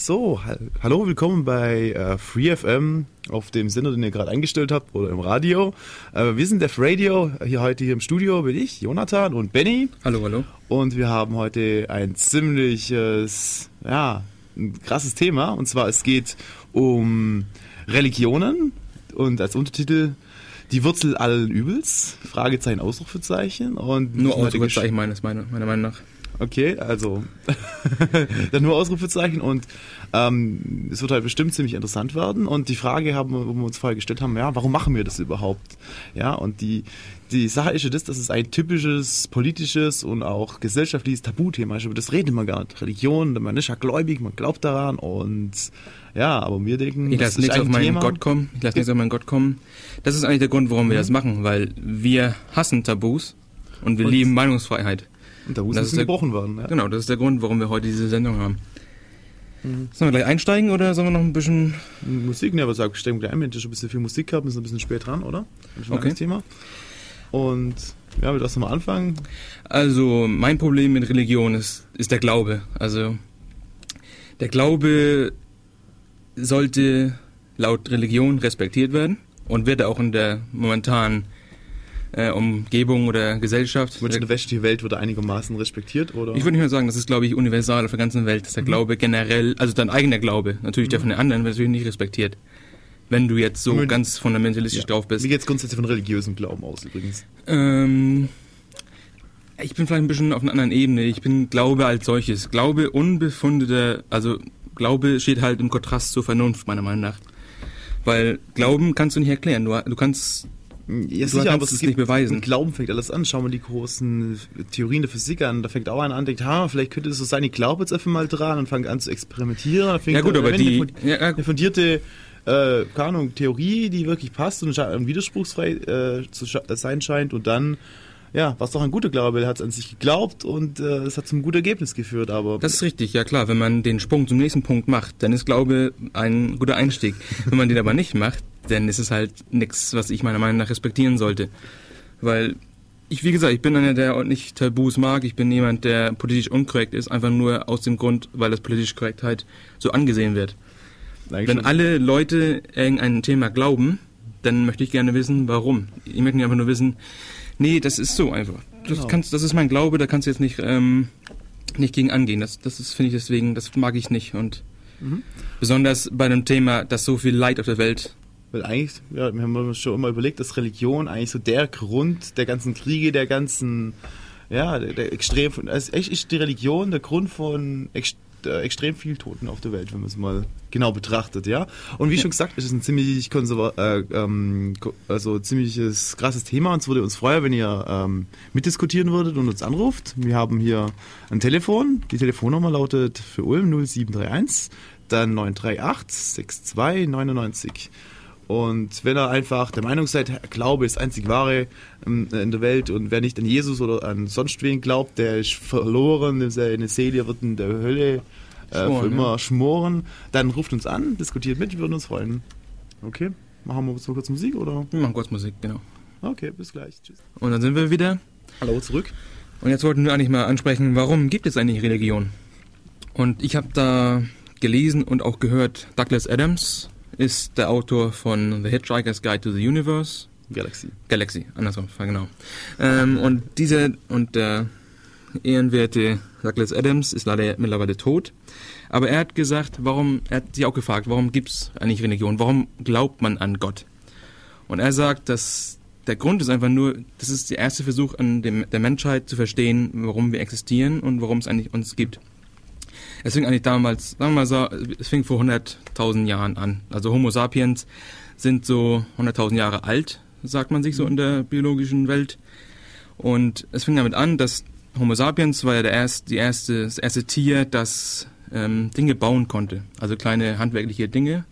So, hallo, willkommen bei äh, FreeFM auf dem Sender, den ihr gerade eingestellt habt oder im Radio. Äh, wir sind Def Radio, hier heute hier im Studio bin ich, Jonathan und Benny. Hallo, hallo. Und wir haben heute ein ziemliches, ja, ein krasses Thema. Und zwar es geht um Religionen und als Untertitel die Wurzel allen Übels, Fragezeichen, Ausrufezeichen. Und Nur Ausrufezeichen meines, meiner, meiner Meinung nach. Okay, also dann nur Ausrufezeichen und ähm, es wird halt bestimmt ziemlich interessant werden. Und die Frage haben, wo wir uns vorher gestellt haben, ja, warum machen wir das überhaupt? Ja, und die, die Sache ist ja das, dass es ein typisches politisches und auch gesellschaftliches Tabuthema ist. Über das reden wir gar nicht. Religion, man ist ja gläubig, man glaubt daran und ja, aber wir denken, ich lasse nichts auf meinen Thema. Gott kommen. Ich lasse nichts auf meinen Gott kommen. Das ist eigentlich der Grund, warum wir mhm. das machen, weil wir hassen Tabus und wir und lieben Meinungsfreiheit. Da müssen gebrochen werden. Ja. Genau, das ist der Grund, warum wir heute diese Sendung haben. Mhm. Sollen wir gleich einsteigen oder sollen wir noch ein bisschen. Musik, ne, aber sag, steigen gleich ein, wenn ihr schon ein bisschen viel Musik gehabt, müssen wir ein bisschen spät dran, oder? Okay. Thema. Und ja, wir lassen mal anfangen. Also, mein Problem mit Religion ist, ist der Glaube. Also, der Glaube sollte laut Religion respektiert werden und wird auch in der momentanen äh, Umgebung oder Gesellschaft. Meinst du, die westliche Welt wird einigermaßen respektiert, oder? Ich würde nicht mal sagen, das ist, glaube ich, universal auf der ganzen Welt, dass der mhm. Glaube generell, also dein eigener Glaube, natürlich mhm. der von den anderen, wird natürlich nicht respektiert. Wenn du jetzt so Moment. ganz fundamentalistisch ja. drauf bist. Wie geht es grundsätzlich von religiösem Glauben aus, übrigens? Ähm, ich bin vielleicht ein bisschen auf einer anderen Ebene. Ich bin Glaube als solches. Glaube unbefundeter, also Glaube steht halt im Kontrast zur Vernunft, meiner Meinung nach. Weil Glauben kannst du nicht erklären. Du, du kannst ja, du sicher, aber es, es nicht beweisen. Mit Glauben fängt alles an. Schauen wir die großen Theorien der Physik an. Da fängt auch einer an, denkt, ha, vielleicht könnte es so sein, ich glaube jetzt einfach mal dran und fange an zu experimentieren. ja gut, aber die, eine, eine fundierte äh, keine Ahnung, Theorie, die wirklich passt und widerspruchsfrei äh, zu sein scheint und dann ja, was doch ein guter Glaube, er hat an sich geglaubt und äh, es hat zum guten Ergebnis geführt, aber... Das ist richtig, ja klar, wenn man den Sprung zum nächsten Punkt macht, dann ist Glaube ein guter Einstieg. wenn man den aber nicht macht, dann ist es halt nichts, was ich meiner Meinung nach respektieren sollte. Weil ich, wie gesagt, ich bin einer, der nicht Tabus mag. Ich bin jemand, der politisch unkorrekt ist, einfach nur aus dem Grund, weil das politisch Korrektheit so angesehen wird. Eigentlich Wenn alle Leute irgendein Thema glauben, dann möchte ich gerne wissen, warum. Ich möchte einfach nur wissen, nee, das ist so einfach. Das, genau. kannst, das ist mein Glaube, da kannst du jetzt nicht, ähm, nicht gegen angehen. Das, das ist, finde ich deswegen, das mag ich nicht. Und mhm. besonders bei einem Thema, das so viel Leid auf der Welt weil eigentlich, ja, wir haben uns schon immer überlegt, dass Religion eigentlich so der Grund der ganzen Kriege, der ganzen, ja, der, der extrem, also echt ist die Religion der Grund von ex, äh, extrem viel Toten auf der Welt, wenn man es mal genau betrachtet, ja. Und wie schon gesagt, es ist ein ziemlich konserva äh, ähm, also ziemliches krasses Thema und es würde uns freuen, wenn ihr ähm, mitdiskutieren würdet und uns anruft. Wir haben hier ein Telefon. Die Telefonnummer lautet für Ulm 0731 dann 938 6299. Und wenn ihr einfach der Meinung seid, Glaube ist einzig wahre ähm, in der Welt und wer nicht an Jesus oder an sonst wen glaubt, der ist verloren, seine Seele wird in der Hölle äh, schmoren, für immer ja. schmoren, dann ruft uns an, diskutiert mit, wir würden uns freuen. Okay, machen wir so kurz Musik oder? Wir machen kurz Musik, genau. Okay, bis gleich. Tschüss. Und dann sind wir wieder. Hallo, zurück. Und jetzt wollten wir eigentlich mal ansprechen, warum gibt es eigentlich Religion? Und ich habe da gelesen und auch gehört, Douglas Adams ist der Autor von The Hitchhiker's Guide to the Universe. Galaxy. Galaxy, andersrum, genau. Ähm, und dieser und der ehrenwerte Douglas Adams ist leider mittlerweile tot. Aber er hat gesagt, warum, er hat sich auch gefragt, warum gibt es eigentlich Religion? Warum glaubt man an Gott? Und er sagt, dass der Grund ist einfach nur, das ist der erste Versuch an dem, der Menschheit zu verstehen, warum wir existieren und warum es eigentlich uns gibt. Es fing eigentlich damals, sagen wir mal so, es fing vor 100.000 Jahren an. Also Homo sapiens sind so 100.000 Jahre alt, sagt man sich so in der biologischen Welt. Und es fing damit an, dass Homo sapiens war ja der erste, die erste, das erste Tier, das ähm, Dinge bauen konnte. Also kleine handwerkliche Dinge,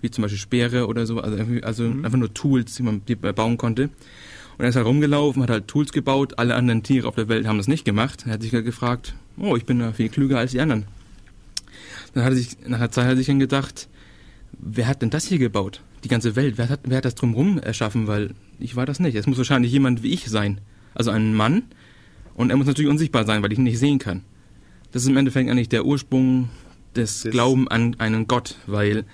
wie zum Beispiel Speere oder so, also, also mhm. einfach nur Tools, die man die bauen konnte. Und er ist halt rumgelaufen, hat halt Tools gebaut, alle anderen Tiere auf der Welt haben das nicht gemacht. Er hat sich halt gefragt, oh, ich bin da viel klüger als die anderen. Dann hat er sich, nach einer Zeit hat er sich dann gedacht, wer hat denn das hier gebaut? Die ganze Welt, wer hat, wer hat das drumherum erschaffen? Weil ich war das nicht. Es muss wahrscheinlich jemand wie ich sein. Also ein Mann. Und er muss natürlich unsichtbar sein, weil ich ihn nicht sehen kann. Das ist im Endeffekt eigentlich der Ursprung des Das- Glauben an einen Gott, weil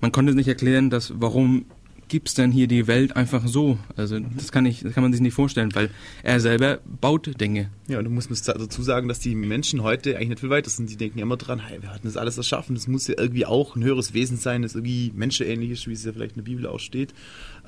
man konnte nicht erklären, dass warum gibt's denn hier die Welt einfach so? Also das kann ich, das kann man sich nicht vorstellen, weil er selber baut Dinge. Ja, und du musst dazu sagen, dass die Menschen heute eigentlich nicht viel weiter sind. Die denken immer dran, hey, wir hatten das alles erschaffen. Das muss ja irgendwie auch ein höheres Wesen sein, das irgendwie menschenähnlich ist, wie es ja vielleicht in der Bibel auch steht.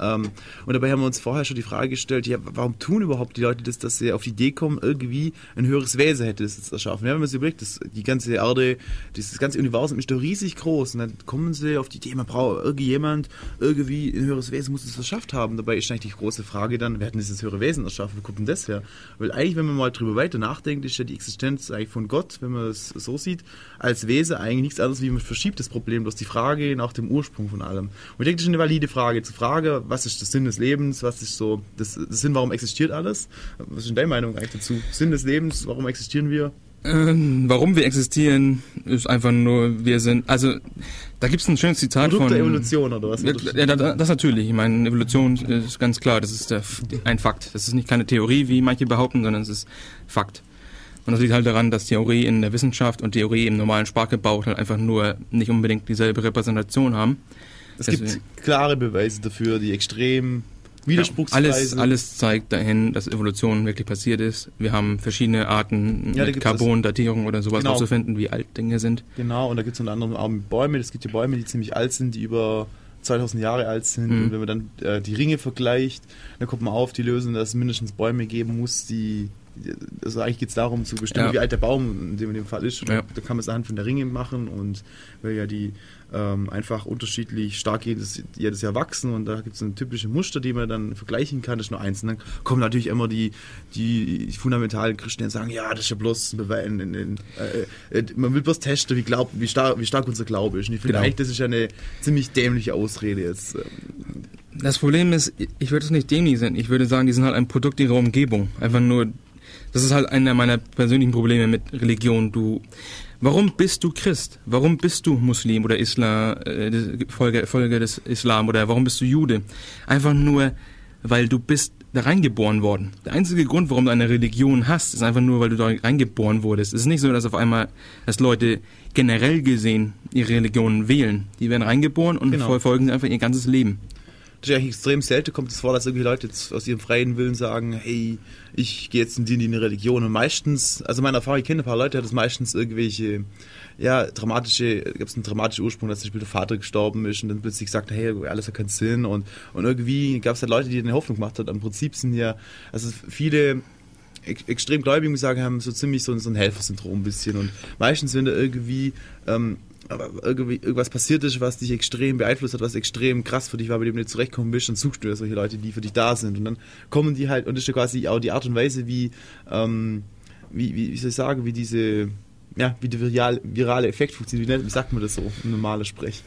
Ähm, und dabei haben wir uns vorher schon die Frage gestellt, ja, warum tun überhaupt die Leute das, dass sie auf die Idee kommen, irgendwie ein höheres Wesen hätte das jetzt erschaffen? Ja, wenn man sich überlegt, das, die ganze Erde, dieses ganze Universum ist doch riesig groß. Und dann kommen sie auf die Idee, man braucht irgendjemand, irgendwie ein höheres Wesen muss es verschafft haben. Dabei ist eigentlich die große Frage dann, wer hat denn dieses höhere Wesen erschaffen? Wo kommt denn das her? Weil eigentlich, wenn man mal drüber weiter nachdenkt, ist ja die Existenz eigentlich von Gott, wenn man es so sieht, als Wesen eigentlich nichts anderes wie man verschiebt das Problem, bloß die Frage nach dem Ursprung von allem. Und ich denke, das ist eine valide Frage. Zu Frage, was ist der Sinn des Lebens, was ist so das, das Sinn, warum existiert alles? Was ist denn deine Meinung eigentlich dazu? Sinn des Lebens, warum existieren wir? Ähm, warum wir existieren, ist einfach nur, wir sind, also da gibt's ein schönes Zitat Produkt von... der Evolution oder was? Ja, ja, da- das natürlich. Ich meine, Evolution ist ganz klar, das ist der, ein Fakt. Das ist nicht keine Theorie, wie manche behaupten, sondern es ist Fakt. Und das liegt halt daran, dass Theorie in der Wissenschaft und Theorie im normalen Sprachgebrauch halt einfach nur nicht unbedingt dieselbe Repräsentation haben. Es deswegen- gibt klare Beweise dafür, die extrem Ja, widerspruchsfrei alles, sind. alles zeigt dahin, dass Evolution wirklich passiert ist. Wir haben verschiedene Arten Ja, mit Carbon-Datierung oder sowas Genau. rauszufinden, wie alt Dinge sind. Genau, und da gibt es unter anderem auch Bäume. Es gibt ja Bäume, die ziemlich alt sind, die über 2000 Jahre alt sind. Mhm. Und wenn man dann äh, die Ringe vergleicht, dann kommt man auf die Lösung, dass es mindestens Bäume geben muss, die. Also eigentlich geht es darum zu bestimmen, Ja. wie alt der Baum in dem, in dem Fall ist. Ja. Da kann man es anhand von der Ringe machen und weil ja die ähm, einfach unterschiedlich stark jedes, jedes Jahr wachsen und da gibt es ein typische Muster, die man dann vergleichen kann. Das ist nur eins. Und dann kommen natürlich immer die, die fundamentalen Christen, die sagen, ja, das ist ja bloß ein- ein- Äh, äh, man will bloß testen, wie, glaub, wie, stark, wie stark unser Glaube ist. Und ich finde Genau. eigentlich, das ist ja eine ziemlich dämliche Ausrede jetzt. Das Problem ist, ich würde es nicht dämlich sehen. Ich würde sagen, die sind halt ein Produkt ihrer Umgebung. Einfach nur, das ist halt einer meiner persönlichen Probleme mit Religion. Du, warum bist du Christ? Warum bist du Muslim oder Islam, äh, des- Folge, Folge des Islam oder warum bist du Jude? Einfach nur, weil du bist da reingeboren worden. Der einzige Grund, warum du eine Religion hast, ist einfach nur, weil du da reingeboren wurdest. Es ist nicht so, dass auf einmal, dass Leute generell gesehen ihre Religionen wählen. Die werden reingeboren und Genau. verfolgen sie einfach ihr ganzes Leben. Das ist eigentlich extrem selten, kommt es vor, dass irgendwie Leute jetzt aus ihrem freien Willen sagen, hey, ich gehe jetzt in die, in die Religion. Und meistens, also meine Erfahrung, ich kenne ein paar Leute, hat es meistens irgendwelche, ja, dramatische, gibt es einen dramatischen Ursprung, dass zum Beispiel der Vater gestorben ist und dann plötzlich sagt, hey, alles hat keinen Sinn. Und, und irgendwie gab es halt Leute, die eine Hoffnung gemacht haben. Im Prinzip sind ja, also viele ex extrem Gläubigen sagen, haben so ziemlich so, so ein Helfersyndrom ein bisschen. Und meistens, wenn da irgendwie, ähm, irgendwie irgendwas passiert ist, was dich extrem beeinflusst hat, was extrem krass für dich war, bei dem du nicht zurechtkommen bist, dann suchst du ja solche Leute, die für dich da sind. Und dann kommen die halt, und das ist ja quasi auch die Art und Weise, wie, ähm, wie, wie, wie soll ich sagen, wie diese, ja, wie der viral, virale Effekt funktioniert. Wie, nennt- wie sagt man das so im normalen Sprech?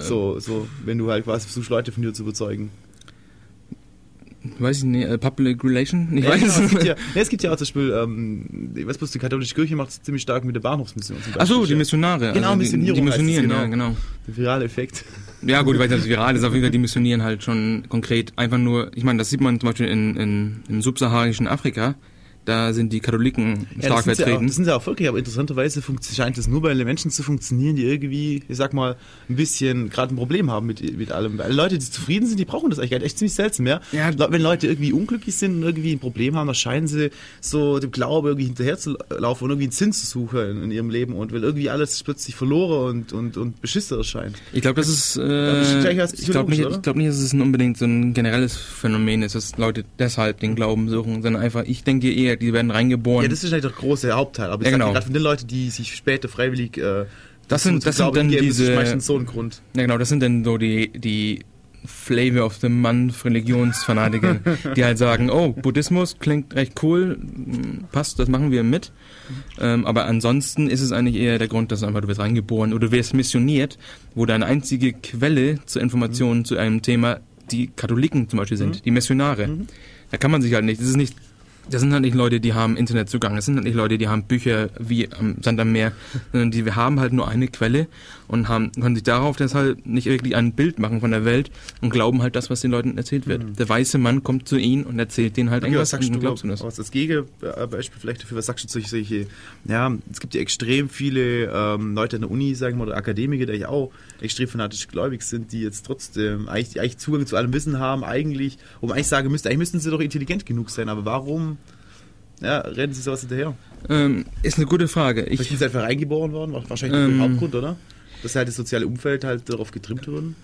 So, so, wenn du halt quasi versuchst, Leute von dir zu überzeugen. Weiß ich nicht, äh, Public Relation? Ich Ja, weiß genau, es, gibt ja, ja, es gibt ja auch zum Beispiel, ähm, ich weiß bloß, die katholische Kirche macht es ziemlich stark mit der Bahnhofsmission Ach so, die Missionare. Genau, also Missionierung Die missionieren, genau. ja, genau. Der virale Effekt. Ja gut, ich weiß nicht, das viral ist auf jeden Fall, die missionieren halt schon konkret einfach nur, ich meine, das sieht man zum Beispiel in, in, im subsaharischen Afrika, da sind die Katholiken Ja, stark das ja auch, vertreten. das sind ja auch wirklich, aber interessanterweise scheint es nur bei den Menschen zu funktionieren, die irgendwie, ich sag mal, ein bisschen gerade ein Problem haben mit, mit allem. Weil Leute, die zufrieden sind, die brauchen das eigentlich echt ziemlich seltsam, ja. Ja. Wenn Leute irgendwie unglücklich sind und irgendwie ein Problem haben, dann scheinen sie so dem Glaube irgendwie hinterher zu laufen und irgendwie einen Sinn zu suchen in, ihrem Leben und weil irgendwie alles plötzlich verloren und, und, und beschissen erscheint. Ich glaube, das ist, äh, ich glaube nicht, ich glaube nicht, dass es ein unbedingt so ein generelles Phänomen ist, dass Leute deshalb den Glauben suchen, sondern einfach, ich denke eher, die werden reingeboren. Ja, das ist eigentlich der große Hauptteil. Aber ich Ja, genau. gerade von den Leuten, die sich später freiwillig äh, Das sind- zum das sind dann ist diese- meistens so ein Grund. Ja, genau, das sind dann so die, die Flavor of the Month Religionsfanatiker, die halt sagen, oh, Buddhismus klingt recht cool, passt, das machen wir mit. Ähm, aber ansonsten ist es eigentlich eher der Grund, dass einfach du wirst reingeboren oder du wirst missioniert, wo deine einzige Quelle zur Information zu einem Thema die Katholiken zum Beispiel sind, die Missionare. Da kann man sich halt nicht, das ist nicht das sind halt nicht Leute, die haben Internetzugang, das sind halt nicht Leute, die haben Bücher wie am Sand am Meer, sondern die haben halt nur eine Quelle und haben, können sich darauf deshalb nicht wirklich ein Bild machen von der Welt und glauben halt das, was den Leuten erzählt wird. Mhm. Der weiße Mann kommt zu ihnen und erzählt denen halt okay, irgendwas was sagst und du, glaubst du das. Was das Gegenbeispiel vielleicht dafür, was sagst du zu solche, ja, es gibt ja extrem viele ähm, Leute an der Uni, sagen wir, oder Akademiker, die ja auch extrem fanatisch gläubig sind, die jetzt trotzdem eigentlich, eigentlich Zugang zu allem Wissen haben, eigentlich, wo man eigentlich sagen müsste, eigentlich müssten sie doch intelligent genug sein, aber warum ja, rennen sie sowas hinterher? Ähm, ist eine gute Frage. Ich Vielleicht sind sie einfach reingeboren worden, wahrscheinlich ähm, Hauptgrund, oder? Dass halt das soziale Umfeld halt darauf getrimmt wurde.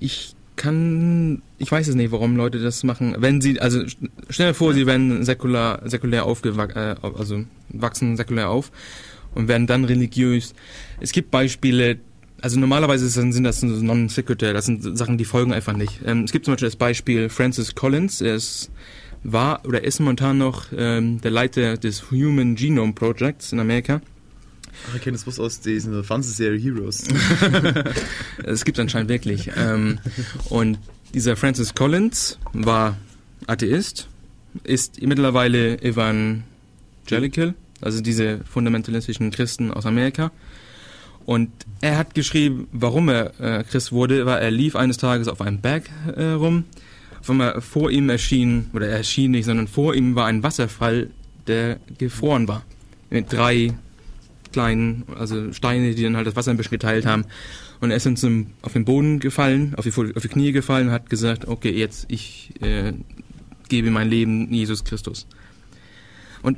Ich kann, ich weiß es nicht, warum Leute das machen. Wenn sie, also stell dir vor, sie werden säkular, säkulär aufgewachsen, äh, also wachsen säkulär auf und werden dann religiös. Es gibt Beispiele, also normalerweise sind das non sequitur, das sind Sachen, die folgen einfach nicht. Ähm, es gibt zum Beispiel das Beispiel Francis Collins, er ist war oder ist momentan noch ähm, der Leiter des Human Genome Projects in Amerika. Ach, ich kenne das bloß aus diesen Fernsehserie Heroes. Es gibt anscheinend wirklich. Ähm, und dieser Francis Collins war Atheist, ist mittlerweile evangelical, also diese fundamentalistischen Christen aus Amerika. Und er hat geschrieben, warum er äh, Christ wurde, war er lief eines Tages auf einem Berg äh, rum auf einmal vor ihm erschien, oder er erschien nicht, sondern vor ihm war ein Wasserfall, der gefroren war. Mit drei kleinen, also Steine, die dann halt das Wasser ein bisschen geteilt haben. Und er ist zum, auf den Boden gefallen, auf die, auf die Knie gefallen und hat gesagt, okay, jetzt ich äh, gebe mein Leben Jesus Christus. Und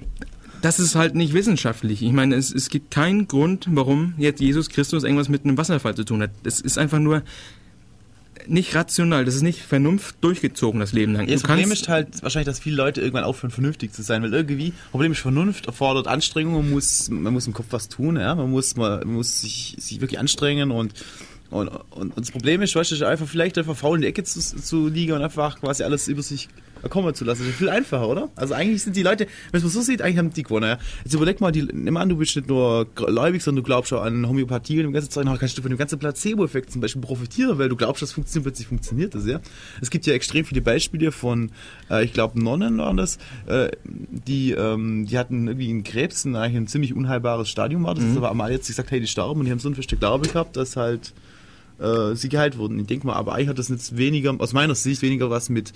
das ist halt nicht wissenschaftlich. Ich meine, es, es gibt keinen Grund, warum jetzt Jesus Christus irgendwas mit einem Wasserfall zu tun hat. Es ist einfach nur nicht rational, das ist nicht Vernunft durchgezogen, das Leben lang. Ja, das Problem ist halt wahrscheinlich, dass viele Leute irgendwann aufhören, vernünftig zu sein, weil irgendwie, Problem ist Vernunft erfordert Anstrengung, man muss, man muss im Kopf was tun, ja, man muss, man muss sich, sich wirklich anstrengen und und, und, und das Problem ist, weißt du, einfach vielleicht einfach faul in die Ecke zu, zu liegen und einfach quasi alles über sich kommen zu lassen. Das ist viel einfacher, oder? Also eigentlich sind die Leute, wenn man es so sieht, eigentlich haben die gewonnen. Ja? Jetzt überleg mal, die, nimm an, du bist nicht nur gläubig, sondern du glaubst auch an Homöopathie und dem ganzen Zeug, dann kannst du von dem ganzen Placebo-Effekt zum Beispiel profitieren, weil du glaubst, das funktioniert, plötzlich funktioniert das, ja. Es gibt ja extrem viele Beispiele von, äh, ich glaube, Nonnen waren das, äh, die, ähm, die hatten irgendwie einen Krebs, ein, eigentlich ein ziemlich unheilbares Stadium war das, mhm. aber einmal jetzt gesagt, hey, die starben und die haben so ein feste Glaube gehabt, dass halt äh, sie geheilt wurden. Ich denke mal, aber eigentlich hat das jetzt weniger, aus meiner Sicht, weniger was mit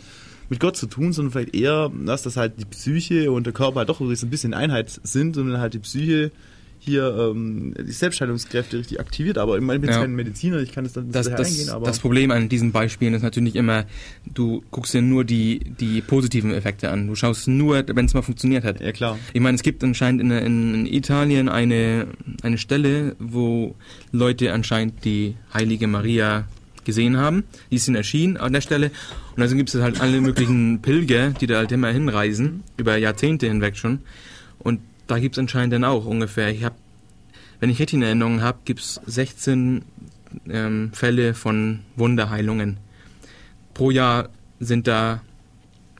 mit Gott zu tun, sondern vielleicht eher, dass das halt die Psyche und der Körper halt doch so ein bisschen Einheit sind und dann halt die Psyche hier ähm, die Selbstheilungskräfte richtig aktiviert. Aber ich meine, ich bin ja. kein Mediziner, ich kann es dann das, das, eingehen. Aber das Problem an diesen Beispielen ist natürlich immer, du guckst dir nur die, die positiven Effekte an. Du schaust nur, wenn es mal funktioniert hat. Ja, klar. Ich meine, es gibt anscheinend in, in Italien eine, eine Stelle, wo Leute anscheinend die heilige Maria gesehen haben. Die sind erschienen an der Stelle. Und dann gibt es halt alle möglichen Pilger, die da halt immer hinreisen, über Jahrzehnte hinweg schon. Und da gibt es anscheinend dann auch ungefähr, ich habe, wenn ich richtig in Erinnerung habe, gibt es 16 ähm, Fälle von Wunderheilungen. Pro Jahr sind da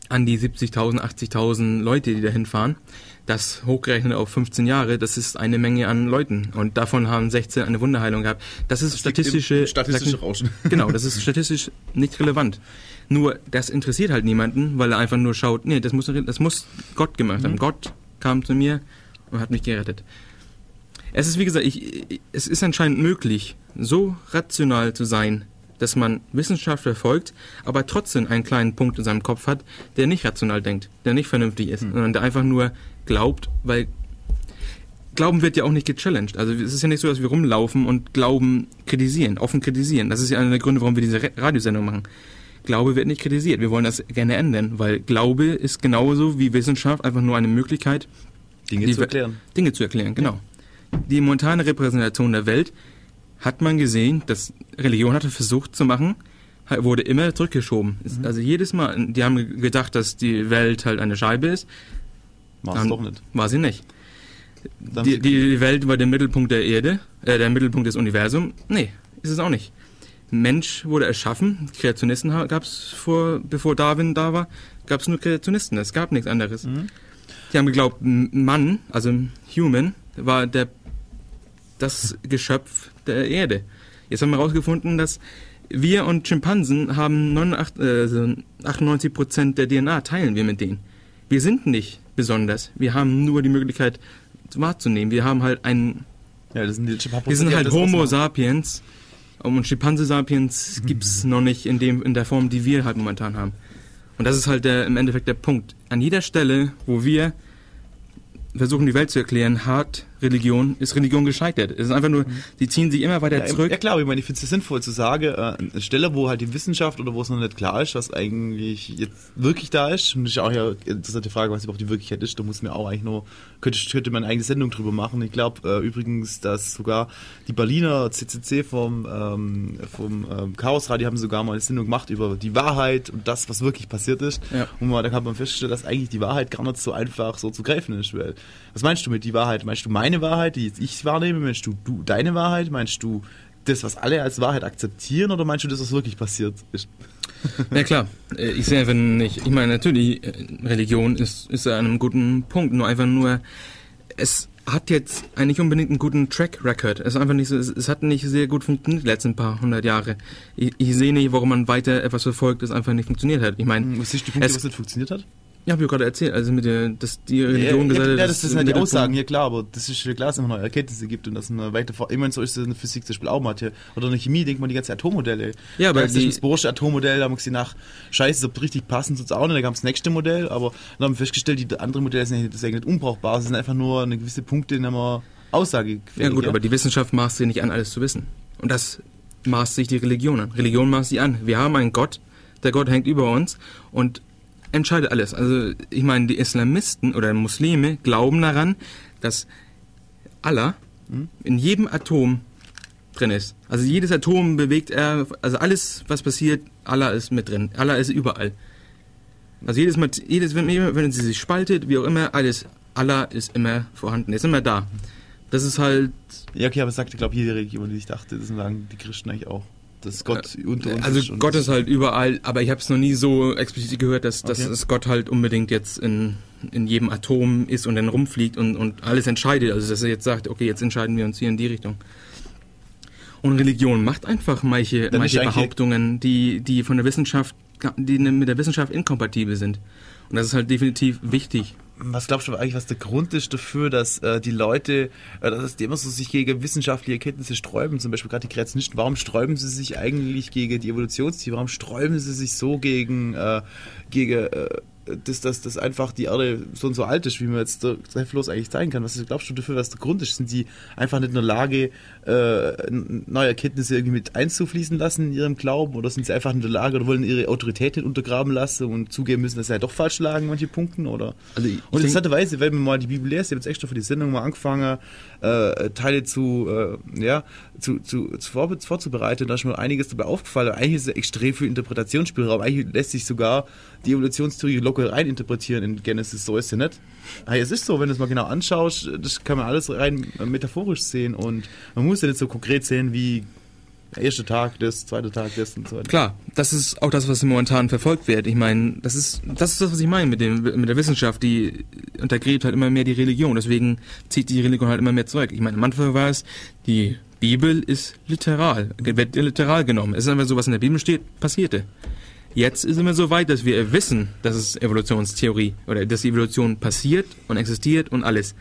an die 70.000, 80.000 Leute, die da hinfahren. Das hochgerechnet auf 15 Jahre, das ist eine Menge an Leuten. Und davon haben 16 eine Wunderheilung gehabt. Das ist das statistische, statistische Rauschen. Genau, das ist statistisch nicht relevant. Nur, das interessiert halt niemanden, weil er einfach nur schaut, nee, das muss, das muss Gott gemacht haben. Mhm. Gott kam zu mir und hat mich gerettet. Es ist, wie gesagt, ich, es ist anscheinend möglich, so rational zu sein, dass man Wissenschaft verfolgt, aber trotzdem einen kleinen Punkt in seinem Kopf hat, der nicht rational denkt, der nicht vernünftig ist, mhm. sondern der einfach nur glaubt, weil Glauben wird ja auch nicht gechallenged. Also es ist ja nicht so, dass wir rumlaufen und Glauben kritisieren, offen kritisieren. Das ist ja einer der Gründe, warum wir diese Radiosendung machen. Glaube wird nicht kritisiert. Wir wollen das gerne ändern, weil Glaube ist genauso wie Wissenschaft einfach nur eine Möglichkeit, Dinge zu erklären. Dinge zu erklären, genau. Ja. Die momentane Repräsentation der Welt hat man gesehen, dass Religion hatte versucht zu machen, wurde immer zurückgeschoben. Mhm. Also jedes Mal, die haben gedacht, dass die Welt halt eine Scheibe ist. War es doch nicht. War sie nicht. Die, die, Welt war der Mittelpunkt der Erde, äh, der Mittelpunkt des Universums. Nee, ist es auch nicht. Mensch wurde erschaffen, Kreationisten gab es vor, bevor Darwin da war, gab es nur Kreationisten, es gab nichts anderes. Mhm. Die haben geglaubt, Mann, also Human, war der, das Geschöpf der Erde. Jetzt haben wir herausgefunden, dass wir und Schimpansen haben 98, äh, 98 der DNA teilen wir mit denen. Wir sind nicht besonders. Wir haben nur die Möglichkeit wahrzunehmen. Wir haben halt einen. Ja, das sind die paar Wir sind halt das Homo sapiens. Und Schimpanse sapiens gibt's noch nicht in, dem, in der Form, die wir halt momentan haben. Und das ist halt der, im Endeffekt der Punkt. An jeder Stelle, wo wir versuchen, die Welt zu erklären, hat Religion, ist Religion gescheitert. Es ist einfach nur, die ziehen sich immer weiter Ja, zurück. ja klar, ich meine, ich finde es sinnvoll zu sagen, äh, eine Stelle, wo halt die Wissenschaft oder wo es noch nicht klar ist, was eigentlich jetzt wirklich da ist, und das ist auch ja interessante Frage, was überhaupt die Wirklichkeit ist, da muss man auch eigentlich nur, könnte, könnte man eine eigene Sendung drüber machen. Ich glaube äh, übrigens, dass sogar die Berliner CCC vom, ähm, vom ähm, Chaosradio haben sogar mal eine Sendung gemacht über die Wahrheit und das, was wirklich passiert ist. Ja. Und man, da kann man feststellen, dass eigentlich die Wahrheit gar nicht so einfach so zu greifen ist. Was meinst du mit die Wahrheit? Meinst du meine Wahrheit, die jetzt ich wahrnehme? Meinst du, du deine Wahrheit? Meinst du das, was alle als Wahrheit akzeptieren? Oder meinst du das, was wirklich passiert ist? Ja klar, Äh, ich sehe einfach nicht, ich meine natürlich, äh, Religion ist, ist an einem guten Punkt, nur einfach nur, es hat jetzt eigentlich unbedingt einen guten Track Record. Es ist einfach nicht so, es, es hat nicht sehr gut funktioniert die letzten paar hundert Jahre. Ich, ich sehe nicht, warum man weiter etwas verfolgt, das einfach nicht funktioniert hat. Ich meine, Was ist die Punkte, Es- was nicht funktioniert hat? Ja, habe ich gerade erzählt, also mit der, dass die Religion ja, gesagt ja, hat, ja, das, das sind halt die Aussagen, ja klar, aber das ist ja klar, dass es immer neue Erkenntnisse gibt und dass man weiter vor. Ich meine, so ist es in der Physik zum Beispiel auch mal. Oder in der Chemie denkt man die ganze Atommodelle. Ja, aber das, die- das Bohrsche Atommodell, da haben wir gesehen, nach Scheiße, ob richtig passen tut's auch nicht. Da kam das nächste Modell, aber dann haben wir festgestellt, die anderen Modelle sind eigentlich, nicht unbrauchbar. Sie sind einfach nur eine gewisse Punkte, in der man Aussage Ja gut, aber die Wissenschaft maßt sich nicht an, alles zu wissen. Und das maßt sich die Religion an. Religion maßt sie an. Wir haben einen Gott, der Gott hängt über uns und entscheidet alles. Also ich meine, die Islamisten oder Muslime glauben daran, dass Allah in jedem Atom drin ist. Also jedes Atom bewegt er, also alles, was passiert, Allah ist mit drin. Allah ist überall. Also jedes Mal, jedes, wenn, wenn sie sich spaltet, wie auch immer, alles, Allah ist immer vorhanden, ist immer da. Das ist halt, Ja, okay, aber es sagte, glaube ich, jede Religion, die ich dachte, das sagen die Christen eigentlich auch. Dass Gott unter uns also ist. und Gott ist halt überall, aber ich habe es noch nie so explizit gehört, dass, dass Okay. es Gott halt unbedingt jetzt in, in jedem Atom ist und dann rumfliegt und, und alles entscheidet. Also dass er jetzt sagt, okay, jetzt entscheiden wir uns hier in die Richtung. Und Religion macht einfach manche, Dann manche Behauptungen, die, die von der Wissenschaft, die mit der Wissenschaft inkompatibel sind. Und das ist halt definitiv wichtig. Was glaubst du eigentlich, was der Grund ist dafür, dass äh, die Leute, äh, dass die immer so sich gegen wissenschaftliche Erkenntnisse sträuben, zum Beispiel gerade die Kreationisten, warum sträuben sie sich eigentlich gegen die Evolutionstheorie, warum sträuben sie sich so gegen, äh, gegen äh, dass, dass, dass einfach die Erde so und so alt ist, wie man jetzt zweifellos eigentlich zeigen kann. Was glaubst du dafür, was der Grund ist? Sind sie einfach nicht in der Lage, äh, neue Erkenntnisse irgendwie mit einzufließen lassen in ihrem Glauben oder sind sie einfach in der Lage oder wollen ihre Autorität nicht untergraben lassen und zugeben müssen, dass sie halt doch falsch lagen, manche Punkten? Oder? Also ich- und interessanterweise, wenn man mal die Bibel liest, ich habe jetzt extra für die Sendung mal angefangen, äh, Teile zu, äh, ja, zu, zu, zu vor, vorzubereiten, da ist mir einiges dabei aufgefallen. Eigentlich ist es extrem viel Interpretationsspielraum. Eigentlich lässt sich sogar die Evolutionstheorie locker rein interpretieren in Genesis, so ist sie nicht. Hey, es ist so, wenn du es mal genau anschaust, das kann man alles rein äh, metaphorisch sehen und man muss ja nicht so konkret sehen wie der erste Tag das, zweite Tag das und so weiter. Klar, das ist auch das, was momentan verfolgt wird. Ich meine, das ist das ist das, was ich meine mit dem mit der Wissenschaft, die untergräbt halt immer mehr die Religion. Deswegen zieht die Religion halt immer mehr zurück. Ich meine, am Anfang war es die Bibel ist literal, wird literal genommen. Es ist einfach so, was in der Bibel steht, passierte. Jetzt ist immer so weit, dass wir wissen, dass es Evolutionstheorie oder dass die Evolution passiert und existiert und alles.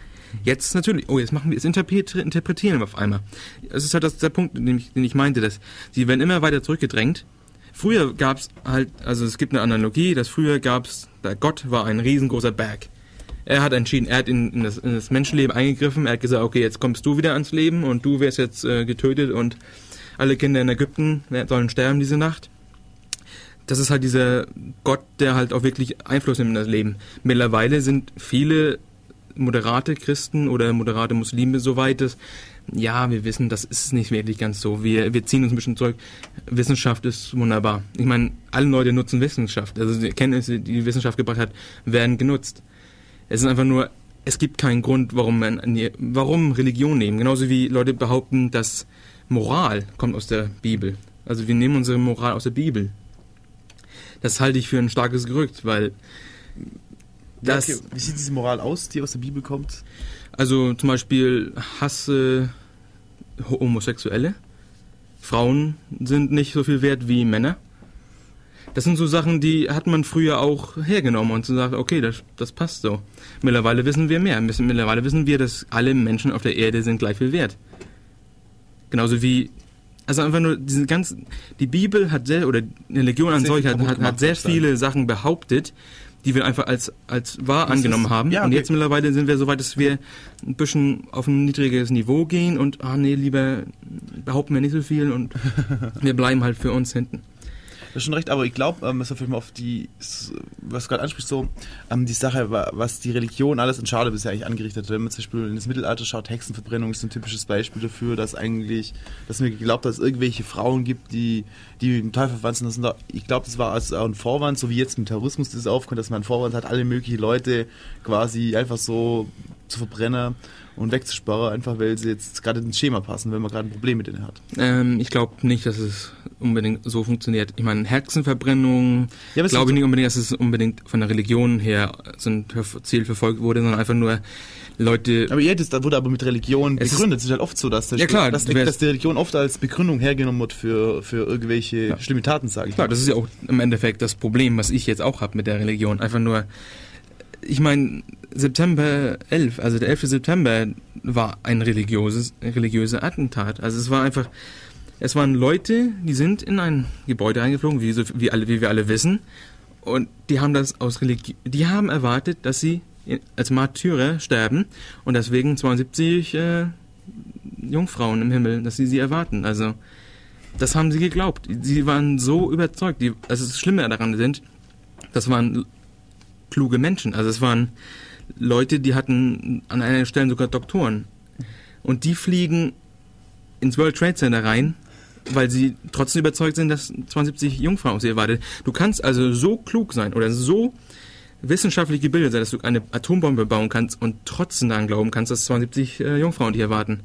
Jetzt natürlich, oh, jetzt machen wir, interpret- interpretieren auf einmal. Das ist halt das, der Punkt, den ich, den ich meinte, dass sie werden immer weiter zurückgedrängt. Früher gab es halt, also es gibt eine Analogie, dass früher gab es, der Gott war ein riesengroßer Berg. Er hat entschieden, er hat in, in, das, in das Menschenleben eingegriffen, er hat gesagt, okay, jetzt kommst du wieder ans Leben und du wirst jetzt äh, getötet und alle Kinder in Ägypten sollen sterben diese Nacht das ist halt dieser Gott, der halt auch wirklich Einfluss nimmt in das Leben. Mittlerweile sind viele moderate Christen oder moderate Muslime so weit, dass ja, wir wissen, das ist nicht wirklich ganz so. Wir, wir ziehen uns ein bisschen zurück. Wissenschaft ist wunderbar. Ich meine, alle Leute nutzen Wissenschaft. Also die Erkenntnisse, die die Wissenschaft gebracht hat, werden genutzt. Es ist einfach nur, es gibt keinen Grund, warum man warum Religion nehmen. Genauso wie Leute behaupten, dass Moral kommt aus der Bibel. Also wir nehmen unsere Moral aus der Bibel. Das halte ich für ein starkes Gerücht, weil das, Ja, okay. Wie sieht diese Moral aus, die aus der Bibel kommt? also zum Beispiel hasse Homosexuelle. Frauen sind nicht so viel wert wie Männer. Das sind so Sachen, die hat man früher auch hergenommen und so sagt, okay, das, das passt so. Mittlerweile wissen wir mehr. Mittlerweile wissen wir, dass alle Menschen auf der Erde sind gleich viel wert. Genauso wie, also einfach nur diese ganzen, die Bibel hat sehr, oder die Religion an solch hat, hat, hat sehr viele Sachen behauptet, die wir einfach als, als wahr das angenommen ist, haben. Ja, okay. Und jetzt mittlerweile sind wir so weit, dass wir ein bisschen auf ein niedriges Niveau gehen und, ah nee, lieber behaupten wir nicht so viel und wir bleiben halt für uns hinten. Du hast schon recht, aber ich glaube, ähm, was auf die, was du gerade ansprichst, so ähm, die Sache, was die Religion alles in Schade bisher eigentlich angerichtet hat. Wenn man zum Beispiel in das Mittelalter schaut, Hexenverbrennung ist ein typisches Beispiel dafür, dass eigentlich, dass mir geglaubt, dass es irgendwelche Frauen gibt, die, die dem Teufel verwandt sind. Das ich glaube, das war also ein Vorwand, so wie jetzt mit Terrorismus das aufkommt, dass man ein Vorwand hat, alle möglichen Leute quasi einfach so zu verbrennen und wegzusperren, einfach weil sie jetzt gerade ins Schema passen, wenn man gerade ein Problem mit denen hat. Ähm, ich glaube nicht, dass es unbedingt so funktioniert. Ich meine, Hexenverbrennung, ja, glaube ich nicht unbedingt, dass es unbedingt von der Religion her so ein Ziel verfolgt wurde, sondern einfach nur Leute. Aber ja, das wurde aber mit Religion begründet. Es ist halt oft so, dass, ja, klar, dass, dass, die Religion oft als Begründung hergenommen wird für, für irgendwelche ja. schlimme Taten, sage ich. Klar, mal. das ist ja auch im Endeffekt das Problem, was ich jetzt auch habe mit der Religion. Einfach nur, ich meine, September 11, also der 11. September war ein religiöses, religiöser Attentat. Also es war einfach, es waren Leute, die sind in ein Gebäude eingeflogen, wie, so, wie, alle, wie wir alle wissen, und die haben das aus Religion, die haben erwartet, dass sie als Märtyrer sterben und deswegen 72 äh, Jungfrauen im Himmel, dass sie sie erwarten. Also das haben sie geglaubt. Sie waren so überzeugt. Die, also das Schlimme daran sind, das waren kluge Menschen. Also es waren Leute, die hatten an einer Stelle sogar Doktoren. Und die fliegen ins World Trade Center rein, weil sie trotzdem überzeugt sind, dass 72 Jungfrauen auf sie erwartet. Du kannst also so klug sein oder so wissenschaftlich gebildet sein, dass du eine Atombombe bauen kannst und trotzdem daran glauben kannst, dass 72 äh, Jungfrauen dich erwarten.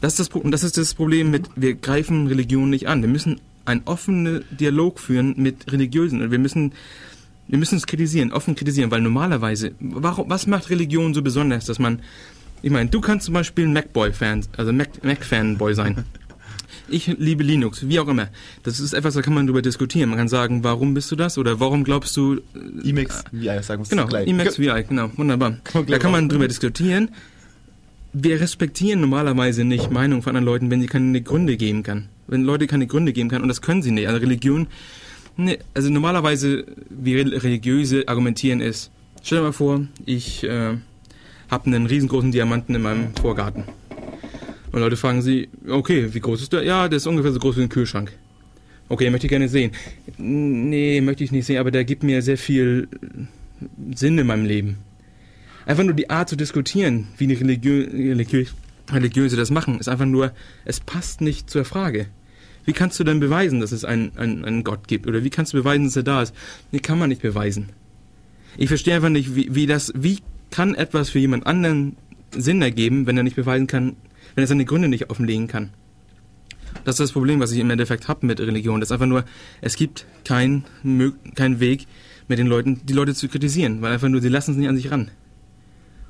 Das ist, das, das ist das Problem mit, wir greifen Religion nicht an. Wir müssen einen offenen Dialog führen mit Religiösen. Und wir müssen wir müssen es kritisieren, offen kritisieren, weil normalerweise, warum, was macht Religion so besonders, dass man, ich meine, du kannst zum Beispiel ein Macboy-Fan, also Mac-Fanboy sein. Ich liebe Linux, wie auch immer. Das ist etwas, da kann man drüber diskutieren. Man kann sagen, warum bist du das oder warum glaubst du. Äh, Emacs VI, sagen wir Genau, Emacs VI, genau, wunderbar. Da kann man drüber diskutieren. Wir respektieren normalerweise nicht Meinungen von anderen Leuten, wenn sie keine Gründe geben kann. Wenn Leute keine Gründe geben kann und das können sie nicht. Also Religion Nee, also normalerweise, wie religiöse argumentieren ist, stell dir mal vor, ich äh, habe einen riesengroßen Diamanten in meinem Vorgarten. Und Leute fragen sie, okay, wie groß ist der? Ja, der ist ungefähr so groß wie ein Kühlschrank. Okay, möchte ich gerne sehen. Nee, möchte ich nicht sehen, aber der gibt mir sehr viel Sinn in meinem Leben. Einfach nur die Art zu diskutieren, wie die Religiö Religiö Religiöse das machen, ist einfach nur, es passt nicht zur Frage. Wie kannst du denn beweisen, dass es einen, einen, einen Gott gibt? Oder wie kannst du beweisen, dass er da ist? Nee, kann man nicht beweisen. Ich verstehe einfach nicht, wie, wie das, wie kann etwas für jemand anderen Sinn ergeben, wenn er nicht beweisen kann, wenn er seine Gründe nicht offenlegen kann. Das ist das Problem, was ich im Endeffekt habe mit Religion. Das ist einfach nur, es gibt keinen kein Weg, mit den Leuten, die Leute zu kritisieren, weil einfach nur, sie lassen es nicht an sich ran.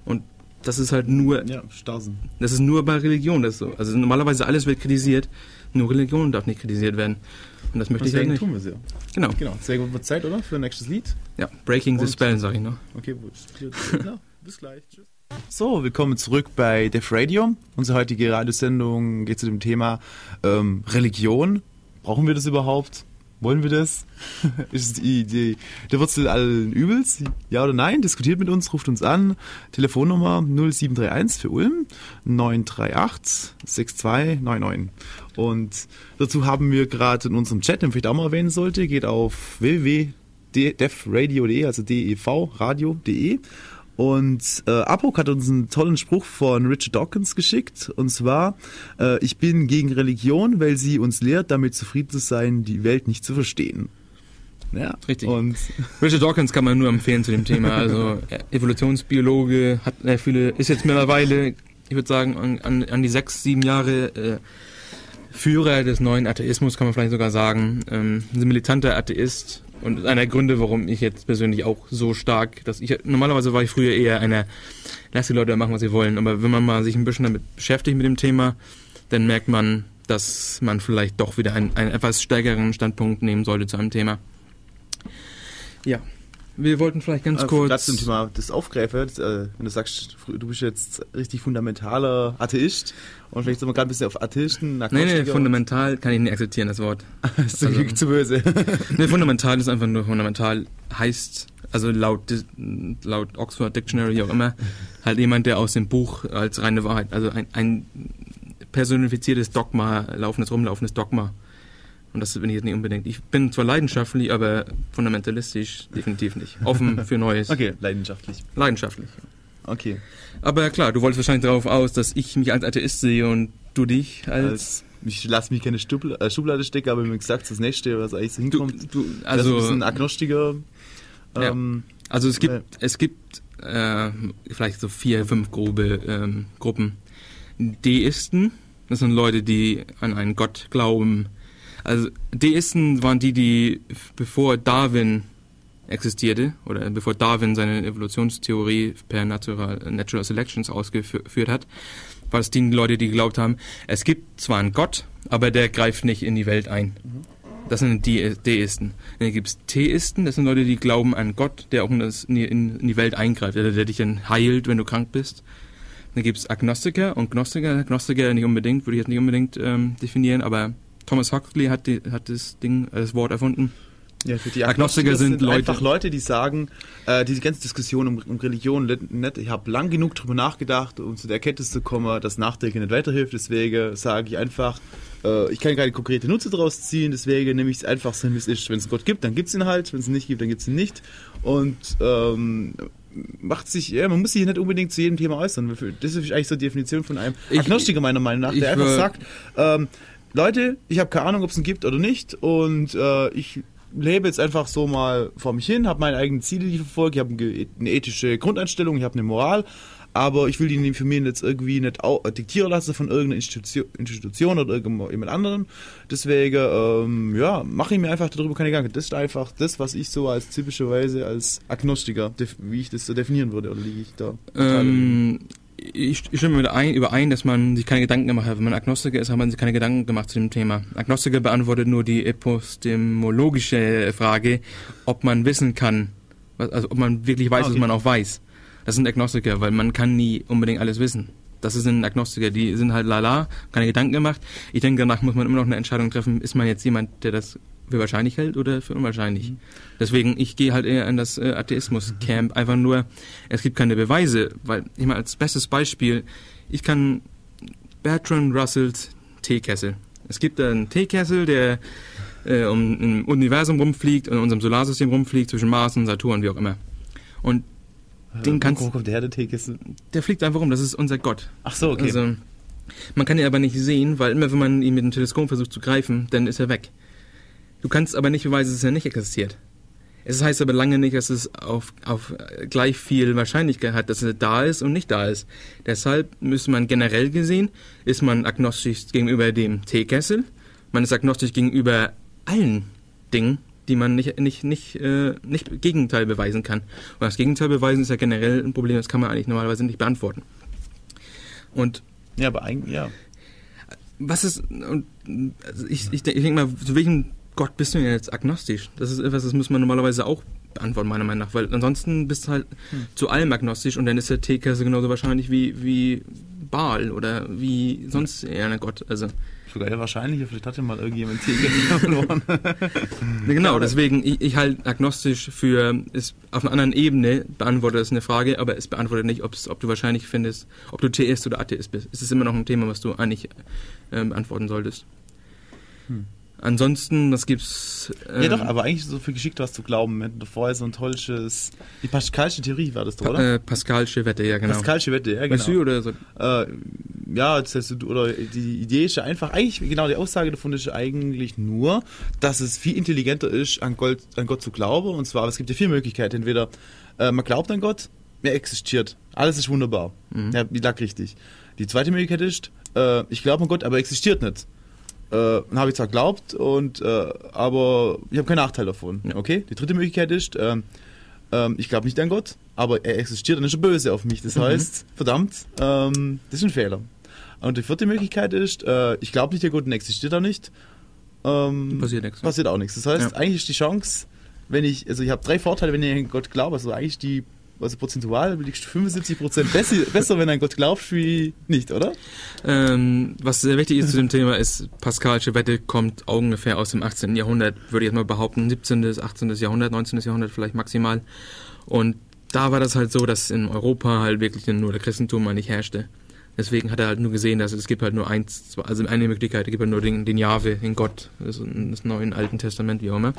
Und das ist halt nur. Ja, Starsen. Das ist nur bei Religion das so. Also normalerweise alles wird kritisiert, nur Religion darf nicht kritisiert werden. Und das möchte ich halt nicht. tun wir ja. Genau. Genau. Sehr gut. Wird Zeit, oder? Für ein nächstes Lied? Ja, Breaking Und the Spell, sag ich noch. Okay, gut. Ja, bis gleich. Tschüss. So, willkommen zurück bei Def Radio. Unsere heutige Radiosendung geht zu dem Thema ähm, Religion. Brauchen wir das überhaupt? Wollen wir das? ist die, die, der Wurzel allen Übels? Ja oder nein? Diskutiert mit uns, ruft uns an. Telefonnummer 0731 für Ulm 938 6299. Und dazu haben wir gerade in unserem Chat, den ich vielleicht auch mal erwähnen sollte, geht auf www.devradio.de, also devradio.de und äh, Apok hat uns einen tollen Spruch von Richard Dawkins geschickt. Und zwar, äh, ich bin gegen Religion, weil sie uns lehrt, damit zufrieden zu sein, die Welt nicht zu verstehen. Ja, richtig. Und Richard Dawkins kann man nur empfehlen zu dem Thema. Also Evolutionsbiologe, hat äh, viele, ist jetzt mittlerweile, ich würde sagen, an, an, an die sechs, sieben Jahre äh, Führer des neuen Atheismus, kann man vielleicht sogar sagen. Ähm, ein militanter Atheist, und einer der Gründe, warum ich jetzt persönlich auch so stark, dass ich normalerweise war ich früher eher einer, lass die Leute machen, was sie wollen. Aber wenn man mal sich ein bisschen damit beschäftigt mit dem Thema, dann merkt man, dass man vielleicht doch wieder einen, einen etwas stärkeren Standpunkt nehmen sollte zu einem Thema. Ja. Wir wollten vielleicht ganz Äh, kurz. Gerade zum Thema das Aufgreifen, das, äh, wenn du sagst, du bist jetzt richtig fundamentaler Atheist und vielleicht sind wir gerade ein bisschen auf Atheisten, Nee, nee, Agnostiker. fundamental kann ich nicht akzeptieren, das Wort. ist zu, also- zu böse. Nee, fundamental ist einfach nur fundamental heißt, also laut, laut Oxford Dictionary auch immer, halt jemand, der aus dem Buch als reine Wahrheit, also ein, ein personifiziertes Dogma, laufendes, rumlaufendes Dogma. Und das bin ich jetzt nicht unbedingt. Ich bin zwar leidenschaftlich, aber fundamentalistisch definitiv nicht. Offen für Neues. Okay, leidenschaftlich. Leidenschaftlich. Okay. Aber klar, du wolltest wahrscheinlich darauf aus, dass ich mich als Atheist sehe und du dich als... Als, ich lasse mich keine Stubl äh, Schublade stecken, aber mir gesagt, das nächste, was eigentlich so du, hinkommt, du, also also, ist ein Agnostiker. Ja. Ähm, Also es gibt, Ja. es gibt äh, vielleicht so vier, fünf grobe ähm, Gruppen. Deisten, das sind Leute, die an einen Gott glauben. Also Deisten waren die, die bevor Darwin existierte oder bevor Darwin seine Evolutionstheorie per Natural, Natural Selections ausgeführt hat, war das die Leute, die geglaubt haben, es gibt zwar einen Gott, aber der greift nicht in die Welt ein. Das sind die Deisten. Dann gibt es Theisten, das sind Leute, die glauben an Gott, der auch in, das, in, die, in die Welt eingreift, der, der dich dann heilt, wenn du krank bist. Dann gibt es Agnostiker und Gnostiker. Gnostiker nicht unbedingt, würde ich jetzt nicht unbedingt ähm, definieren, aber Thomas Huxley hat, die, hat das Ding, das Wort erfunden. Ja, die Agnostiker sind Leute- einfach Leute, die sagen, äh, diese ganze Diskussion um, um Religion, nicht, ich habe lang genug drüber nachgedacht, um zu der Erkenntnis zu kommen, dass Nachdenken nicht weiterhilft. Deswegen sage ich einfach, äh, ich kann keine konkrete Nutze daraus ziehen, deswegen nehme ich es einfach so, wie es ist. Wenn es Gott gibt, dann gibt es ihn halt, wenn es ihn nicht gibt, dann gibt es ihn nicht. Und ähm, macht sich, ja, man muss sich nicht unbedingt zu jedem Thema äußern. Das ist eigentlich so die Definition von einem Agnostiker meiner Meinung nach, der einfach wür- sagt, ähm, Leute, ich habe keine Ahnung, ob es ihn gibt oder nicht und äh, ich lebe jetzt einfach so mal vor mich hin, habe meine eigenen Ziele, die ich verfolge, ich habe eine, eine ethische Grundeinstellung, ich habe eine Moral, aber ich will die für mich jetzt irgendwie nicht diktieren lassen von irgendeiner Institution, Institution oder irgendjemand anderem. Deswegen, ähm, ja, mache ich mir einfach darüber keine Gedanken. Das ist einfach das, was ich so als typischerweise als Agnostiker, wie ich das so definieren würde, oder liege ich da? Ähm, ich, stimme mit ein, überein, dass man sich keine Gedanken gemacht hat. Wenn man Agnostiker ist, hat man sich keine Gedanken gemacht zu dem Thema. Agnostiker beantwortet nur die epistemologische Frage, ob man wissen kann, also ob man wirklich weiß, okay. was man auch weiß. Das sind Agnostiker, weil man kann nie unbedingt alles wissen. Das sind Agnostiker, die sind halt lala, keine Gedanken gemacht. Ich denke, danach muss man immer noch eine Entscheidung treffen, ist man jetzt jemand, der das für wahrscheinlich hält oder für unwahrscheinlich. Mhm. Deswegen, ich gehe halt eher in das äh, Atheismus-Camp. Einfach nur, es gibt keine Beweise, weil ich mal als bestes Beispiel, ich kann Bertrand Russells Teekessel. Es gibt einen Teekessel, der äh, um, im Universum rumfliegt, in unserem Solarsystem rumfliegt, zwischen Mars und Saturn, wie auch immer. Und den Äh, kannst- Wo kommt der der Teekessel? der fliegt einfach rum, das ist unser Gott. Ach so, okay. Also, man kann ihn aber nicht sehen, weil immer wenn man ihn mit dem Teleskop versucht zu greifen, dann ist er weg. Du kannst aber nicht beweisen, dass er nicht existiert. Es heißt aber lange nicht, dass es auf, auf gleich viel Wahrscheinlichkeit hat, dass er da ist und nicht da ist. Deshalb müsste man generell gesehen, ist man agnostisch gegenüber dem Teekessel, man ist agnostisch gegenüber allen Dingen, die man nicht, nicht, nicht, äh, nicht Gegenteil beweisen kann. Und das Gegenteil beweisen ist ja generell ein Problem, das kann man eigentlich normalerweise nicht beantworten. Und ja, aber eigentlich, ja. was ist, und, also ich, ich, ich denke mal, zu welchem Gott bist du denn jetzt agnostisch? Das ist etwas, das muss man normalerweise auch beantworten, meiner Meinung nach, weil ansonsten bist du halt Hm. zu allem agnostisch und dann ist der Teekessel genauso wahrscheinlich wie, wie Baal oder wie sonst eher ein Gott. Also, Sogar ja wahrscheinlich, vielleicht hatte mal irgendjemand Teekessel verloren. Ja, genau, deswegen, ich, ich halte agnostisch für, ist auf einer anderen Ebene beantwortet es eine Frage, aber es beantwortet nicht, ob du wahrscheinlich findest, ob du Theist oder Atheist bist. Es ist immer noch ein Thema, was du eigentlich ähm, beantworten solltest. Hm. Ansonsten, was gibt's? Ähm, ja doch, aber eigentlich so viel geschickt was zu glauben. Wir hatten davor so ein tolles, die Pascalsche Theorie war das doch, Pa oder? äh, Pascalsche Wette, ja genau. Pascalsche Wette, ja Weißt du, genau. oder so? Äh, ja, das heißt, oder die Idee ist ja einfach, eigentlich, genau, die Aussage davon ist eigentlich nur, dass es viel intelligenter ist, an Gott, an Gott zu glauben. Und zwar, es gibt ja vier Möglichkeiten. Entweder äh, man glaubt an Gott, er existiert. Alles ist wunderbar. Mhm. Ja, die lag richtig. Die zweite Möglichkeit ist, äh, ich glaube an Gott, aber er existiert nicht. Äh, habe ich zwar glaubt, und, äh, aber ich habe keinen Nachteil davon. Ja. Okay? Die dritte Möglichkeit ist, ähm, ähm, ich glaube nicht an Gott, aber er existiert und ist böse auf mich. Das Mhm. heißt, verdammt, ähm, das ist ein Fehler. Und die vierte Möglichkeit ist, äh, ich glaube nicht, der Gott und existiert auch nicht. Ähm, Passiert nichts. Passiert auch nichts. Das heißt, Ja. eigentlich ist die Chance wenn ich, also ich habe drei Vorteile, wenn ich an Gott glaube. Also eigentlich die, also prozentual liegst du 75 Prozent besser, besser, wenn an Gott glaubst, wie nicht, oder? Ähm, was sehr wichtig ist zu dem Thema ist, Pascalsche Wette kommt ungefähr aus dem 18. Jahrhundert, würde ich jetzt mal behaupten, 17., 18. Jahrhundert, 19. Jahrhundert vielleicht maximal. Und da war das halt so, dass in Europa halt wirklich nur der Christentum mal nicht herrschte. Deswegen hat er halt nur gesehen, dass es gibt halt nur eins, zwei- also eine Möglichkeit, es gibt halt nur den, den Jahwe, den Gott, das, das Neue Alten Testament, wie auch immer.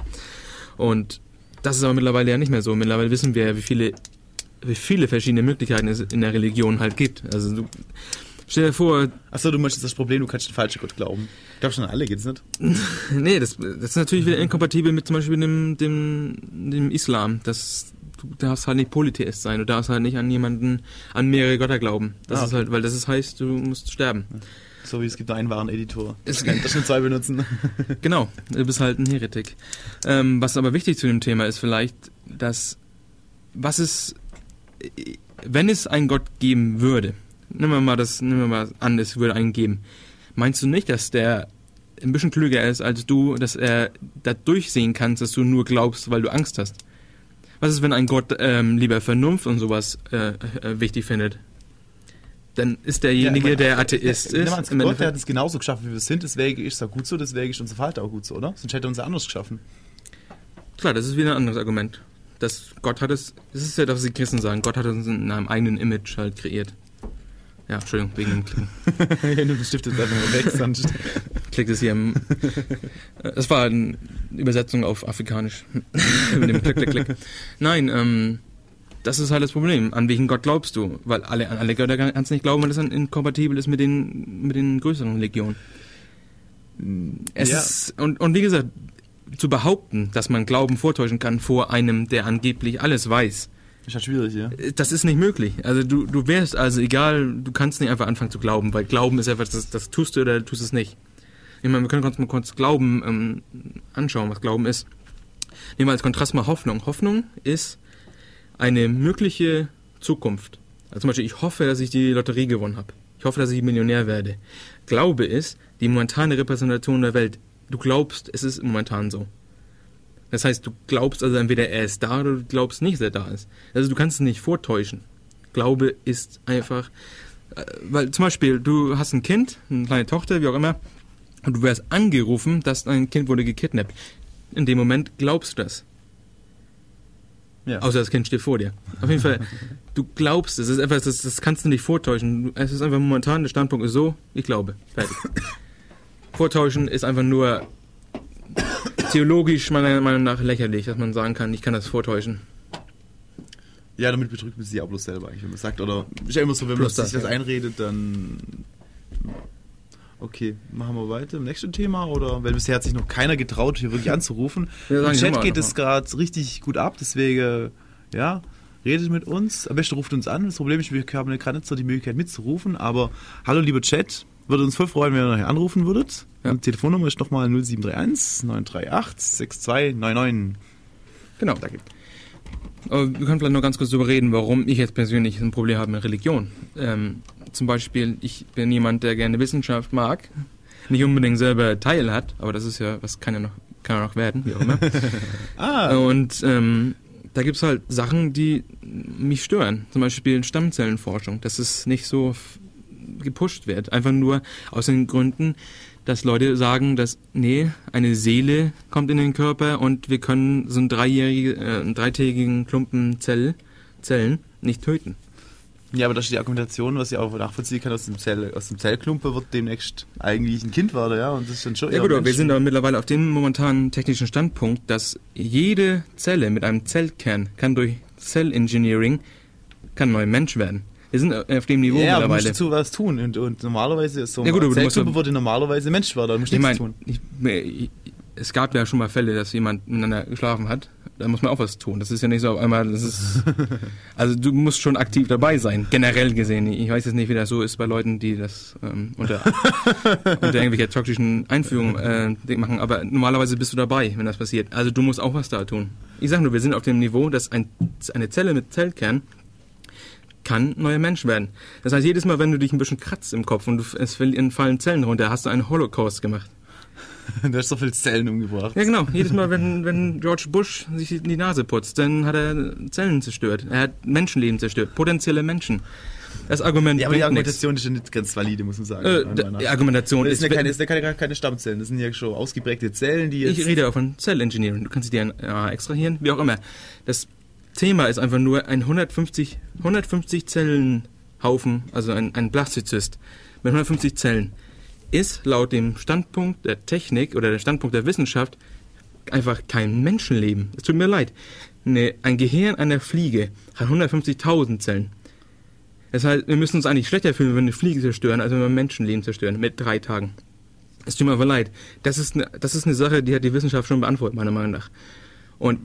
Und das ist aber mittlerweile ja nicht mehr so. Mittlerweile wissen wir ja, wie viele, wie viele verschiedene Möglichkeiten es in der Religion halt gibt. Also du, stell dir vor, Achso, du möchtest das Problem, du kannst den falschen Gott glauben. Ich glaube schon an alle geht's nicht. nee, das, das ist natürlich wieder inkompatibel mit zum Beispiel dem, dem, dem Islam. Das, du darfst halt nicht Polytheist sein, du darfst halt nicht an jemanden, an mehrere Götter glauben. Das Ah, ist halt, weil das ist, heißt, du musst sterben. So wie es gibt einen wahren Editor. Ich kann das schon zwei benutzen. Genau, du bist halt ein Heretik. Ähm, was aber wichtig zu dem Thema ist vielleicht, dass was ist, wenn es einen Gott geben würde, nehmen wir mal das, nehmen wir mal an, es würde einen geben, meinst du nicht, dass der ein bisschen klüger ist als du, dass er da durchsehen kannst, dass du nur glaubst, weil du Angst hast? Was ist, wenn ein Gott ähm, lieber Vernunft und sowas äh, äh, wichtig findet? Dann ist derjenige, der Atheist Ja, ist. Gott, im der hat Endeffekt- es genauso geschaffen, wie wir sind. Deswegen ist es auch gut so, deswegen ist unser Verhalten auch gut so, oder? Sonst hätte er uns ja anders geschaffen. Klar, das ist wieder ein anderes Argument. Das Gott hat es, das ist ja, das, was die Christen sagen, Gott hat uns in einem eigenen Image halt kreiert. Ja, Entschuldigung, wegen dem Klicken. du stiftest einfach mal weg, sonst. Klickt es hier im. Es war eine Übersetzung auf Afrikanisch. Mit dem Klick, Klick, Klick. Nein, ähm, das ist halt das Problem. An welchen Gott glaubst du? Weil alle, an alle Götter kannst du nicht glauben, weil das dann inkompatibel ist mit den, mit den größeren Religionen. Es Ja. ist, und, und wie gesagt, zu behaupten, dass man Glauben vortäuschen kann vor einem, der angeblich alles weiß, Ist halt schwierig, ja. das ist nicht möglich. Also du, du wärst also egal, du kannst nicht einfach anfangen zu glauben, weil Glauben ist etwas, das, das tust du oder tust es nicht. Ich meine, wir können uns mal kurz Glauben ähm, anschauen, was Glauben ist. Nehmen wir als Kontrast mal Hoffnung. Hoffnung ist eine mögliche Zukunft. Also zum Beispiel, ich hoffe, dass ich die Lotterie gewonnen habe. Ich hoffe, dass ich Millionär werde. Glaube ist die momentane Repräsentation der Welt. Du glaubst, es ist momentan so. Das heißt, du glaubst also entweder er ist da oder du glaubst nicht, dass er da ist. Also du kannst es nicht vortäuschen. Glaube ist einfach, äh, weil zum Beispiel du hast ein Kind, eine kleine Tochter, wie auch immer, und du wirst angerufen, dass dein Kind wurde gekidnappt. In dem Moment glaubst du das. ja. Außer das Kind steht vor dir. Auf jeden Fall, du glaubst es. Das ist etwas, das, das kannst du nicht vortäuschen. Es ist einfach momentan, der Standpunkt ist so, ich glaube. Fertig. Vortäuschen ist einfach nur theologisch meiner Meinung nach lächerlich, dass man sagen kann, ich kann das vortäuschen. ja, damit betrügt man sich auch bloß selber, eigentlich, wenn man sagt. Oder ist ja immer so, wenn man Bloß sich das, was ja. einredet, dann. Okay, machen wir weiter im nächsten Thema oder? Weil bisher hat sich noch keiner getraut, hier wirklich anzurufen. Ja, Im Chat geht es gerade richtig gut ab, deswegen, ja, redet mit uns. Am besten ruft uns an. Das Problem ist, wir haben gerade nicht so die Möglichkeit mitzurufen, aber hallo lieber Chat, würde uns voll freuen, wenn ihr nachher anrufen würdet. Ja. Die Telefonnummer ist nochmal 0731 938 6299. Genau. Danke. Aber wir können vielleicht nur ganz kurz darüber reden, warum ich jetzt persönlich ein Problem habe mit Religion. Ähm, zum Beispiel, ich bin jemand, der gerne Wissenschaft mag, nicht unbedingt selber Teil hat, aber das ist ja, was kann ja noch, kann ja noch werden, wie auch immer. Ah, Und ähm, da gibt's halt Sachen, die mich stören. Zum Beispiel Stammzellenforschung, dass es nicht so gepusht wird. Einfach nur aus den Gründen, dass Leute sagen, dass, nee, eine Seele kommt in den Körper und wir können so einen, dreijährige, äh, einen dreitägigen Klumpen Zell, Zellen nicht töten. Ja, aber da steht die Argumentation, was ich auch nachvollziehen kann, aus dem, Zell, aus dem Zellklumpen wird demnächst eigentlich ein Kind werden, ja, und das ist dann schon Ja gut, aber wir sind aber mittlerweile auf dem momentanen technischen Standpunkt, dass jede Zelle mit einem Zellkern kann durch Cell-Engineering kann ein neuer Mensch werden. Wir sind auf dem Niveau ja, aber du musst mittlerweile. dazu was tun und, und normalerweise ist so Ja gut, aber du ja- würde normalerweise Mensch werden, da musst du Ich nichts meine, tun. ich, es gab ja schon mal Fälle, dass jemand miteinander geschlafen hat. Da muss man auch was tun. Das ist ja nicht so auf einmal, das ist, also du musst schon aktiv dabei sein, generell gesehen. Ich weiß jetzt nicht, wie das so ist bei Leuten, die das ähm, unter, unter irgendwelcher toxischen Einführung äh, machen, aber normalerweise bist du dabei, wenn das passiert. Also du musst auch was da tun. Ich sag nur, wir sind auf dem Niveau, dass ein, eine Zelle mit Zellkern kann neuer Mensch werden. Das heißt, jedes Mal, wenn du dich ein bisschen kratzt im Kopf und du, es fallen Zellen runter, hast du einen Holocaust gemacht. du hast so viele Zellen umgebracht. Ja, genau. Jedes Mal, wenn, wenn George Bush sich in die Nase putzt, dann hat er Zellen zerstört. Er hat Menschenleben zerstört. Potenzielle Menschen. Das Argument Ja, aber die. Argumentation ist ja nicht ganz valide, muss man sagen. Äh, die. Argumentation das ist, ja keine, das sind ja keine, keine Stammzellen, das sind ja schon ausgeprägte Zellen, die jetzt... ich rede auch von Cell Engineering. Du kannst sie dir extrahieren, wie auch immer. Das Thema ist einfach nur ein 150, 150 Zellenhaufen, also ein, ein Blastozyst mit 150 Zellen, ist laut dem Standpunkt der Technik oder der Standpunkt der Wissenschaft einfach kein Menschenleben. Es tut mir leid. Ne, ein Gehirn einer Fliege hat 150.000 Zellen. Das heißt, wir müssen uns eigentlich schlechter fühlen, wenn wir eine Fliege zerstören, als wenn wir Menschenleben zerstören mit drei Tagen. Es tut mir aber leid. Das ist, eine, das ist eine Sache, die hat die Wissenschaft schon beantwortet, meiner Meinung nach. Und,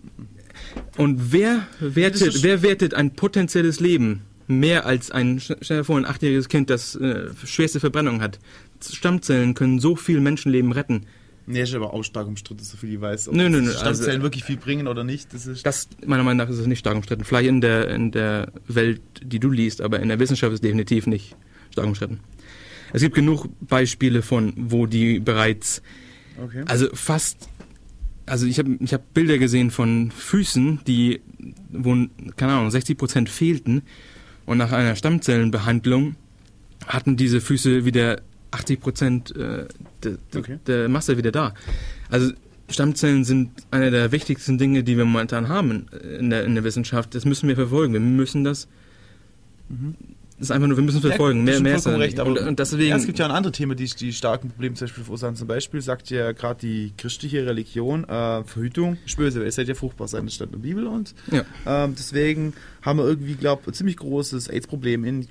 und wer, wertet, wer wertet ein potenzielles Leben mehr als ein, stell dir vor, ein achtjähriges Kind, das äh, schwerste Verbrennung hat? Stammzellen können so viel Menschenleben retten. Nee, ist aber auch stark umstritten, so viel ich weiß. Ob Nö, nö, nö, Stammzellen also- wirklich viel bringen oder nicht, das ist... Das, meiner Meinung nach, ist es nicht stark umstritten. Vielleicht in der, in der Welt, die du liest, aber in der Wissenschaft ist es definitiv nicht stark umstritten. Es gibt genug Beispiele von, wo die bereits okay. Also fast, also ich habe ich hab Bilder gesehen von Füßen, die, wo, keine Ahnung, 60% fehlten und nach einer Stammzellenbehandlung hatten diese Füße wieder 80% äh, de, de, Okay. der Masse wieder da. Also Stammzellen sind einer der wichtigsten Dinge, die wir momentan haben in der, in der Wissenschaft. Das müssen wir verfolgen. Wir müssen das. Das ist einfach nur, wir müssen verfolgen. Ja, mehr, mehr ist recht, aber und, und deswegen. ja, es gibt ja auch andere Themen, die die starken Probleme zum Beispiel verursachen. Zum Beispiel sagt ja gerade die christliche Religion, äh, Verhütung ist böse, weil es soll ja fruchtbar sein, das stand in der Bibel und ja. ähm, deswegen haben wir irgendwie, glaube ein ziemlich großes AIDS-Problem in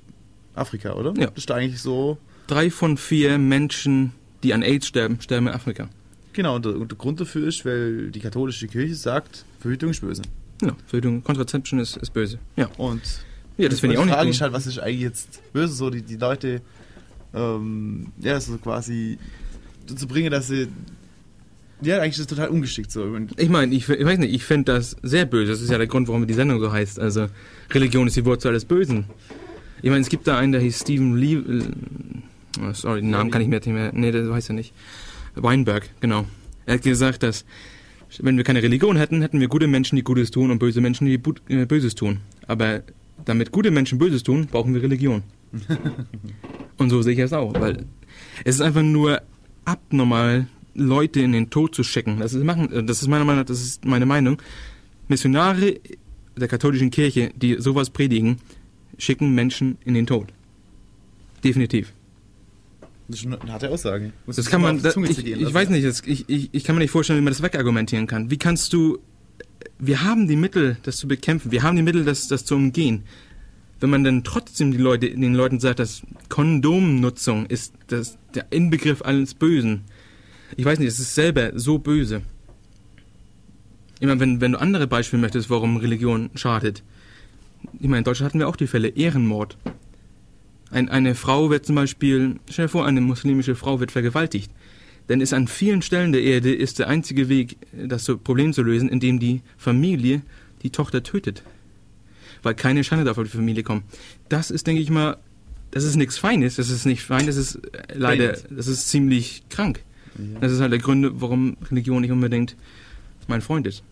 Afrika, oder? Ja. Das ist da eigentlich so, drei von vier Menschen, die an AIDS sterben, sterben in Afrika. genau, und der, und der Grund dafür ist, weil die katholische Kirche sagt, Verhütung ist böse. Ja, Verhütung, Contraception ist, ist böse. Ja, Und ja das finde ich auch die nicht Frage gut. ist halt, was ist eigentlich jetzt böse, so die, die Leute, ähm, ja, so quasi dazu bringen, dass sie, ja, eigentlich ist es total ungeschickt so. Und Ich meine, ich, ich weiß nicht, ich finde das sehr böse. Das ist ja der Grund, warum die Sendung so heißt. Also, Religion ist die Wurzel des Bösen. Ich meine, es gibt da einen, der hieß Stephen Lee. Äh, oh, sorry, den Namen kann ich mir nicht mehr. Nee, das weiß er nicht. Weinberg, genau. Er hat gesagt, dass wenn wir keine Religion hätten, hätten wir gute Menschen, die Gutes tun und böse Menschen, die äh, Böses tun. Aber damit gute Menschen Böses tun, brauchen wir Religion. und so sehe ich es auch, weil es ist einfach nur abnormal, Leute in den Tod zu schicken. Das ist, machen, das ist meiner Meinung nach, das ist meine Meinung. Missionare der katholischen Kirche, die sowas predigen, schicken Menschen in den Tod. Definitiv. das ist schon eine harte Aussage. Das kann man, da, ich, ich weiß nicht, das, ich, ich, ich kann mir nicht vorstellen, wie man das wegargumentieren kann. Wie kannst du, wir haben die Mittel, das zu bekämpfen, wir haben die Mittel, das, das zu umgehen. Wenn man dann trotzdem die Leute, den Leuten sagt, dass Kondomnutzung ist das, der Inbegriff alles Bösen. Ich weiß nicht, es ist selber so böse. Ich meine, wenn, wenn du andere Beispiele möchtest, warum Religion schadet. Ich meine, in Deutschland hatten wir auch die Fälle Ehrenmord. Ein, eine Frau wird zum Beispiel, stell dir vor, eine muslimische Frau wird vergewaltigt. Dann ist an vielen Stellen der Erde ist der einzige Weg, das Problem zu lösen, indem die Familie die Tochter tötet. Weil keine Schande darf auf die Familie kommen. Das ist, denke ich mal, das ist nichts Feines, das ist nicht fein, das ist äh, leider, das ist ziemlich krank. Ja. Das ist halt der Gründe, warum Religion nicht unbedingt mein Freund ist.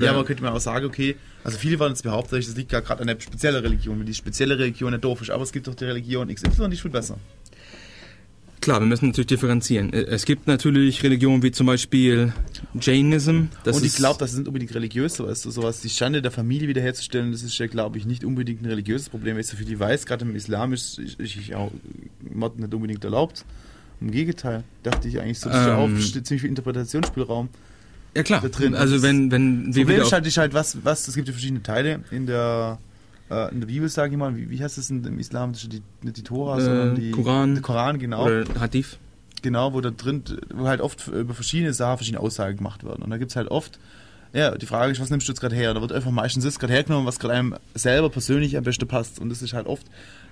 ja, aber könnte man auch sagen, okay, also viele waren jetzt behauptet, das liegt ja gerade an der speziellen Religion, wenn die spezielle Religion nicht doof ist, aber es gibt doch die Religion XY, die ist viel besser. Klar, wir müssen natürlich differenzieren. Äh, Es gibt natürlich Religionen wie zum Beispiel Jainism. Und ich ist- glaube, das ist nicht unbedingt religiös, weißt du, sowas, die Schande der Familie wiederherzustellen, das ist ja, glaube ich, nicht unbedingt ein religiöses Problem, ich so viel ich weiß, gerade im Islam ist ich, ich auch Mord nicht unbedingt erlaubt. Im Gegenteil, dachte ich eigentlich so, das ist ja auch Ähm. ziemlich viel Interpretationsspielraum. Ja klar, da drin. also wenn, wenn wir Problem ist halt, ist halt was, was, es gibt ja verschiedene Teile in der, äh, in der Bibel, sage ich mal, wie, wie heißt das in, im Islam, die, nicht die Tora, Äh, sondern die Koran. der Koran, genau. oder Hadith, Genau, wo da drin, wo halt oft über verschiedene Sachen verschiedene Aussagen gemacht werden. Und da gibt es halt oft ja, die Frage ist, was nimmst du jetzt gerade her? Da wird einfach meistens das gerade hergenommen, was gerade einem selber persönlich am besten passt. Und das ist halt oft,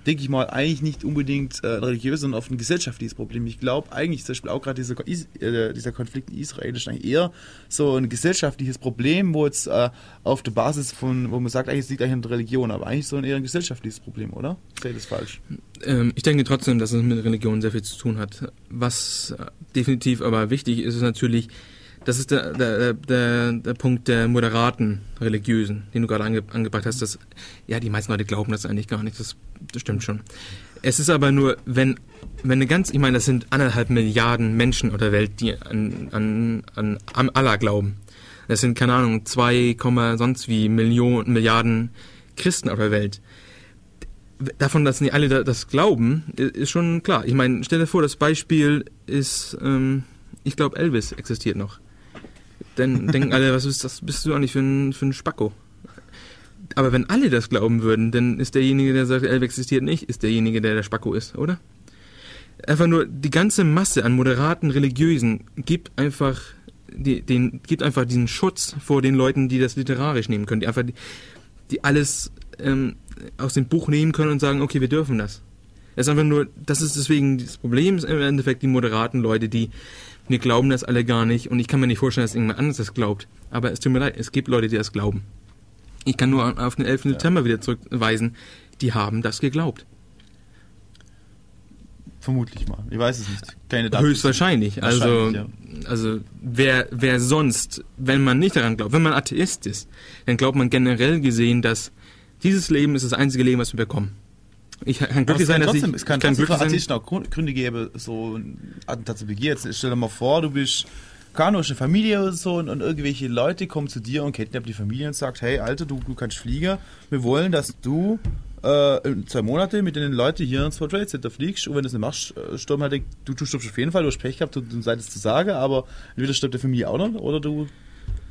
denke ich mal, eigentlich nicht unbedingt äh, ein religiöses, sondern oft ein gesellschaftliches Problem. Ich glaube eigentlich, zum Beispiel auch gerade dieser, äh, dieser Konflikt in Israel ist eigentlich eher so ein gesellschaftliches Problem, wo jetzt äh, auf der Basis von, wo man sagt, eigentlich es liegt eigentlich an der Religion, aber eigentlich so ein eher ein gesellschaftliches Problem, oder? Sehe ich das falsch? Ähm, ich denke trotzdem, dass es mit Religion sehr viel zu tun hat. Was äh, definitiv aber wichtig ist, ist natürlich, das ist der, der, der, der Punkt der moderaten Religiösen, den du gerade ange, angebracht hast. Dass, ja, die meisten Leute glauben das eigentlich gar nicht, das, das stimmt schon. Es ist aber nur, wenn, wenn eine ganz, ich meine, das sind anderthalb Milliarden Menschen auf der Welt, die an, an, an, Allah glauben. Das sind, keine Ahnung, 2, sonst wie Millionen, Milliarden Christen auf der Welt. Davon, dass nicht alle das glauben, ist schon klar. Ich meine, stell dir vor, das Beispiel ist, ähm, ich glaube, Elvis existiert noch dann denken alle, was ist das, bist du eigentlich für ein, für ein Spacko? Aber wenn alle das glauben würden, dann ist derjenige, der sagt, Elf existiert nicht, ist derjenige, der der Spacko ist, oder? Einfach nur die ganze Masse an moderaten Religiösen gibt einfach die, den, gibt einfach diesen Schutz vor den Leuten, die das literarisch nehmen können, die einfach die, die alles ähm, aus dem Buch nehmen können und sagen, okay, wir dürfen das. Es ist einfach nur, das ist deswegen das Problem, im Endeffekt die moderaten Leute, die wir glauben das alle gar nicht und ich kann mir nicht vorstellen, dass irgendjemand anderes das glaubt. Aber es tut mir leid, es gibt Leute, die das glauben. Ich kann nur auf den 11. Ja. September wieder zurückweisen, die haben das geglaubt. Vermutlich mal. Ich weiß es nicht. Keine Daten. Höchstwahrscheinlich. Also, ja. also wer, wer sonst, wenn man nicht daran glaubt, wenn man Atheist ist, dann glaubt man generell gesehen, dass dieses Leben ist das einzige Leben, was wir bekommen. Ich kann glücklich sein, dass trotzdem, ich... Es kann, kann glücklich sein, Artisten auch Gründe geben, so ein Attentat zu begehen. Jetzt stell dir mal vor, du bist keine eine Familie oder so und, und, irgendwelche Leute kommen zu dir und kidnappen die Familie und sagt, hey Alter, du, du kannst fliegen, wir wollen, dass du äh, zwei Monate mit den Leuten hier ins World Trade Center fliegst. Und wenn du das nicht machst, äh, stirbt halt, du, du stirbst auf jeden Fall, du hast Pech gehabt, du, du seid es zu sagen, aber entweder stirbt der Familie auch noch oder du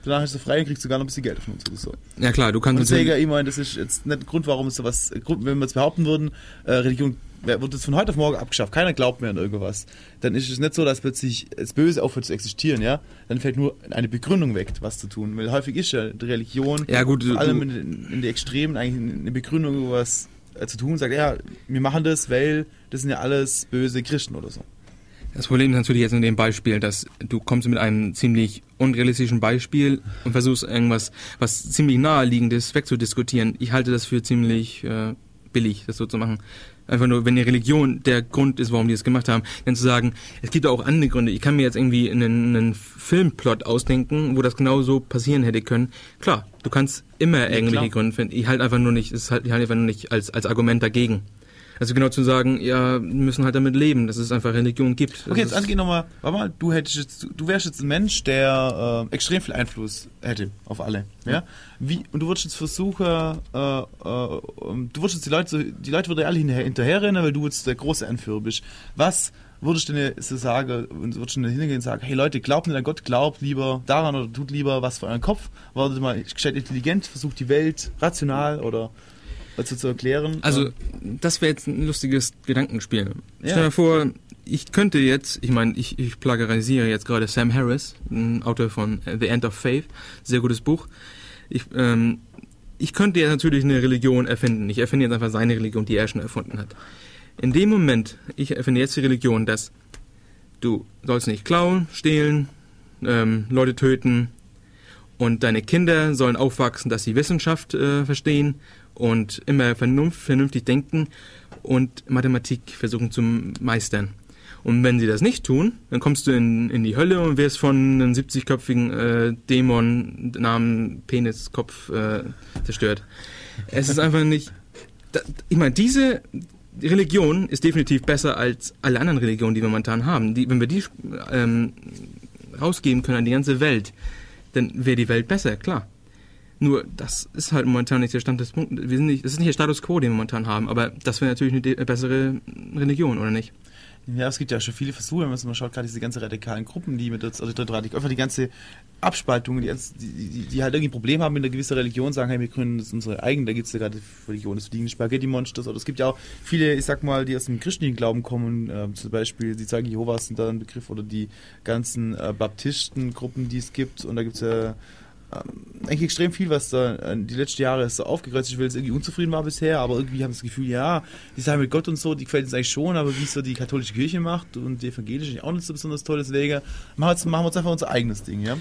danach ist du frei und kriegst sogar noch ein bisschen Geld von uns oder so. Ja klar, du kannst... Und Sega, ich meine, das ist jetzt nicht ein Grund, warum es sowas, wenn wir jetzt behaupten würden, äh, Religion wird jetzt von heute auf morgen abgeschafft, keiner glaubt mehr an irgendwas, dann ist es nicht so, dass plötzlich das Böse aufhört zu existieren, ja? Dann fällt nur eine Begründung weg, was zu tun. Weil häufig ist ja die Religion, ja, gut, vor allem in, in die Extremen, eigentlich eine Begründung, was äh, zu tun, sagt, ja, wir machen das, weil das sind ja alles böse Christen oder so. Das Problem ist natürlich jetzt in dem Beispiel, dass du kommst mit einem ziemlich unrealistischen Beispiel und versuchst irgendwas, was ziemlich naheliegendes wegzudiskutieren. Ich halte das für ziemlich äh, billig, das so zu machen. Einfach nur, wenn die Religion der Grund ist, warum die das gemacht haben, dann zu sagen, es gibt auch andere Gründe. Ich kann mir jetzt irgendwie einen, einen Filmplot ausdenken, wo das genau so passieren hätte können. Klar, du kannst immer irgendwelche ja, Gründe finden. Ich halte einfach nur nicht, es halt, ich halte einfach nur nicht als, als Argument dagegen. Also genau zu sagen, ja, wir müssen halt damit leben, dass es einfach Religion gibt. Okay, jetzt angeh nochmal, warte mal, du hättest jetzt, du wärst jetzt ein Mensch, der äh, extrem viel Einfluss hätte auf alle. Ja? Wie, und du würdest jetzt versuchen, äh, äh, du würdest jetzt die Leute, die Leute würden alle hinterher, hinterherrennen, weil du jetzt der große Anführer bist. Was würdest du denn so sagen, würdest du denn hingehen und sagen, hey Leute, glaubt nicht an Gott, glaubt lieber daran oder tut lieber was für euren Kopf, wartet mal gescheit intelligent, versucht die Welt rational oder dazu zu erklären. Also, das wäre jetzt ein lustiges Gedankenspiel. Ja. Stell dir vor, ich könnte jetzt, ich meine, ich, ich plagiarisiere jetzt gerade Sam Harris, ein Autor von The End of Faith, sehr gutes Buch. Ich, ähm, ich könnte jetzt natürlich eine Religion erfinden. Ich erfinde jetzt einfach seine Religion, die er schon erfunden hat. In dem Moment, ich erfinde jetzt die Religion, dass du sollst nicht klauen, stehlen, ähm, Leute töten und deine Kinder sollen aufwachsen, dass sie Wissenschaft äh, verstehen und immer vernunft, vernünftig denken und Mathematik versuchen zu meistern. Und wenn sie das nicht tun, dann kommst du in, in die Hölle und wirst von einem 70-köpfigen äh, Dämon namens Peniskopf äh, zerstört. Es ist einfach nicht. Da, ich meine, diese Religion ist definitiv besser als alle anderen Religionen, die wir momentan haben. Die, wenn wir die ähm, rausgeben können an die ganze Welt, dann wäre die Welt besser, klar. Nur, das ist halt momentan nicht der Stand des Punktes. Das ist nicht der Status quo, den wir momentan haben, aber das wäre natürlich eine bessere Religion, oder nicht? Ja, es gibt ja schon viele Versuche, wenn man schaut, gerade diese ganzen radikalen Gruppen, die mit uns, also einfach die ganze Abspaltung, die, die, die, halt irgendwie ein Problem haben mit einer gewissen Religion, sagen, hey, wir gründen das unsere eigene, da gibt es ja gerade Religion des fliegenden Spaghetti-Monsters, oder es gibt ja auch viele, ich sag mal, die aus dem christlichen Glauben kommen, äh, zum Beispiel die Zeugen Jehovas sind da ein Begriff, oder die ganzen äh, Baptistengruppen, die es gibt, und da gibt es ja eigentlich extrem viel, was da äh, die letzten Jahre so aufgekreuzt ist, weil es irgendwie unzufrieden war bisher, aber irgendwie haben sie das Gefühl, ja, die Sache mit Gott und so, die gefällt uns eigentlich schon, aber wie es so die katholische Kirche macht und die evangelische auch nicht so besonders toll, deswegen machen wir, jetzt, uns einfach unser eigenes Ding, ja.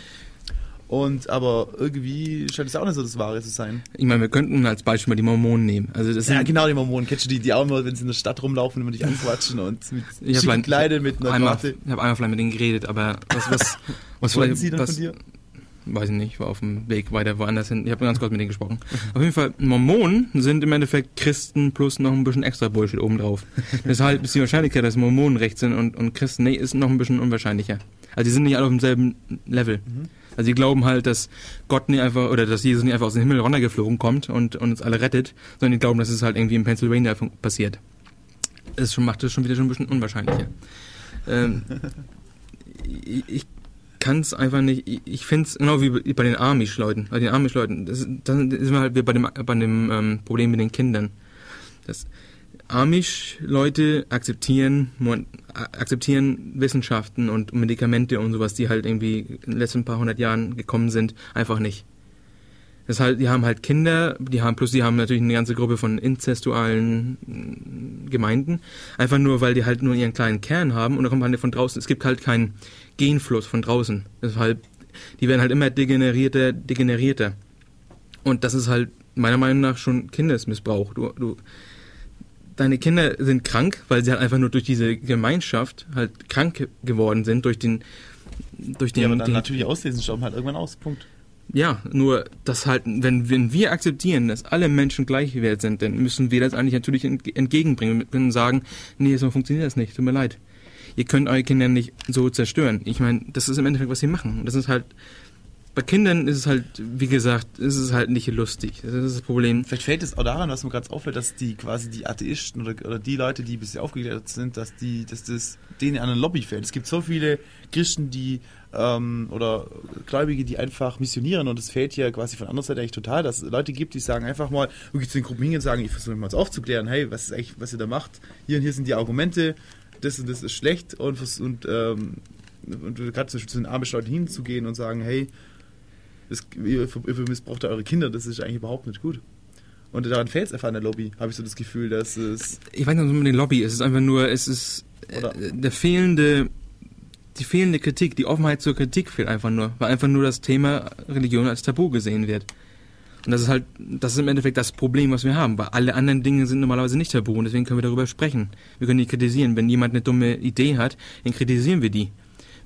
Und aber irgendwie scheint es auch nicht so das Wahre zu sein. Ich meine, wir könnten als Beispiel mal die Mormonen nehmen. Also das Ja, genau, die Mormonen. Kennst du die, die auch immer, wenn sie in der Stadt rumlaufen, immer dich anquatschen und mit ich habe schick gekleidet mit einer einmal, ich hab einmal vielleicht mit denen geredet, aber was, was, was Wollten vielleicht, sie dann was, von dir? Weiß ich nicht, war auf dem Weg weiter woanders hin. Ich habe ganz kurz mit denen gesprochen. Auf jeden Fall, Mormonen sind im Endeffekt Christen plus noch ein bisschen extra Bullshit obendrauf. Deshalb ist die Wahrscheinlichkeit, dass Mormonen recht sind und, und Christen nee, ist noch ein bisschen unwahrscheinlicher. Also die sind nicht alle auf demselben Level. Also die glauben halt, dass Gott nicht einfach, oder dass Jesus nicht einfach aus dem Himmel runtergeflogen kommt und, und uns alle rettet, sondern die glauben, dass es halt irgendwie in Pennsylvania passiert. Das schon, macht das schon wieder schon ein bisschen unwahrscheinlicher. Ähm, ich kann es einfach nicht, ich, ich finde es genau wie bei den Amish-Leuten, bei den Amish-Leuten, dann sind wir halt bei dem, bei dem ähm, Problem mit den Kindern. Das Amish-Leute akzeptieren, akzeptieren Wissenschaften und Medikamente und sowas, die halt irgendwie in den letzten paar hundert Jahren gekommen sind, einfach nicht. Das halt, die haben halt Kinder, die haben, plus die haben natürlich eine ganze Gruppe von inzestualen mm, Gemeinden, einfach nur, weil die halt nur ihren kleinen Kern haben und da kommt halt von draußen, es gibt halt keinen Genfluss von draußen. Deshalb, die werden halt immer degenerierter, degenerierter. Und das ist halt meiner Meinung nach schon Kindesmissbrauch. Du, du, deine Kinder sind krank, weil sie halt einfach nur durch diese Gemeinschaft halt krank geworden sind, durch den, durch den, Ja, aber dann den natürlich auslesen, schauen halt irgendwann aus. Punkt. ja, nur das halt, wenn, wenn wir akzeptieren, dass alle Menschen gleich wert sind, dann müssen wir das eigentlich natürlich entge- entgegenbringen. Wir können sagen, nee, so funktioniert das nicht, tut mir leid. Ihr könnt eure Kinder nicht so zerstören. Ich meine, das ist im Endeffekt, was sie machen. Das ist halt, bei Kindern ist es halt, wie gesagt, ist es halt nicht lustig. Das ist das Problem. Vielleicht fällt es auch daran, was mir gerade auffällt, dass die quasi die Atheisten oder, oder die Leute, die bisher aufgeklärt sind, dass die, dass das denen an ein Lobby fällt. Es gibt so viele Christen, die ähm, oder Gläubige, die einfach missionieren und es fällt hier quasi von anderer Seite eigentlich total, dass es Leute gibt, die sagen einfach mal, wirklich zu den Gruppen hingehen und sagen, ich versuche mal aufzuklären, hey, was ist eigentlich, was ihr da macht? Hier und hier sind die Argumente, das und das ist schlecht und, und, ähm, und gerade zu den Amish-Leuten hinzugehen und sagen, hey, das, ihr, ihr missbraucht da eure Kinder, das ist eigentlich überhaupt nicht gut. Und daran fällt es einfach an der Lobby, habe ich so das Gefühl, dass es. Ich weiß nicht, was mit den Lobby ist. Es ist einfach nur, es ist äh, der fehlende, die fehlende Kritik, die Offenheit zur Kritik fehlt einfach nur, weil einfach nur das Thema Religion als Tabu gesehen wird. Und das ist halt, das ist im Endeffekt das Problem, was wir haben, weil alle anderen Dinge sind normalerweise nicht tabu und deswegen können wir darüber sprechen. Wir können die kritisieren. Wenn jemand eine dumme Idee hat, dann kritisieren wir die.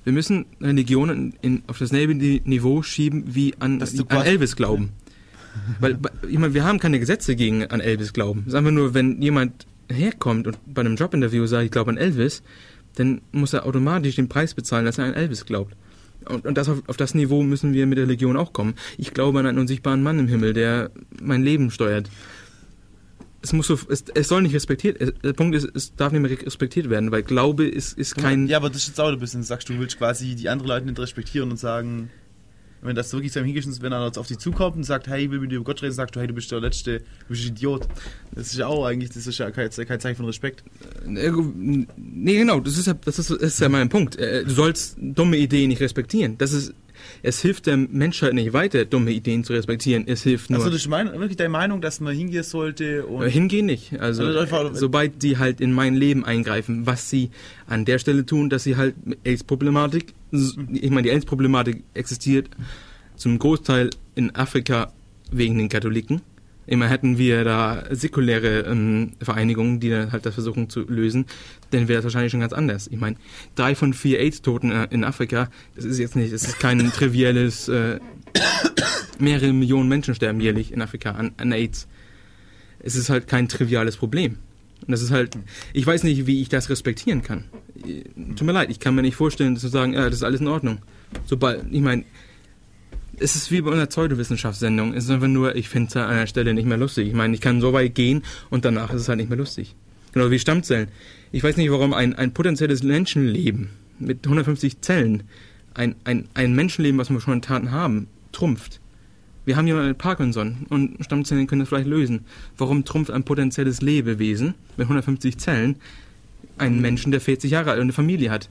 Wir müssen Religionen in, auf dasselbe Ni- Niveau schieben wie an, an Elvis glauben. Weil, ich meine, wir haben keine Gesetze gegen an Elvis glauben. Ist einfach nur, wenn jemand herkommt und bei einem Jobinterview sagt, ich glaube an Elvis, dann muss er automatisch den Preis bezahlen, dass er an Elvis glaubt. Und, und das auf, auf das Niveau müssen wir mit der Religion auch kommen. Ich glaube an einen unsichtbaren Mann im Himmel, der mein Leben steuert. Es muss so, es, es soll nicht respektiert, es, der Punkt ist, es darf nicht mehr respektiert werden, weil Glaube ist, ist kein, ja, aber das ist jetzt auch ein bisschen, sagst du, willst quasi die anderen Leute nicht respektieren und sagen, wenn das wirklich zu einem hingehst, wenn einer jetzt auf dich zukommt und sagt, hey, ich will mit dir über Gott reden, sagst du, hey, du bist der Letzte, du bist ein Idiot. Das ist ja auch eigentlich, das ist ja kein, kein Zeichen von Respekt. Äh, Nee, genau, das ist ja, das ist, das ist ja mein Punkt. Äh, Du sollst dumme Ideen nicht respektieren. Das ist, es hilft der Menschheit nicht weiter, dumme Ideen zu respektieren. Es hilft nur. Also, das ist mein, wirklich deine Meinung, dass man hingehen sollte und. Äh, Hingehen nicht. Also, Also äh, sobald die halt in mein Leben eingreifen, was sie an der Stelle tun, dass sie halt AIDS-Problematik, ich meine, die AIDS-Problematik existiert zum Großteil in Afrika wegen den Katholiken. Immer hätten wir da säkuläre ähm, Vereinigungen, die dann halt das versuchen zu lösen, dann wäre das wahrscheinlich schon ganz anders. Ich meine, drei von vier AIDS-Toten äh, in Afrika, das ist jetzt nicht, das ist kein triviales, äh, mehrere Millionen Menschen sterben jährlich in Afrika an, an AIDS es ist halt kein triviales Problem. Und das ist halt, ich weiß nicht, wie ich das respektieren kann. Äh, Tut mir leid, ich kann mir nicht vorstellen, zu sagen, ja, das ist alles in Ordnung. Sobald, ich meine, es ist wie bei einer Pseudowissenschaftssendung. Es ist einfach nur, ich finde es an einer Stelle nicht mehr lustig. Ich meine, ich kann so weit gehen und danach ist es halt nicht mehr lustig. Genau wie Stammzellen. Ich weiß nicht, warum ein, ein potenzielles Menschenleben mit 150 Zellen, ein, ein, ein Menschenleben, was wir schon in Taten haben, trumpft. Wir haben jemanden mit Parkinson und Stammzellen können das vielleicht lösen. Warum trumpft ein potenzielles Lebewesen mit 150 Zellen einen Menschen, der 40 Jahre alt und eine Familie hat?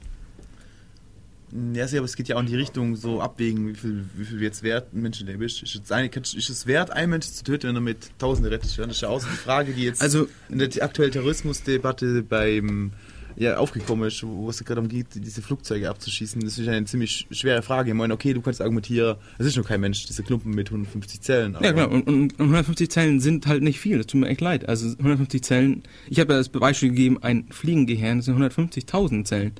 Ja, aber es geht ja auch in die Richtung so abwägen, wie viel, wie viel jetzt wert ein Mensch bist. Ist, jetzt eine, ist es wert, einen Menschen zu töten, wenn er mit Tausende rettet? Das ist ja auch so die Frage, die jetzt Also- in der aktuellen Terrorismusdebatte beim ja, aufgekommen ist, wo es gerade darum geht, diese Flugzeuge abzuschießen. Das ist eine ziemlich schwere Frage. Ich meine, okay, du kannst argumentieren, es ist noch kein Mensch, diese Klumpen mit 150 Zellen. Ja, klar. Und, und, und 150 Zellen sind halt nicht viel. Das tut mir echt leid. Also 150 Zellen. Ich habe ja das Beispiel gegeben, ein Fliegengehirn, das sind 150.000 Zellen.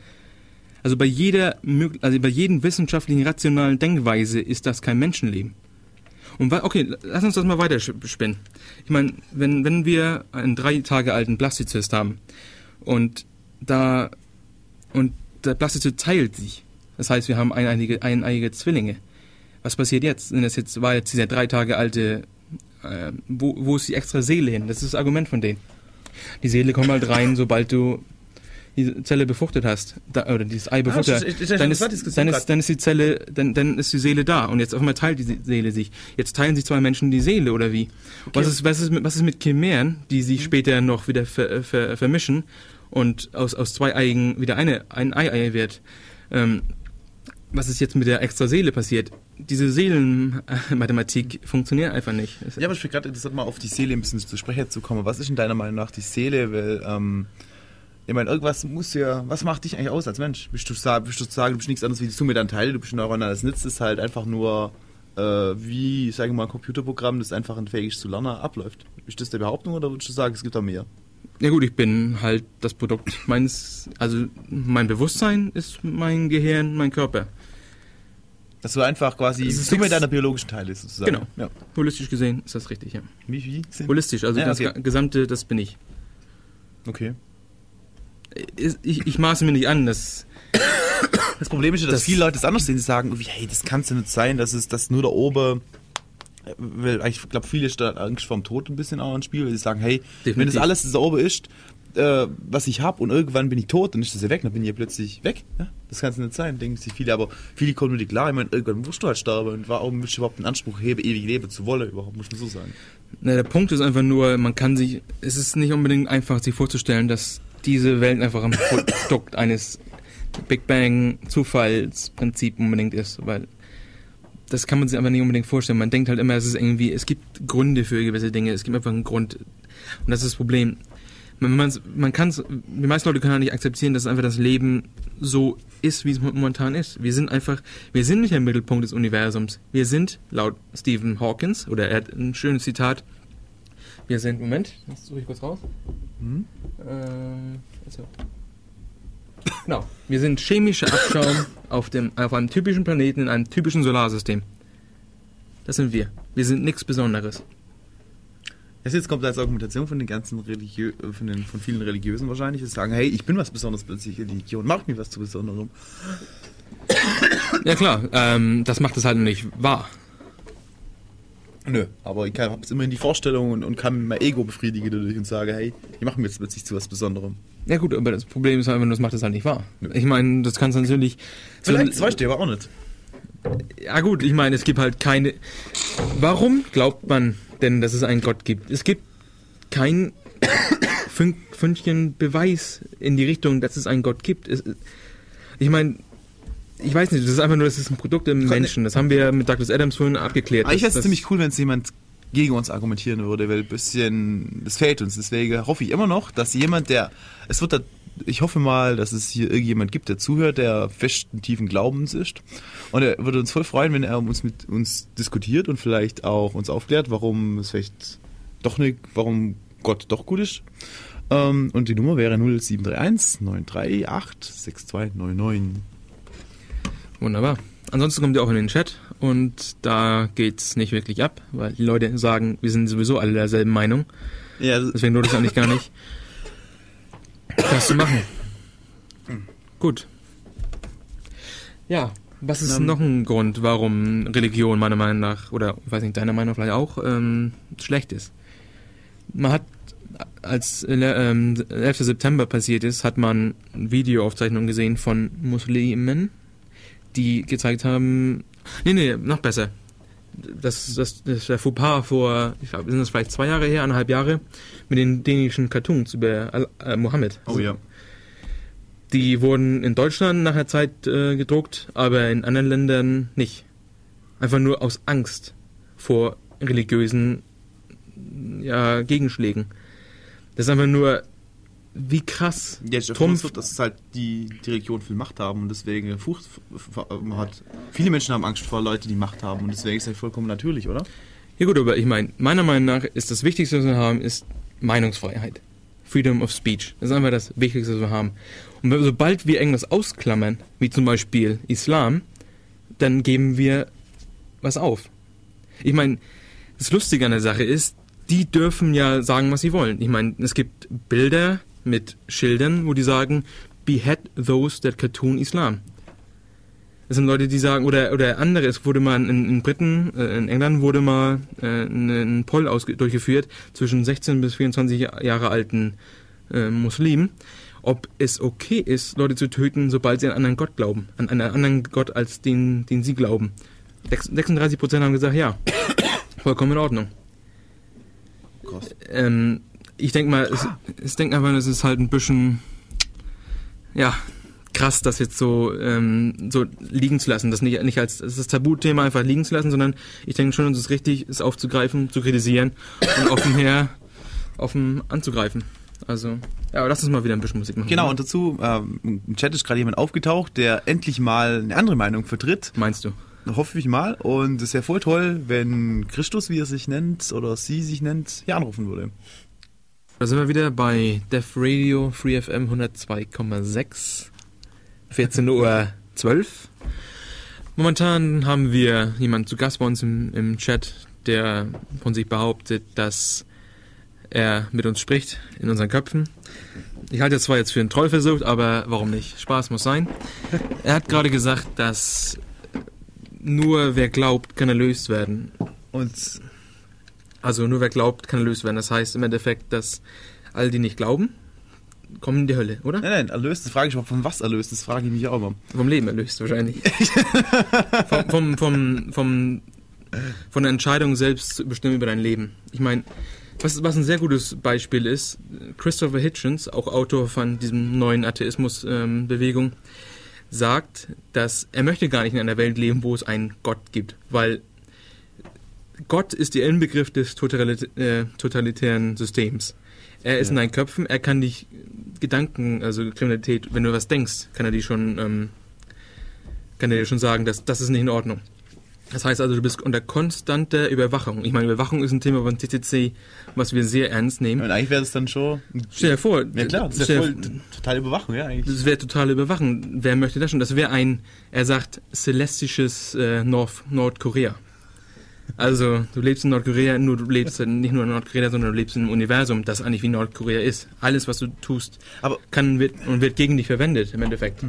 Also bei jeder, also bei jedem wissenschaftlichen, rationalen Denkweise ist das kein Menschenleben. Und okay, lass uns das mal weiterspinnen. Ich meine, wenn, wenn wir einen drei Tage alten Blastozyst haben und da und der Blastozyst teilt sich, das heißt, wir haben eineiige, eineiige Zwillinge. Was passiert jetzt? Denn das jetzt war jetzt dieser drei Tage alte, äh, wo, wo ist die extra Seele hin? Das ist das Argument von denen. Die Seele kommt halt rein, sobald du die Zelle befruchtet hast, da, oder dieses Ei befruchtet das ist- hast, ist ja dann, ist, dann, ist, dann ist die Zelle, dann, dann ist die Seele da und jetzt auf einmal teilt die Se- Seele sich. Jetzt teilen sich zwei Menschen die Seele oder wie? Was, ist, was, ist mit, was ist mit Chimären, die sich später noch wieder ver, ver, vermischen und aus, aus zwei Eigen wieder eine, ein Ei-Ei wird? Ähm, was ist jetzt mit der extra Seele passiert? Diese Seelenmathematik funktioniert einfach nicht. Ja, aber ich bin gerade interessant, mal auf die Seele ein bisschen zu sprechen zu kommen. Was ist in deiner Meinung nach die Seele? Weil, ähm, ich meine, irgendwas muss ja, was macht dich eigentlich aus als Mensch? Bist du, bist du zu sagen, du bist nichts anderes wie die Summe deiner Teile, du bist ein neuronales Netz, das halt einfach nur, äh, wie, sagen wir mal, ein Computerprogramm, das einfach fähig ist zu lernen, abläuft. Ist das der Behauptung oder würdest du sagen, es gibt da mehr? Ja gut, ich bin halt das Produkt meines, also mein Bewusstsein ist mein Gehirn, mein Körper. Dass du einfach quasi ist Summe deiner biologischen Teile ist, sozusagen. Genau. Ja. Holistisch gesehen ist das richtig, ja. Wie, wie? Holistisch, also Ja, das okay. Gesamte, das bin ich. Okay. Ich, ich, maße mir nicht an, das, Das Problem ist ja, dass Das- viele Leute das anders sehen. Die sagen, irgendwie, hey, das kann es ja nicht sein, dass es das nur da oben. Weil ich glaube, viele stellen Angst vorm Tod ein bisschen auch ins Spiel, weil sie sagen, hey, wenn Definitiv. das alles das da oben ist, äh, was ich habe und irgendwann bin ich tot, dann ist das ja weg, dann bin ich ja plötzlich weg. Ja? Das kann es nicht sein, denken sich viele. Aber viele kommen mit klar, ich meine, irgendwann musst du halt sterben und warum willst du überhaupt einen Anspruch heben, ewig leben zu wollen, überhaupt, muss man so sagen. na, der Punkt ist einfach nur, man kann sich, es ist nicht unbedingt einfach, sich vorzustellen, dass diese Welt einfach ein Produkt eines Big Bang Zufallsprinzip unbedingt ist, weil das kann man sich einfach nicht unbedingt vorstellen. Man denkt halt immer, es ist irgendwie, es gibt Gründe für gewisse Dinge, es gibt einfach einen Grund. Und das ist das Problem. Man, man, man kann die meisten Leute können halt nicht akzeptieren, dass einfach das Leben so ist, wie es momentan ist. Wir sind einfach, wir sind nicht der Mittelpunkt des Universums. Wir sind, laut Stephen Hawkins, oder er hat ein schönes Zitat, wir sind, Moment, das suche ich kurz raus. Hm? Äh, also. Genau. Wir sind chemischer Abschaum auf, dem, auf einem typischen Planeten in einem typischen Solarsystem. Das sind wir. Wir sind nichts Besonderes. Das jetzt kommt als Argumentation von den ganzen Religiö von, den, von vielen Religiösen wahrscheinlich, die sagen, hey, ich bin was Besonderes plötzlich, Religion macht mich was zu Besonderem. Ja klar, ähm, das macht es halt nicht wahr. Nö, aber ich habe immerhin die Vorstellung und, und kann mein Ego befriedigen dadurch und sage, hey, ich mache mir jetzt plötzlich zu was Besonderem. Ja gut, aber das Problem ist einfach, nur, das macht es halt nicht wahr. Ich meine, das kannst du natürlich... Vielleicht, das weißt du aber auch nicht. Ja gut, ich meine, es gibt halt keine... Warum glaubt man denn, dass es einen Gott gibt? Es gibt kein Fün Fünkchen Beweis in die Richtung, dass es einen Gott gibt. Es, ich meine, ich weiß nicht, das ist einfach nur, das ist ein Produkt im Menschen. Das haben wir mit Douglas Adams vorhin abgeklärt. Aber ich fände es ziemlich cool, wenn es jemand gegen uns argumentieren würde, weil ein bisschen, das fehlt uns. Deswegen hoffe ich immer noch, dass jemand, der, es wird da, ich hoffe mal, dass es hier irgendjemand gibt, der zuhört, der festen, tiefen Glaubens ist. Und er würde uns voll freuen, wenn er uns mit uns diskutiert und vielleicht auch uns aufklärt, warum es vielleicht doch nicht, warum Gott doch gut ist. Ähm, und die Nummer wäre 0731 938 6299. Wunderbar. Ansonsten kommt ihr auch in den Chat und da geht's nicht wirklich ab, weil die Leute sagen, wir sind sowieso alle derselben Meinung. Ja, Deswegen lohnt es eigentlich gar nicht, das zu machen. Gut. Ja, was ist Ähm, noch ein Grund, warum Religion meiner Meinung nach, oder ich weiß nicht, deiner Meinung vielleicht auch, ähm, schlecht ist? Man hat, als äh, ähm, 11. September passiert ist, hat man Videoaufzeichnungen gesehen von Muslimen, die gezeigt haben, nee, nee, noch besser. Das, das, das der Fauxpas vor, ich glaube, sind das vielleicht zwei Jahre her, eineinhalb Jahre, mit den dänischen Cartoons über äh, Mohammed. oh ja. Die wurden in Deutschland nach einer Zeit äh, gedruckt, aber in anderen Ländern nicht. Einfach nur aus Angst vor religiösen ja, Gegenschlägen. Das ist einfach nur, wie krass Ja, ich Trumpf- so, dass halt die, die Religion viel Macht haben und deswegen Furcht hat. Viele Menschen haben Angst vor Leuten, die Macht haben und deswegen ist das vollkommen natürlich, oder? Ja gut, aber ich meine, meiner Meinung nach ist das Wichtigste, was wir haben, ist Meinungsfreiheit. Freedom of Speech. Das ist einfach das Wichtigste, was wir haben. Und wenn- sobald wir irgendwas ausklammern, wie zum Beispiel Islam, dann geben wir was auf. Ich meine, das Lustige an der Sache ist, die dürfen ja sagen, was sie wollen. Ich meine, es gibt Bilder mit Schildern, wo die sagen, behead those that cartoon Islam. Das sind Leute, die sagen, oder, oder andere, es wurde mal in, in Briten, äh, in England wurde mal äh, ein, ein Poll durchgeführt zwischen 16 bis 24 Jahre alten äh, Muslimen, ob es okay ist, Leute zu töten, sobald sie an einen anderen Gott glauben, an einen anderen Gott als den, den sie glauben. 36 Prozent haben gesagt, ja, vollkommen in Ordnung. Ähm, ich denke mal, es, ich denke einfach, es ist halt ein bisschen, ja, krass, das jetzt so, ähm, so liegen zu lassen. Das nicht, nicht als das Tabuthema einfach liegen zu lassen, sondern ich denke schon, es ist richtig, es aufzugreifen, zu kritisieren und offen her, offen anzugreifen. Also, ja, aber lass uns mal wieder ein bisschen Musik machen. Genau, oder? und dazu, ähm, im Chat ist gerade jemand aufgetaucht, der endlich mal eine andere Meinung vertritt. Meinst du? Hoffe ich mal. Und es wäre voll toll, wenn Christus, wie er sich nennt, oder sie sich nennt, hier anrufen würde. Da sind wir wieder bei Def Radio Free FM 102,6. 14 Uhr 12. Momentan haben wir jemanden zu Gast bei uns im, im Chat, der von sich behauptet, dass er mit uns spricht in unseren Köpfen. Ich halte das zwar jetzt für einen Trollversuch, aber warum nicht? Spaß muss sein. Er hat gerade gesagt, dass nur wer glaubt, kann erlöst werden. Und Also nur wer glaubt, kann erlöst werden. Das heißt im Endeffekt, dass all die nicht glauben, kommen in die Hölle, oder? nein, nein, erlöst, das frage ich mal, von was erlöst, das frage ich mich auch immer. Vom Leben erlöst wahrscheinlich. vom, vom, vom, vom, von der Entscheidung selbst zu bestimmen über dein Leben. Ich meine, was, was ein sehr gutes Beispiel ist, Christopher Hitchens, auch Autor von diesem neuen Atheismus-Bewegung, sagt, dass er möchte gar nicht in einer Welt leben, wo es einen Gott gibt, weil Gott ist der Inbegriff des totalit äh, totalitären Systems. Er ist Ja. in deinen Köpfen, er kann dich Gedanken, also Kriminalität, wenn du was denkst, kann er die schon, ähm, kann er dir schon sagen, dass das ist nicht in Ordnung. Das heißt also, du bist unter konstanter Überwachung. Ich meine, Überwachung ist ein Thema von TTC, was wir sehr ernst nehmen. Und eigentlich wäre das dann schon. Stell dir vor, Ja klar, das ist stell ja dir- voll t- totale Überwachung, ja eigentlich. das wäre totale Überwachung. Wer möchte das schon? Das wäre ein, er sagt, celestisches äh, Nord Nordkorea. Also, du lebst in Nordkorea, nur du lebst nicht nur in Nordkorea, sondern du lebst in einem Universum, das eigentlich wie Nordkorea ist. Alles, was du tust, Aber kann wird, und wird gegen dich verwendet, im Endeffekt.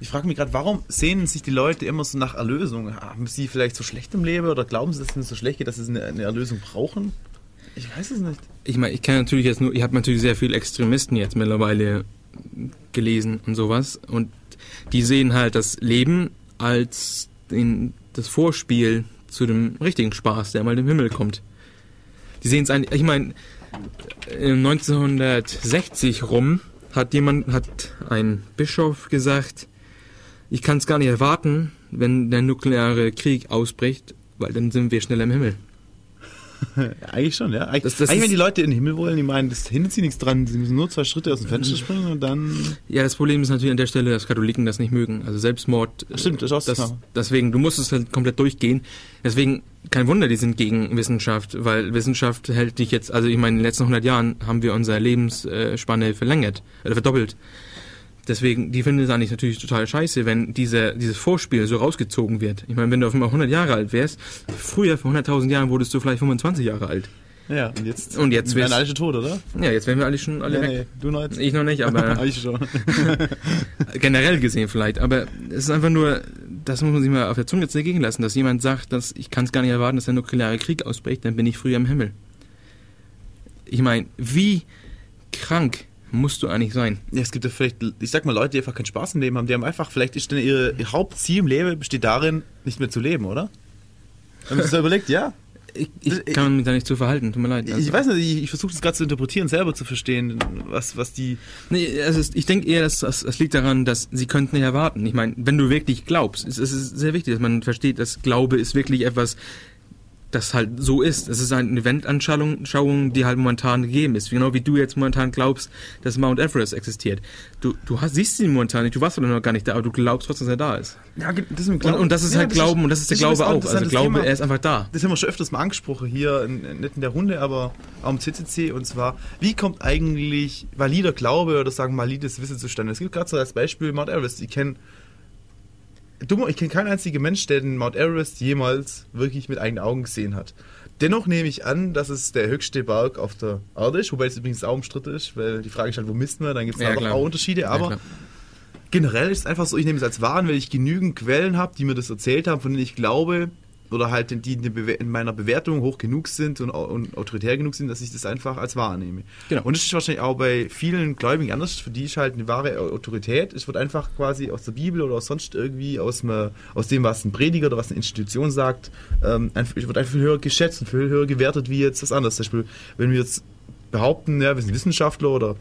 ich frage mich gerade, warum sehnen sich die Leute immer so nach Erlösung? Haben sie vielleicht so schlecht im Leben oder glauben sie, dass es ihnen so schlecht geht, dass sie eine, eine Erlösung brauchen? Ich weiß es nicht. Ich meine, ich kann natürlich jetzt nur, ich habe natürlich sehr viele Extremisten jetzt mittlerweile gelesen und sowas und die sehen halt das Leben als den, das Vorspiel zu dem richtigen Spaß, der mal im Himmel kommt. Die sehen es eigentlich, ich meine, äh, 1960 rum hat jemand, hat ein Bischof gesagt, ich kann es gar nicht erwarten, wenn der nukleare Krieg ausbricht, weil dann sind wir schneller im Himmel. Eigentlich schon, ja. Eigentlich, Das- das eigentlich wenn die Leute in den Himmel wollen, die meinen, das hindert sie nichts dran. Sie müssen nur zwei Schritte aus dem Fenster springen und dann. Ja, das Problem ist natürlich an der Stelle, dass Katholiken das nicht mögen. Also Selbstmord. äh, Stimmt, das ist auch das. Deswegen, du musst es halt komplett durchgehen. Deswegen, kein Wunder, die sind gegen Wissenschaft, weil Wissenschaft hält dich jetzt, also ich meine, in den letzten 100 Jahren haben wir unsere Lebensspanne verlängert, oder verdoppelt. Deswegen, die finden es eigentlich natürlich total scheiße, wenn diese, dieses Vorspiel so rausgezogen wird. Ich meine, wenn du auf einmal 100 Jahre alt wärst, früher, vor 100.000 Jahren, wurdest du vielleicht 25 Jahre alt. Ja, und jetzt. Und jetzt wirst- alle schon tot, oder? Ja, jetzt wären wir alle schon alle nee, weg. nee, du noch jetzt. Ich noch nicht, aber ich schon. generell gesehen vielleicht, aber es ist einfach nur, das muss man sich mal auf der Zunge zergehen lassen, dass jemand sagt, dass ich kann es gar nicht erwarten, dass der nukleare Krieg ausbricht, dann bin ich früher im Himmel. Ich meine, wie krank musst du eigentlich sein? Ja, es gibt ja vielleicht, ich sag mal, Leute, die einfach keinen Spaß im Leben haben, die haben einfach, vielleicht ist denn ihre, ihr Hauptziel im Leben besteht darin, nicht mehr zu leben, oder? Haben Sie das überlegt? Ja. ich, ich kann mich da nicht zu verhalten, tut mir leid. Also. Ich weiß nicht, ich, ich versuche das gerade zu interpretieren, selber zu verstehen, was, was die... Nee, also ich denke eher, dass das, das liegt daran, dass sie könnten nicht erwarten. Ich meine, wenn du wirklich glaubst, es, es ist sehr wichtig, dass man versteht, dass Glaube ist wirklich etwas das halt so ist. Es ist eine Eventanschauung, die halt momentan gegeben ist. Genau wie du jetzt momentan glaubst, dass Mount Everest existiert. Du, du hast, siehst ihn momentan nicht, du warst noch gar nicht da, aber du glaubst trotzdem, dass er da ist. Ja, das und, und, das ist ja, halt das Glauben ist, und das ist der Glaube auch. Also Glaube, Thema, er ist einfach da. Das haben wir schon öfters mal angesprochen hier, in, nicht in der Runde, aber auch im CCC. Und zwar, wie kommt eigentlich valider Glaube oder sagen valides Wissen zustande? Es gibt gerade so als Beispiel Mount Everest. Ich kenne Dumm, ich kenne keinen einzigen Mensch, der den Mount Everest jemals wirklich mit eigenen Augen gesehen hat. Dennoch nehme ich an, dass es der höchste Berg auf der Erde ist, wobei es übrigens auch umstritten ist, weil die Frage ist halt, wo misst man? Dann gibt es ja, auch Unterschiede, aber ja, generell ist es einfach so, ich nehme es als wahr, weil ich genügend Quellen habe, die mir das erzählt haben, von denen ich glaube, oder halt die in meiner Bewertung hoch genug sind und, und, autoritär genug sind, dass ich das einfach als wahr nehme. Genau. Und das ist wahrscheinlich auch bei vielen Gläubigen anders. Für die ist halt eine wahre Autorität. Es wird einfach quasi aus der Bibel oder sonst irgendwie aus, einem, aus dem, was ein Prediger oder was eine Institution sagt, ähm, wird einfach viel höher geschätzt und viel höher gewertet wie jetzt das andere. Zum Beispiel, wenn wir jetzt behaupten, ja, wir sind Wissenschaftler oder,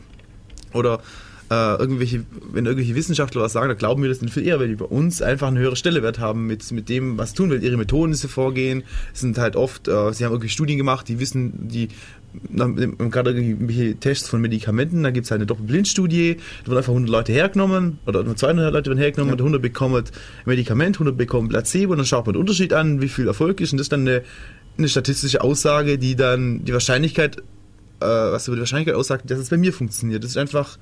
oder äh, irgendwelche, wenn irgendwelche Wissenschaftler was sagen, dann glauben wir das nicht viel eher, weil die bei uns einfach eine höhere Stellewert haben mit, mit dem, was tun, weil ihre Methoden, die sie vorgehen, sind halt oft, äh, sie haben irgendwie Studien gemacht, die wissen, die gerade irgendwelche Tests von Medikamenten, da gibt es halt eine Doppelblindstudie, da wird einfach 100 Leute hergenommen, oder nur 200 Leute werden hergenommen, ja. 100 bekommen Medikament, 100 bekommen Placebo, und dann schaut man den Unterschied an, wie viel Erfolg ist, und das ist dann eine, eine statistische Aussage, die dann die Wahrscheinlichkeit, äh, was über die Wahrscheinlichkeit aussagt, dass es bei mir funktioniert. Das ist einfach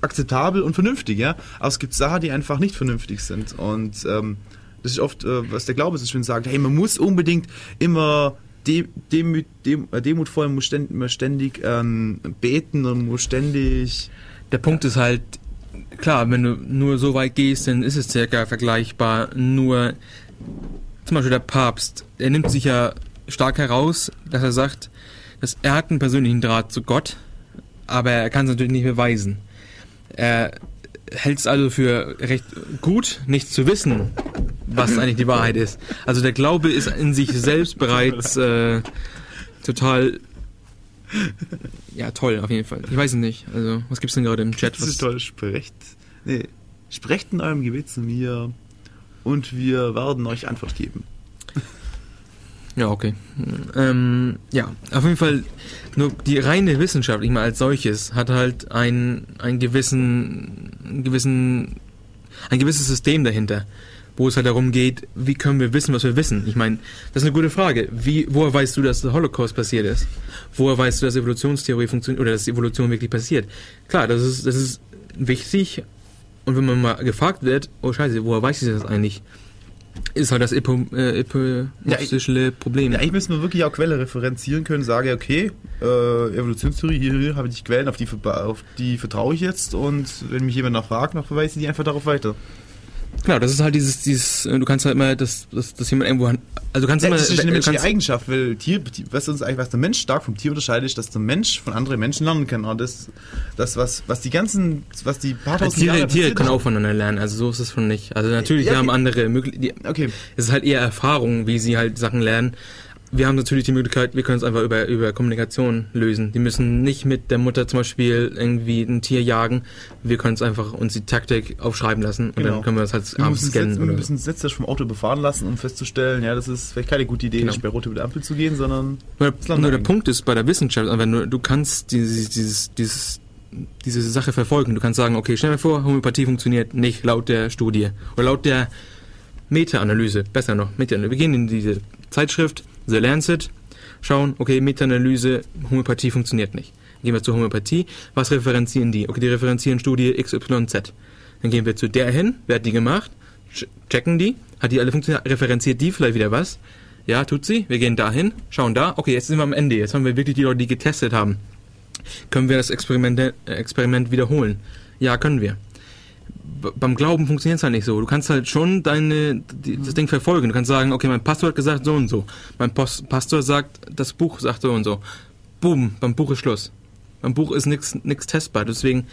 akzeptabel und vernünftig, ja. Aber es gibt Sachen, die einfach nicht vernünftig sind. Und ähm, das ist oft, äh, was der Glaube dass man sagt, hey, man muss unbedingt immer de demut, dem, äh, demutvoll, man muss ständig, man ständig ähm, beten und muss ständig. Der Punkt ist halt, klar, wenn du nur so weit gehst, dann ist es circa vergleichbar. Nur zum Beispiel der Papst, er nimmt sich ja stark heraus, dass er sagt, dass er hat einen persönlichen Draht zu Gott, aber er kann es natürlich nicht beweisen. Er hält es also für recht gut, nicht zu wissen, was eigentlich die Wahrheit ist. Also der Glaube ist in sich selbst bereits äh, total ja, toll, auf jeden Fall. Ich weiß es nicht. Also, was gibt's denn gerade im Chat? Das ist toll. Sprecht, nee, sprecht in eurem Gebet zu mir und wir werden euch Antwort geben. Ja, okay. Ähm, ja, auf jeden Fall, nur die reine Wissenschaft, ich meine, als solches, hat halt ein, ein gewissen, ein gewissen, ein gewisses System dahinter, wo es halt darum geht, wie können wir wissen, was wir wissen. Ich meine, das ist eine gute Frage. Wie, woher weißt du, dass der Holocaust passiert ist? Woher weißt du, dass Evolutionstheorie funktioniert oder dass Evolution wirklich passiert? Klar, das ist, das ist wichtig. Und wenn man mal gefragt wird, oh Scheiße, woher weiß ich das eigentlich? Ist halt das epo, äh, ja, Problem. Ja, ich müsste nur wirklich auch Quelle referenzieren können, sage, okay, äh, Evolutionstheorie, hier, hier habe ich Quellen, auf die, auf die vertraue ich jetzt und wenn mich jemand nach fragt, dann verweise ich die einfach darauf weiter. Genau, das ist halt dieses, dieses, äh, du kannst halt immer, dass, dass, dass jemand irgendwo, also kannst ja, immer, das ist eine menschliche Eigenschaft, weil Tier, was uns eigentlich, was der Mensch stark vom Tier unterscheidet, ist, dass der Mensch von anderen Menschen lernen kann. Und das, das was, was die ganzen, was die paar tausend Tiere, Jahre Tiere können auch voneinander lernen, also so ist es schon nicht. Also natürlich, ja, haben andere Möglichkeiten, okay. es ist halt eher Erfahrung, wie sie halt Sachen lernen wir haben natürlich die Möglichkeit, wir können es einfach über, über Kommunikation lösen. Die müssen nicht mit der Mutter zum Beispiel irgendwie ein Tier jagen. Wir können es einfach uns die Taktik aufschreiben lassen und genau. dann können wir es halt wir abends scannen. Wir müssen jetzt vom Auto befahren lassen, um festzustellen, ja, das ist vielleicht keine gute Idee, genau. nicht bei Rot über die Ampel zu gehen, sondern. Nur, nur der Punkt ist bei der Wissenschaft, wenn du, du kannst dieses, dieses, dieses diese Sache verfolgen. Du kannst sagen, okay, stell dir vor, Homöopathie funktioniert nicht laut der Studie oder laut der Meta-Analyse, besser noch, Meta-Analyse. Wir gehen in diese Zeitschrift, The Lancet, schauen, okay, Meta-Analyse, Homöopathie funktioniert nicht. Gehen wir zur Homöopathie, was referenzieren die? Okay, die referenzieren Studie XYZ. Dann gehen wir zu der hin, wer hat die gemacht? Checken die, hat die alle funktioniert, referenziert die vielleicht wieder was? Ja, tut sie. Wir gehen dahin, schauen da. Okay, jetzt sind wir am Ende. Jetzt haben wir wirklich die Leute, die getestet haben. Können wir das Experiment, äh, Experiment wiederholen? Ja, können wir beim Glauben funktioniert es halt nicht so. Du kannst halt schon deine, die, das Ding verfolgen. Du kannst sagen, okay, mein Pastor hat gesagt so und so. Mein Post, Pastor sagt, das Buch sagt so und so. Boom, beim Buch ist Schluss. Beim Buch ist nichts testbar. Deswegen,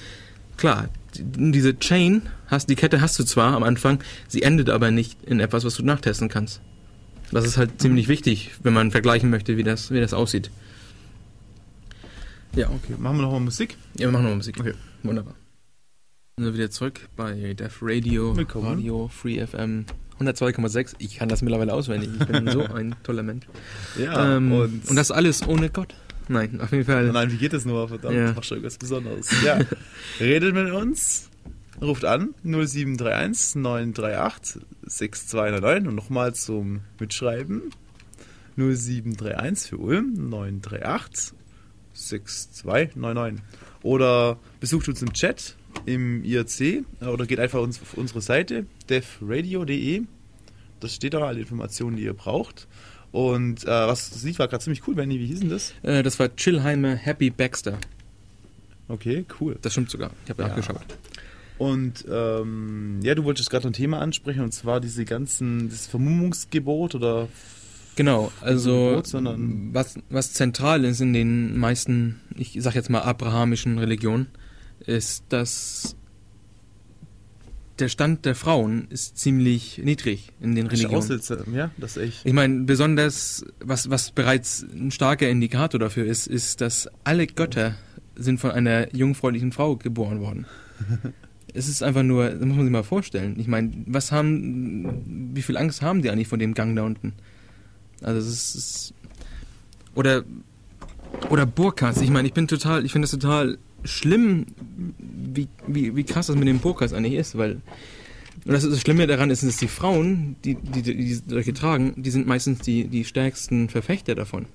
klar, diese Chain, hast, die Kette hast du zwar am Anfang, sie endet aber nicht in etwas, was du nachtesten kannst. Das ist halt ziemlich wichtig, wenn man vergleichen möchte, wie das, wie das aussieht. Ja. Okay, machen wir nochmal Musik? Ja, wir machen nochmal Musik. Okay. Wunderbar. Sind wir wieder zurück bei Def Radio, Willkommen. Radio Free FM 102,6. Ich kann das mittlerweile auswendig. Ich bin so ein toller Mensch. Ja, ähm, und, und das alles ohne Gott. Nein, auf jeden Fall. Nein, wie geht das nur? Verdammt, Ja. das macht schon irgendwas Besonderes. Ja, redet mit uns, ruft an 0731 938 6299 und nochmal zum Mitschreiben 0731 für Ulm 938 6299 oder besucht uns im Chat im IRC äh, oder geht einfach uns auf unsere Seite defradio.de. Das steht da alle Informationen, die ihr braucht. Und äh, was das Lied war gerade ziemlich cool, Benny. Wie hieß denn das? Äh, das war Chillheimer Happy Baxter. Okay, cool. Das stimmt sogar. Ich habe Ja. nachgeschaut. Und ähm, ja, du wolltest gerade ein Thema ansprechen und zwar diese ganzen, das Vermummungsgebot oder Genau, also Gebot, was, was zentral ist in den meisten, ich sag jetzt mal abrahamischen Religionen, ist, dass der Stand der Frauen ist ziemlich niedrig in den Religionen. Aussitzer, ja, das echt. Ich meine, besonders, was, was bereits ein starker Indikator dafür ist, ist, dass alle Götter sind von einer jungfräulichen Frau geboren worden. es ist einfach nur, das muss man sich mal vorstellen. Ich meine, was haben, wie viel Angst haben die eigentlich vor dem Gang da unten? Also es ist, es ist oder, oder Burkas. Ich meine, ich bin total, ich finde das total schlimm, wie, wie, wie krass das mit den Burkas eigentlich ist, weil und das, ist das Schlimme daran ist, dass die Frauen, die, die, die, solche tragen, die sind meistens die, die stärksten Verfechter davon.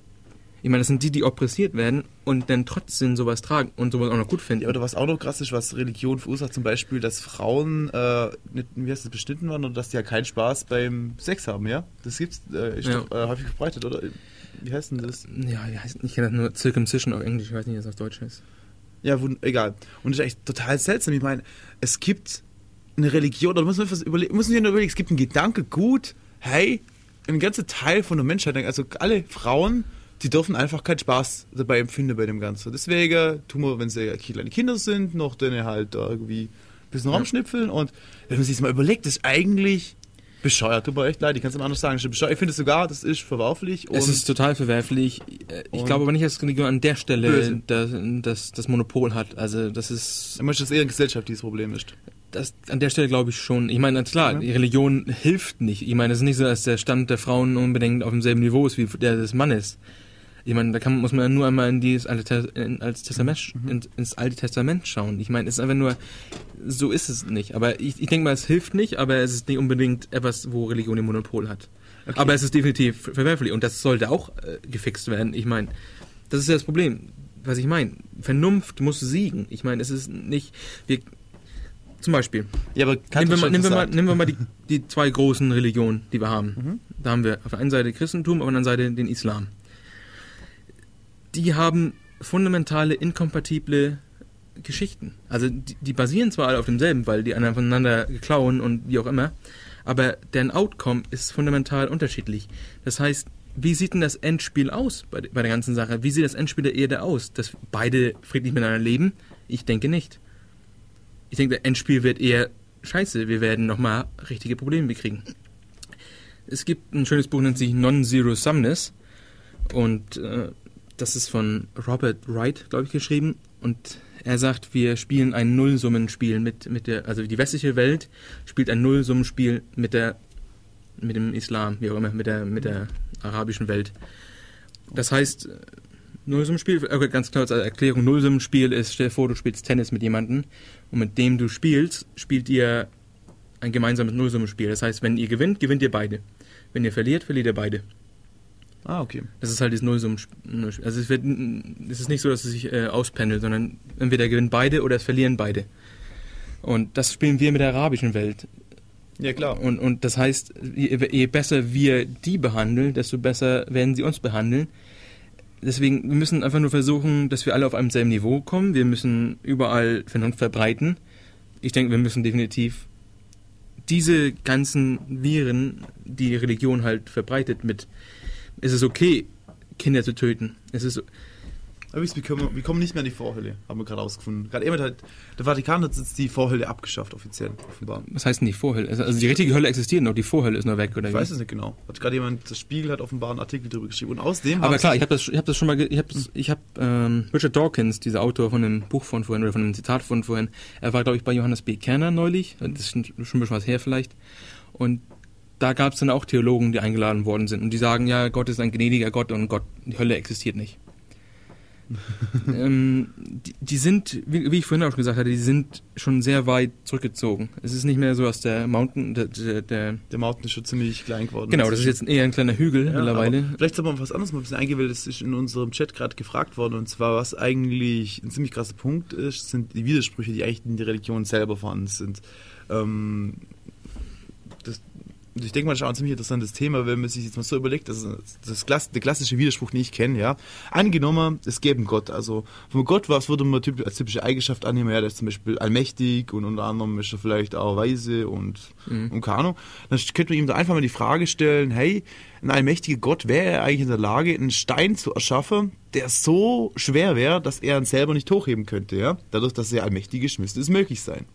Ich meine, das sind die, die oppressiert werden und dann trotzdem sowas tragen und sowas auch noch gut finden. Ja, oder was auch noch krass ist, was Religion verursacht, zum Beispiel, dass Frauen äh, nicht, wie heißt das, beschnitten werden oder dass die ja keinen Spaß beim Sex haben, ja? Das gibt's, äh, ist Ja. doch äh, häufig verbreitet, oder? Wie heißt denn das? ja, wie heißt, ich kenne das nur Circumcision auf Englisch, ich weiß nicht, was das auf Deutsch ist. Ja, egal. Und das ist echt total seltsam. Ich meine, es gibt eine Religion, oder muss man was überlegen, muss man überlegen, es gibt einen Gedanke, gut, hey, ein ganzer Teil von der Menschheit, also alle Frauen, die dürfen einfach keinen Spaß dabei empfinden bei dem Ganzen. Deswegen tun wir, wenn sie kleine Kinder sind, noch denen halt irgendwie ein bisschen rumschnipfeln und wenn man sich das mal überlegt, ist eigentlich bescheuert, tut mir echt leid, ich kann es anders sagen. Ich finde sogar, das ist verwerflich Es ist total verwerflich. Äh, Ich glaube aber nicht, dass Religion an der Stelle das, das, das Monopol hat. Also das ist ich möchte, dass eher eine Gesellschaft dieses Problem ist. das, an der Stelle glaube ich schon. Ich meine, klar, die Religion hilft nicht. Ich meine, es ist nicht so, dass der Stand der Frauen unbedingt auf demselben Niveau ist wie der des Mannes. Ich meine, da kann, muss man ja nur einmal in dieses alte, Te- in, als Testament, Mhm. in, ins alte Testament schauen. Ich meine, es ist einfach nur, so ist es nicht. Aber ich, ich denke mal, es hilft nicht, aber es ist nicht unbedingt etwas, wo Religion ein Monopol hat. Okay. Aber es ist definitiv ver- verwerflich und das sollte auch äh, gefixt werden. Ich meine, das ist ja das Problem. Was ich meine, Vernunft muss siegen. Ich meine, es ist nicht, wir, zum Beispiel, Ja, aber nehmen wir, mal, nehmen, wir mal, nehmen wir mal die, die zwei großen Religionen, die wir haben. Mhm. Da haben wir auf der einen Seite Christentum, auf der anderen Seite den Islam. Die haben fundamentale, inkompatible Geschichten. Also die, die basieren zwar alle auf demselben, weil die anderen voneinander klauen und wie auch immer, aber deren Outcome ist fundamental unterschiedlich. Das heißt, wie sieht denn das Endspiel aus bei, bei der ganzen Sache? Wie sieht das Endspiel der Erde aus? Dass beide friedlich miteinander leben? Ich denke nicht. Ich denke, der Endspiel wird eher scheiße. Wir werden nochmal richtige Probleme bekriegen. Es gibt ein schönes Buch, nennt sich Non-Zero Sumness. Und äh, das ist von Robert Wright, glaube ich, geschrieben. Und er sagt, wir spielen ein Nullsummenspiel mit, mit der, also die westliche Welt spielt ein Nullsummenspiel mit der, mit dem Islam, wie auch immer, mit der, mit der arabischen Welt. Das heißt, Nullsummenspiel, okay, ganz klar als Erklärung, Nullsummenspiel ist, stell dir vor, du spielst Tennis mit jemandem und mit dem du spielst, spielt ihr ein gemeinsames Nullsummenspiel. Das heißt, wenn ihr gewinnt, gewinnt ihr beide. Wenn ihr verliert, verliert ihr beide. Ah, okay. Das ist halt das Nullsummenspiel. Also es, wird, es ist nicht so, dass es sich äh, auspendelt, sondern entweder gewinnen beide oder es verlieren beide. Und das spielen wir mit der arabischen Welt. Ja, klar. Und, und das heißt, je, je besser wir die behandeln, desto besser werden sie uns behandeln. Deswegen, wir müssen einfach nur versuchen, dass wir alle auf einem selben Niveau kommen. Wir müssen überall Vernunft verbreiten. Ich denke, wir müssen definitiv diese ganzen Viren, die Religion halt verbreitet mit, es ist okay, Kinder zu töten. Es ist, Aber wir kommen, wir kommen nicht mehr an die Vorhölle, haben wir gerade rausgefunden. Gerade eben hat der Vatikan hat jetzt die Vorhölle abgeschafft, offiziell, offenbar. Was heißt denn die Vorhölle? Also, also die richtige Hölle existiert noch, die Vorhölle ist noch weg, oder Ich wie? weiß es nicht genau. Hat gerade jemand, das Spiegel hat offenbar einen Artikel darüber geschrieben. Und außerdem Aber klar, ich habe das, ich hab das schon mal, ge- ich habe ich hab, ähm, Richard Dawkins, dieser Autor von dem Buch von vorhin oder von dem Zitat von vorhin, er war glaube ich bei Johannes B. Kerner neulich, das ist schon schon ein bisschen was her vielleicht, und da gab es dann auch Theologen, die eingeladen worden sind und die sagen, ja, Gott ist ein gnädiger Gott und Gott, die Hölle existiert nicht. ähm, die, die sind, wie, wie ich vorhin auch schon gesagt hatte, die sind schon sehr weit zurückgezogen. Es ist nicht mehr so, dass der Mountain, der, der, der der Mountain ist schon ziemlich klein geworden. genau, das ist jetzt eher ein kleiner Hügel Ja, mittlerweile. Vielleicht soll man was anderes mal ein bisschen eingehen, weil das ist in unserem Chat gerade gefragt worden. Und zwar, was eigentlich ein ziemlich krasser Punkt ist, sind die Widersprüche, die eigentlich in der Religion selber vorhanden sind. Ähm, ich denke mal, das ist auch ein ziemlich interessantes Thema, wenn man sich jetzt mal so überlegt, das ist das Klass der klassische Widerspruch, den ich kenne, ja. Angenommen, es gäbe einen Gott, also von Gott, was würde man typ, als typische Eigenschaft annehmen, ja, der ist zum Beispiel allmächtig und unter anderem ist er vielleicht auch weise und, Mhm. und keine Ahnung. Dann könnte man ihm da einfach mal die Frage stellen, hey, ein allmächtiger Gott wäre er eigentlich in der Lage, einen Stein zu erschaffen, der so schwer wäre, dass er ihn selber nicht hochheben könnte, ja. Dadurch, dass er allmächtig ist, müsste es möglich sein.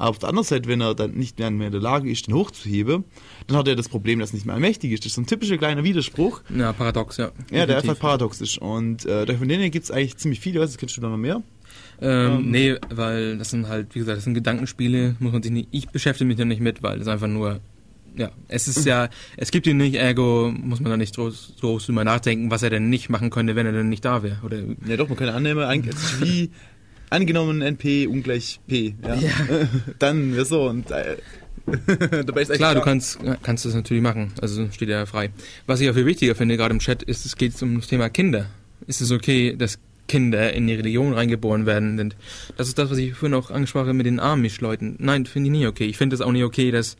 Aber auf der anderen Seite, wenn er dann nicht mehr in der Lage ist, den hochzuheben, dann hat er das Problem, dass er nicht mehr allmächtig ist. Das ist so ein typischer kleiner Widerspruch, Ja, paradox, ja. ja, der Definitiv. einfach paradox ist. Und äh, von denen gibt es eigentlich ziemlich viele, weißt du, kennst du da noch mehr? Ähm, Ähm, nee, weil das sind halt, wie gesagt, das sind Gedankenspiele, muss man sich nicht, ich beschäftige mich da nicht mit, weil es einfach nur, ja, es ist ja, es gibt ihn nicht, ergo muss man da nicht groß, groß drüber nachdenken, was er denn nicht machen könnte, wenn er denn nicht da wäre, oder, Ja doch, man kann annehmen, eigentlich es ist wie angenommen NP ungleich P. Ja. dann ja so und äh, dabei ist klar, du kannst, kannst das natürlich machen, also steht ja frei. Was ich auch viel wichtiger finde, gerade im Chat, ist, es geht um das Thema Kinder. Ist es okay, dass Kinder in die Religion reingeboren werden? Denn das ist das, was ich vorhin auch angesprochen habe mit den Amish-Leuten. Nein, finde ich nicht okay. Ich finde es auch nicht okay, dass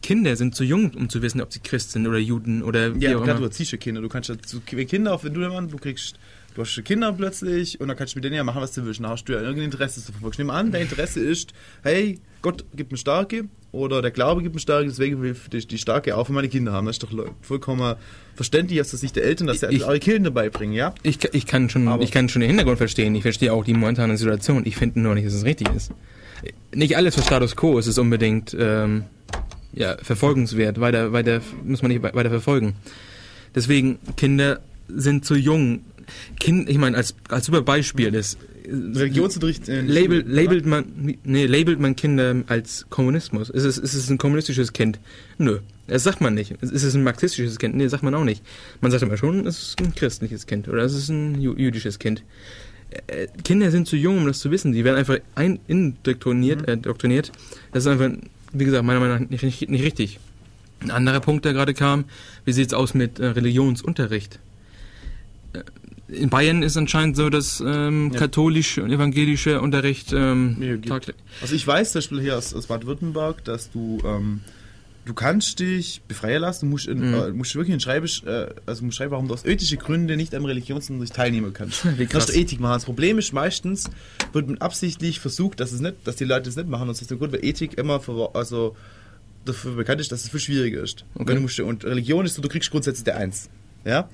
Kinder sind zu jung, um zu wissen, ob sie Christ sind oder Juden oder wie Ja, auch klar, du immer. erziehst ja Kinder. Du kannst ja Kinder, auf wenn du Mann, du kriegst, du hast Kinder plötzlich und dann kannst du mit denen ja machen, was du willst. Dann hast du ja irgendein Interesse zu verfolgen. Ich nehme an, dein Interesse ist, hey, Gott gibt mir Starke oder der Glaube gibt mir Starke, deswegen will ich die, Starke auch für meine Kinder haben. Das ist doch vollkommen verständlich aus der Sicht der Eltern, dass sie Ich- eure Kinder beibringen, ja? Ich, ich, kann schon, Aber- ich kann schon den Hintergrund verstehen. Ich verstehe auch die momentane Situation. Ich finde nur nicht, dass es richtig ist. Nicht alles für Status Quo ist es unbedingt ähm, ja, verfolgenswert. Weiter, weiter muss man nicht we- weiter verfolgen. Deswegen, Kinder sind zu jung. Kind, ich meine, als, als super Beispiel ist, Religionsunterricht in label, labelt, man, nee, labelt man Kinder als Kommunismus. Ist es, ist es ein kommunistisches Kind? Nö. Das sagt man nicht. Ist es ein marxistisches Kind? Nee, sagt man auch nicht. Man sagt immer schon, es ist ein christliches Kind oder es ist ein jüdisches Kind. Äh, Kinder sind zu jung, um das zu wissen. Die werden einfach ein indoktriniert, äh, doktriniert. Das ist einfach, wie gesagt, meiner Meinung nach nicht, nicht, nicht richtig. Ein anderer Punkt, der gerade kam, wie sieht es aus mit äh, Religionsunterricht? In Bayern ist anscheinend so, dass ähm, Ja. katholische und evangelische Unterricht ähm, Also ich weiß zum Beispiel hier aus, aus Baden-Württemberg, dass du ähm, du kannst dich befreien lassen, du musst, in, Mhm. äh, musst wirklich in Schreibe, äh, also musst schreiben, warum du aus ethischen Gründen nicht am Religionsunterricht teilnehmen kannst. Wie krass. ist Ethik machen. Das Problem ist meistens, wird man absichtlich versucht, dass es nicht, dass die Leute das nicht machen. Und das ist der Grund, weil Ethik immer für, also dafür bekannt ist, dass es viel schwieriger ist. Okay. Du musst, und Religion ist so, du kriegst grundsätzlich der Eins. Ja?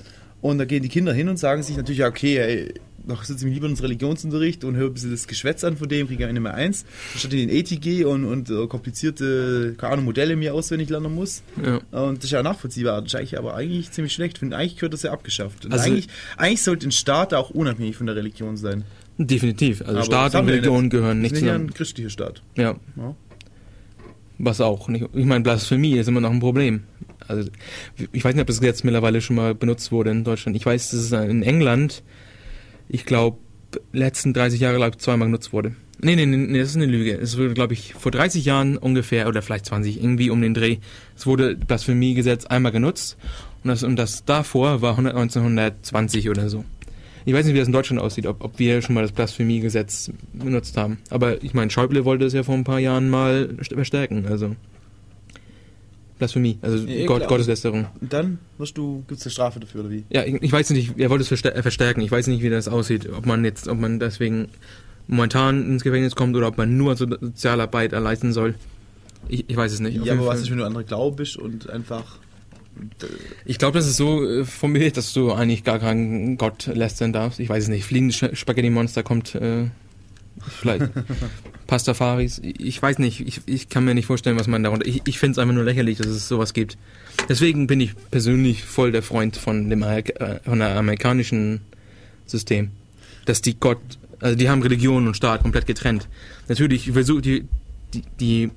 Und da gehen die Kinder hin und sagen sich natürlich, ja, okay, ey, noch sitze ich lieber in uns Religionsunterricht und höre ein bisschen das Geschwätz an von dem, kriege eine mehr eins, statt in den gehe und, und äh, komplizierte, keine Ahnung, Modelle mir auswendig lernen muss. Ja. Und das ist ja nachvollziehbar. Das ist eigentlich aber eigentlich ziemlich schlecht. Ich finde, eigentlich gehört das ja abgeschafft. Und Also- eigentlich, eigentlich sollte ein Staat auch unabhängig von der Religion sein. Definitiv. Also Aber Staat und Religion nicht. gehören Wir nicht sind ja zusammen. ein christlicher Staat. Ja. Ja. Was auch nicht. Ich meine, Blasphemie ist immer noch ein Problem. Also ich weiß nicht, ob das jetzt mittlerweile schon mal benutzt wurde in Deutschland. Ich weiß, dass es in England, ich glaube, letzten 30 Jahre lang zweimal genutzt wurde. Nee, nee, nee, das ist eine Lüge. Es wurde, glaube ich, vor 30 Jahren ungefähr, oder vielleicht 20, irgendwie um den Dreh, es wurde Blasphemiegesetz einmal genutzt und das, und das davor war 100 1920 oder so. Ich weiß nicht, wie das in Deutschland aussieht, ob, ob wir schon mal das Blasphemiegesetz benutzt haben. Aber ich meine, Schäuble wollte es ja vor ein paar Jahren mal st- verstärken, also Blasphemie, also Ja, Gott. Gotteslästerung. Und dann wirst du, gibt es eine Strafe dafür, oder wie? Ja, ich, ich weiß nicht, er wollte es äh, verstärken. Ich weiß nicht, wie das aussieht. Ob man jetzt, ob man deswegen momentan ins Gefängnis kommt oder ob man nur so Sozialarbeit erleisten soll. Ich, ich weiß es nicht. Auf Ja, aber was ist, wenn du andere Glaube bist und einfach. Ich glaube, das ist so äh, formuliert, dass du eigentlich gar keinen Gott lästern darfst. Ich weiß es nicht. Fliegende Sch- Spaghetti-Monster kommt äh, vielleicht. Pastafaris. Ich weiß nicht. Ich, ich kann mir nicht vorstellen, was man darunter... Ich, ich finde es einfach nur lächerlich, dass es sowas gibt. Deswegen bin ich persönlich voll der Freund von dem äh, von der amerikanischen System. Dass die Gott... Also die haben Religion und Staat komplett getrennt. Natürlich versuch, die, die, die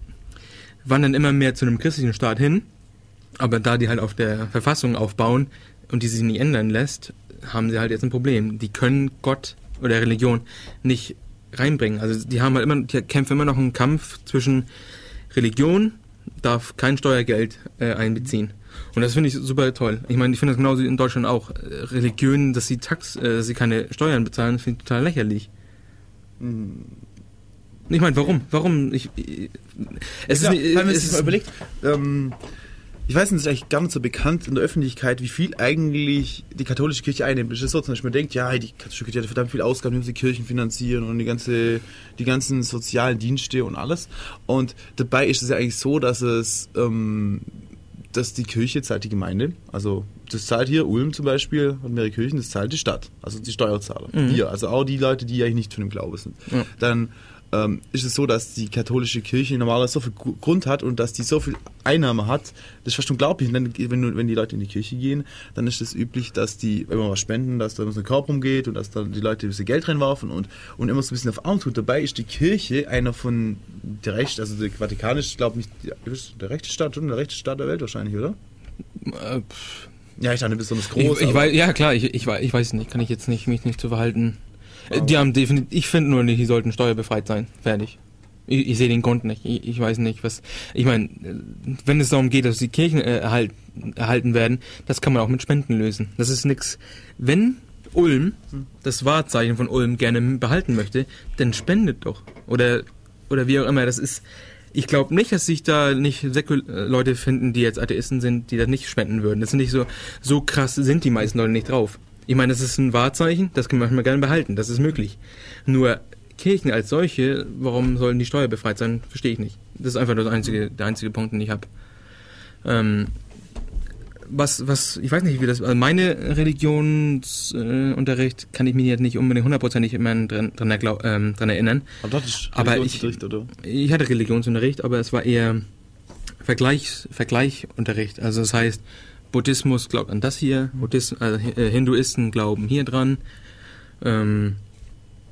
wandern immer mehr zu einem christlichen Staat hin, aber da die halt auf der Verfassung aufbauen und die sich nicht ändern lässt, haben sie halt jetzt ein Problem. Die können Gott oder Religion nicht reinbringen. Also die haben halt immer, die kämpfen immer noch einen Kampf zwischen Religion darf kein Steuergeld äh, einbeziehen. Und das finde ich super toll. Ich meine, ich finde das genauso in Deutschland auch. Äh, Religionen, dass sie Tax, äh, dass sie keine Steuern bezahlen, finde ich total lächerlich. Mhm. Ich meine, warum? Warum? Ich, ich, es ja, ist, wenn man es ist überlegt, ähm, ich weiß nicht, es ist eigentlich gar nicht so bekannt in der Öffentlichkeit, wie viel eigentlich die katholische Kirche einnimmt. Es ist so, zum Beispiel, man denkt, ja, die katholische Kirche hat verdammt viel Ausgaben, die muss die Kirchen finanzieren und die ganze, die ganzen sozialen Dienste und alles. Und dabei ist es ja eigentlich so, dass es, ähm, dass die Kirche zahlt die Gemeinde, also das zahlt hier Ulm zum Beispiel und mehrere Kirchen, das zahlt die Stadt, also die Steuerzahler. Mhm. Wir, also auch die Leute, die eigentlich nicht von dem Glauben sind. Ja. Dann ähm, ist es so, dass die katholische Kirche normalerweise so viel Gru- Grund hat und dass die so viel Einnahme hat, das ist fast unglaublich. Und dann, wenn, wenn die Leute in die Kirche gehen, dann ist es üblich, dass die, wenn man was spenden, dass da immer so ein Korb rumgeht und dass dann die Leute ein bisschen Geld reinwerfen und, und immer so ein bisschen auf Arm tut. Dabei ist die Kirche einer von der Recht, also der Vatikan ist, ich glaube nicht, ist der rechte Staat, oder? Der rechte Staat der Welt wahrscheinlich, oder? äh, Ja, ich dachte, besonders ich, groß. ich aber- weiß, ja klar, ich, ich, weiß- ich weiß nicht, kann ich jetzt nicht, mich nicht zu verhalten. Äh, Die haben definitiv, ich finde nur, die sollten steuerbefreit sein. Fertig. Ich, ich sehe den Grund nicht. Ich, ich weiß nicht, was. Ich meine, wenn es darum geht, dass die Kirchen äh, erhalt, erhalten werden, das kann man auch mit Spenden lösen. Das ist nix. Wenn Ulm das Wahrzeichen von Ulm gerne behalten möchte, dann spendet doch. Oder, oder wie auch immer. Das ist. Ich glaube nicht, dass sich da nicht Säkul äh, Leute finden, die jetzt Atheisten sind, die das nicht spenden würden. Das sind nicht so, so krass sind die meisten Leute nicht drauf. Ich meine, das ist ein Wahrzeichen, das kann man manchmal gerne behalten, das ist möglich. Nur Kirchen als solche, warum sollen die steuerbefreit sein, verstehe ich nicht. Das ist einfach nur das einzige, der einzige Punkt, den ich habe. Ähm, was, was, ich weiß nicht, wie das, also meine Religionsunterricht äh, kann ich mich jetzt nicht unbedingt hundertprozentig immer dran, dran, ähm, dran erinnern. aber ist aber Religionsunterricht, oder? Ich hatte Religionsunterricht, aber es war eher Vergleichs, Vergleichunterricht. Also das heißt, Buddhismus glaubt an das hier, Buddhis, also äh, Hinduisten glauben hier dran, ähm,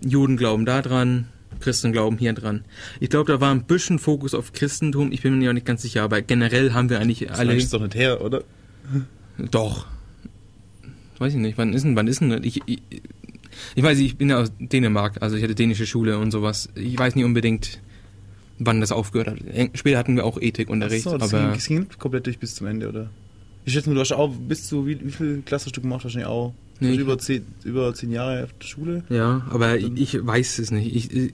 Juden glauben da dran, Christen glauben hier dran. Ich glaube, da war ein bisschen Fokus auf Christentum. Ich bin mir auch nicht ganz sicher, aber generell haben wir eigentlich Das alle. ist doch nicht her, oder? Doch. Weiß ich nicht. Wann ist denn, wann ist denn, ich, ich, ich weiß, ich bin ja aus Dänemark, also ich hatte dänische Schule und sowas. Ich weiß nicht unbedingt, wann das aufgehört hat. Später hatten wir auch Ethikunterricht, Ach so, das aber ging, das ging komplett durch bis zum Ende, oder? Ich schätze mal, du hast auch bis zu, wie, wie viel Klasse hast du gemacht? Wahrscheinlich auch Nee, ich über, zehn, über zehn Jahre auf der Schule. ja, aber ich, ich weiß es nicht. Ich, ich,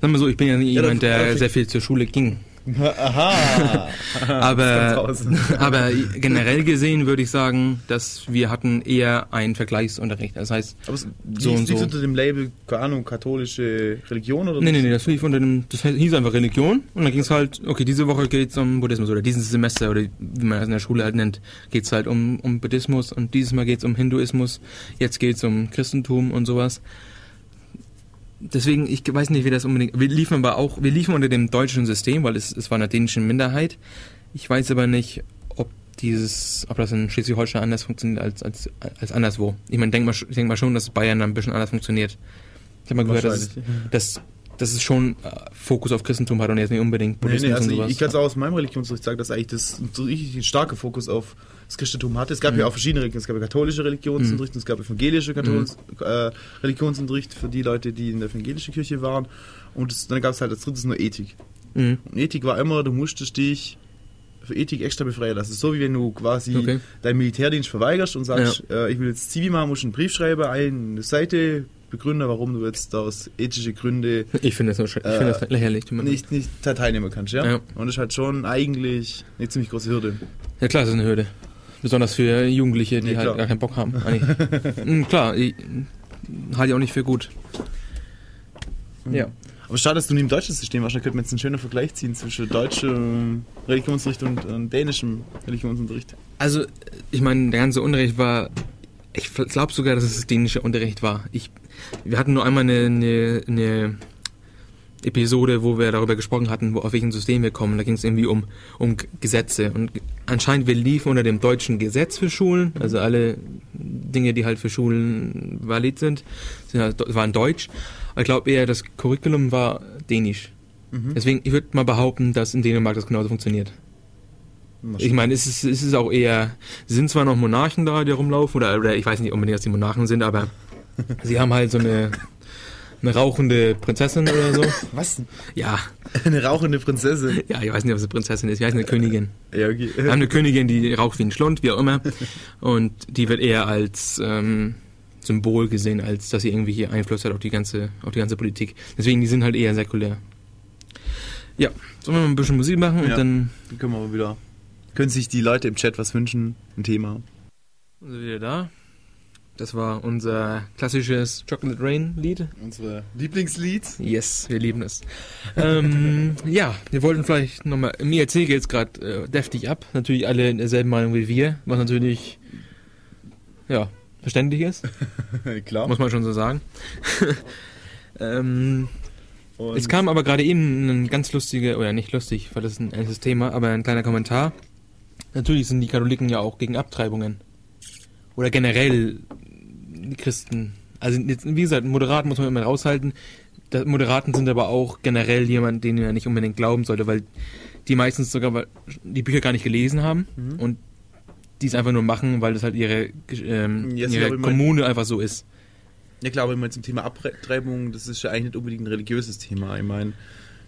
sag mal so, ich bin ja nicht Ja, jemand, der sehr viel zur Schule ging. Aha! Aber, Das aber generell gesehen würde ich sagen, dass wir hatten eher einen Vergleichsunterricht. Das heißt, Aber es So so und lief so. unter dem Label, keine Ahnung, katholische Religion oder Nee, nee, nee, das lief unter dem, das hieß einfach Religion und dann ging es halt, okay, diese Woche geht's um Buddhismus oder dieses Semester oder wie man es in der Schule halt nennt, geht's halt um, um Buddhismus und dieses Mal geht's um Hinduismus, jetzt geht's um Christentum und sowas. Deswegen, ich weiß nicht, wie das unbedingt, wir liefen aber auch, wir liefen unter dem deutschen System, weil es, es war eine dänische Minderheit. Ich weiß aber nicht, ob dieses, ob das in Schleswig-Holstein anders funktioniert als, als, als anderswo. Ich meine, denk mal, ich denke mal schon, dass Bayern ein bisschen anders funktioniert. Ich habe mal gehört, dass dass, dass es schon äh, Fokus auf Christentum hat und jetzt nicht unbedingt Nee, Buddhismus nee, also und ich, sowas. ich kann es auch aus meinem Religionsunterricht sagen, dass eigentlich das so richtig ein starker Fokus auf das Christentum hatte. Es gab Mhm. ja auch verschiedene Religionen. Es gab ja katholische Religionsunterricht, und es gab evangelische Katholisch, äh, Religionsunterricht für die Leute, die in der evangelischen Kirche waren. Und es, dann gab es halt als drittes nur Ethik. Mhm. Und Ethik war immer, du musstest dich für Ethik extra befreien lassen. So wie wenn du quasi Okay. deinen Militärdienst verweigerst und sagst, äh, ich will jetzt Zivi machen, musst einen Brief schreiben, eine Seite begründen, warum du jetzt aus ethischen Gründen Ich finde das, nur ich finde das lächerlich. nicht, nicht teilnehmen kannst, ja? Ja. Und das ist halt schon eigentlich eine ziemlich große Hürde. Ja klar, das ist eine Hürde. Besonders für Jugendliche, die Ja, halt gar keinen Bock haben. Mhm, klar, ich, halte ich auch nicht für gut. Ja. Aber schade, dass du nie im deutschen System warst. Da könnte man jetzt einen schönen Vergleich ziehen zwischen deutschem Religionsunterricht und, dänischem Religionsunterricht. Also, ich meine, der ganze Unterricht war. Ich glaube sogar, dass es das dänische Unterricht war. Ich, wir hatten nur einmal eine, eine, eine Episode, wo wir darüber gesprochen hatten, wo, auf welchem System wir kommen. Da ging es irgendwie um, um Gesetze. Und anscheinend wir liefen unter dem deutschen Gesetz für Schulen. Also alle Dinge, die halt für Schulen valid sind, sind halt, waren deutsch. Aber ich glaube eher, das Curriculum war dänisch. Mhm. Deswegen, ich würde mal behaupten, dass in Dänemark das genauso funktioniert. Ich meine, es ist, es ist auch eher, sind zwar noch Monarchen da, die rumlaufen, oder, oder ich weiß nicht unbedingt, dass die Monarchen sind, aber sie haben halt so eine, eine rauchende Prinzessin oder so. Was? Ja. Eine rauchende Prinzessin? Ja, ich weiß nicht, ob sie Prinzessin ist, ich weiß eine Königin. Ja, okay. Wir haben eine Königin, die raucht wie ein Schlund, wie auch immer, und die wird eher als ähm, Symbol gesehen, als dass sie irgendwie hier Einfluss hat auf die ganze, auf die ganze Politik. Deswegen, die sind halt eher säkulär. Ja, sollen wir mal ein bisschen Musik machen und Ja. dann Dann können wir mal wieder. Können sich die Leute im Chat was wünschen? Ein Thema. sind wir wieder da. Das war unser klassisches Chocolate Rain Lied. Unsere Lieblingslied. Yes, wir lieben es. ähm, ja, wir wollten vielleicht nochmal, IRC geht es gerade äh, deftig ab. Natürlich alle in derselben Meinung wie wir, was natürlich, ja, verständlich ist, Klar. muss man schon so sagen. ähm, es kam aber gerade eben ein ganz lustiger, oder nicht lustig, weil das ist ein ernstes Thema, aber ein kleiner Kommentar. Natürlich sind die Katholiken ja auch gegen Abtreibungen. Oder generell die Christen. Also jetzt, wie gesagt, Moderaten muss man immer raushalten. Moderaten sind aber auch generell jemand, den man nicht unbedingt glauben sollte, weil die meistens sogar die Bücher gar nicht gelesen haben Mhm. und die es einfach nur machen, weil das halt ihre, ähm, sie ihre Kommune einfach so ist. Ja klar, aber immer zum Thema Abtreibung, das ist ja eigentlich nicht unbedingt ein religiöses Thema. Ich meine,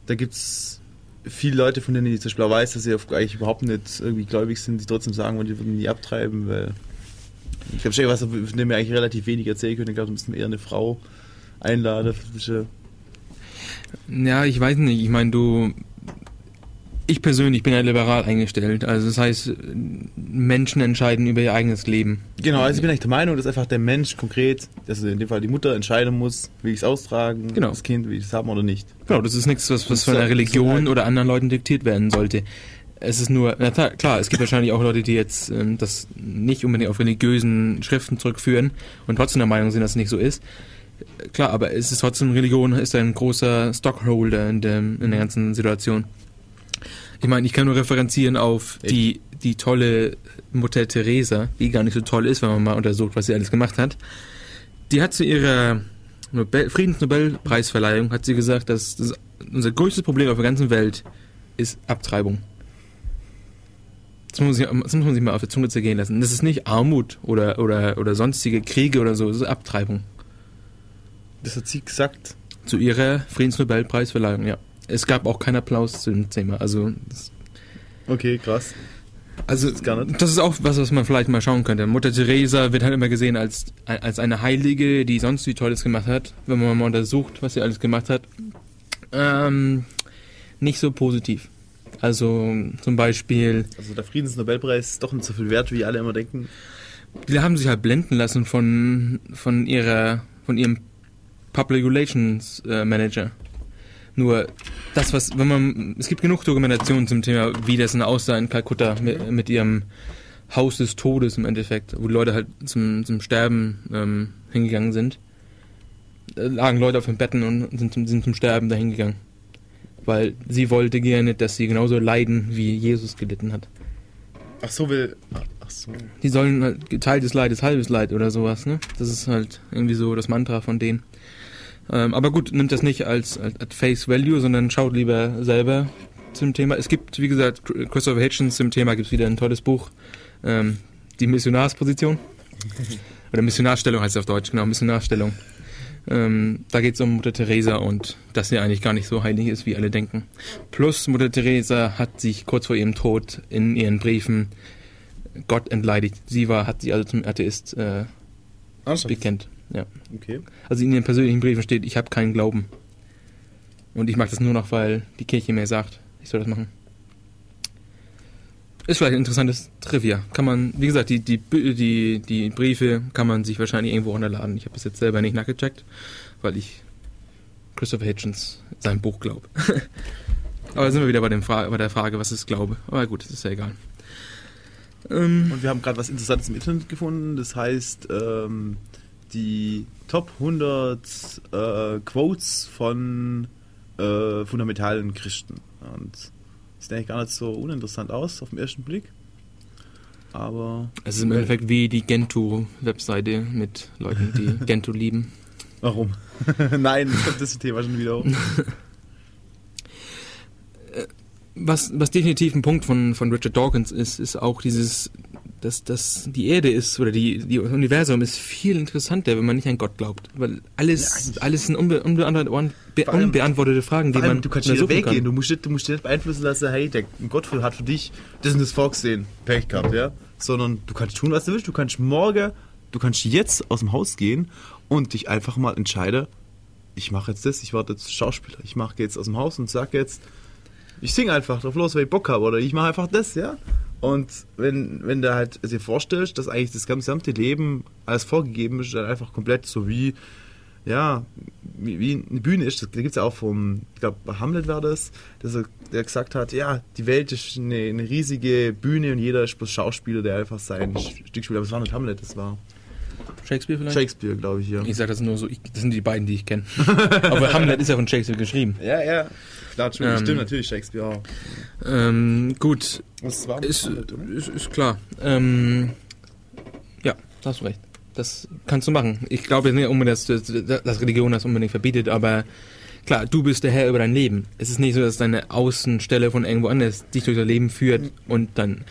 da gibt es viele Leute, von denen ich zum Beispiel weiß, dass sie eigentlich überhaupt nicht irgendwie gläubig sind, die trotzdem sagen, die würden nie abtreiben, weil ich glaube schon, was von dem wir eigentlich relativ wenig erzählen können. Ich glaube, da müssen eher eine Frau einladen. Ja- ich weiß nicht. Ich meine, du. Ich persönlich bin ja liberal eingestellt. Also das heißt, Menschen entscheiden über ihr eigenes Leben. Genau, also ich bin eigentlich der Meinung, dass einfach der Mensch konkret, also in dem Fall die Mutter entscheiden muss, will ich es austragen, Genau. das Kind, will ich es haben oder nicht. Genau, das ist nichts, was, was von der Religion oder anderen Leuten diktiert werden sollte. Es ist nur, na klar, es gibt wahrscheinlich auch Leute, die jetzt ähm, das nicht unbedingt auf religiösen Schriften zurückführen und trotzdem der Meinung sind, dass es nicht so ist. Klar, aber es ist trotzdem, Religion ist ein großer Stockholder in, dem, in der ganzen Situation. Ich meine, ich kann nur referenzieren auf die, die tolle Mutter Teresa, die gar nicht so toll ist, wenn man mal untersucht, was sie alles gemacht hat. Die hat zu ihrer Nobel Friedensnobelpreisverleihung hat sie gesagt, dass das unser größtes Problem auf der ganzen Welt ist Abtreibung. Das muss, man sich, das muss man sich mal auf der Zunge zergehen lassen. Das ist nicht Armut oder, oder, oder sonstige Kriege oder so, das ist Abtreibung. Das hat sie gesagt. Zu ihrer Friedensnobelpreisverleihung, ja. Es gab auch keinen Applaus zu dem Thema. Also, Okay, krass. also ist gar nicht. das ist auch was, was man vielleicht mal schauen könnte. Mutter Teresa wird halt immer gesehen als, als eine Heilige, die sonst wie Tolles gemacht hat. Wenn man mal untersucht, was sie alles gemacht hat. Ähm, nicht so positiv. Also zum Beispiel, Also der Friedensnobelpreis ist doch nicht so viel wert, wie alle immer denken. die haben sich halt blenden lassen von, von ihrer, von ihrem Public Relations äh, Manager. Nur das, was, wenn man, es gibt genug Dokumentationen zum Thema, wie das denn aussah in Kalkutta mit, mit ihrem Haus des Todes im Endeffekt, wo die Leute halt zum, zum Sterben ähm, hingegangen sind. Da lagen Leute auf den Betten und sind zum, sind zum Sterben dahin gegangen. Weil sie wollte gerne, dass sie genauso leiden, wie Jesus gelitten hat. Ach so, will. Ach so. Die sollen halt geteiltes Leid ist halbes Leid oder sowas, ne? Das ist halt irgendwie so das Mantra von denen. Ähm, aber gut, nimmt das nicht als, als, als Face Value, sondern schaut lieber selber zum Thema. Es gibt, wie gesagt, Christopher Hitchens zum Thema gibt es wieder ein tolles Buch. Ähm, die Missionarsposition. Oder Missionarstellung heißt es auf Deutsch, genau, Missionarstellung. Ähm, da geht es um Mutter Teresa und dass sie eigentlich gar nicht so heilig ist, wie alle denken. Plus Mutter Teresa hat sich kurz vor ihrem Tod in ihren Briefen Gott entleidigt. Sie war, hat sie also zum Atheist äh, bekennt. Ja. Okay. Also in ihren persönlichen Briefen steht, ich habe keinen Glauben. Und ich mache das nur noch, weil die Kirche mir sagt, ich soll das machen. Ist vielleicht ein interessantes Trivia. Kann man, wie gesagt, die, die, die, die Briefe kann man sich wahrscheinlich irgendwo runterladen. Ich habe das jetzt selber nicht nachgecheckt, weil ich Christopher Hitchens sein Buch Glaube. aber sind wir wieder bei, dem bei der Frage, was ist Glaube? Aber gut, das ist ja egal. Ähm, Und wir haben gerade was Interessantes im Internet gefunden. Das heißt, ähm, die Top 100 äh, Quotes von äh, fundamentalen Christen. Und sieht eigentlich gar nicht so uninteressant aus auf den ersten Blick. Aber. Es ist im Endeffekt wie die Gentoo-Webseite mit Leuten, die Gentoo lieben. Warum? Nein, ich glaube, das Thema schon wieder hoch. was, was definitiv ein Punkt von, von Richard Dawkins ist, ist auch dieses, dass, dass die Erde ist oder die, die Universum ist viel interessanter, wenn man nicht an Gott glaubt. Weil alles, ja, alles sind unbe unbeantwortete, unbeantwortete Fragen, die man. Du kannst nicht weggehen, du musst, du musst dich nicht beeinflussen lassen, hey, der Gott hat für dich das und das vorgesehen, Pech gehabt, ja. Sondern du kannst tun, was du willst, du kannst morgen, du kannst jetzt aus dem Haus gehen und dich einfach mal entscheiden, ich mache jetzt das, ich werde jetzt Schauspieler, ich mache jetzt aus dem Haus und sag jetzt, ich singe einfach drauf los, weil ich Bock habe oder ich mache einfach das, ja. Und wenn, wenn du halt dir vorstellst, dass eigentlich das gesamte Leben alles vorgegeben ist, dann einfach komplett so wie, ja, wie, wie eine Bühne ist. Da gibt es ja auch vom, ich glaube, Hamlet war das, dass er, der gesagt hat, ja, die Welt ist eine, eine riesige Bühne und jeder ist bloß Schauspieler, der einfach sein Stück spielt. Aber es war nicht Hamlet, das war Shakespeare vielleicht? Shakespeare, glaube ich, ja. Ich sage das nur so, ich, das sind die beiden, die ich kenne. Aber Hamlet ist ja von Shakespeare geschrieben. Ja, ja. Klar, ähm, stimmt natürlich Shakespeare auch. Ähm, gut. Was war ist, Hamlet, ist, ist, klar. Ähm, ja, da hast du recht. Das kannst du machen. Ich glaube nicht unbedingt, dass, dass, dass Religion das unbedingt verbietet, aber klar, du bist der Herr über dein Leben. Es ist nicht so, dass deine Außenstelle von irgendwo anders dich durch dein Leben führt und dann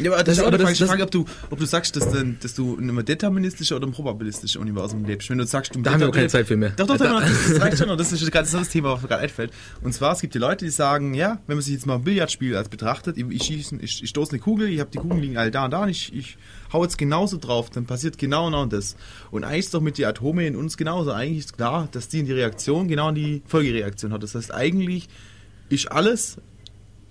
ja, aber das, das ist auch aber die Frage, ob du, ob du sagst, dass, denn, dass du in einem deterministischen oder einem probabilistischen Universum lebst. Wenn du sagst, du da haben wir auch keine Zeit für mehr. Doch, doch, da, das reicht schon noch. Das ist ein ganz anderes Thema, was mir gerade einfällt. Und zwar, es gibt die Leute, die sagen, ja, wenn man sich jetzt mal ein Billardspiel als betrachtet, ich, ich, schieße, ich, ich stoße eine Kugel, ich habe die Kugeln liegen alle da und da und ich, ich hau jetzt genauso drauf, dann passiert genau genau das. Und eigentlich ist doch mit den Atomen in uns genauso. Eigentlich ist klar, dass die in die Reaktion genau die Folgereaktion hat. Das heißt, eigentlich ist alles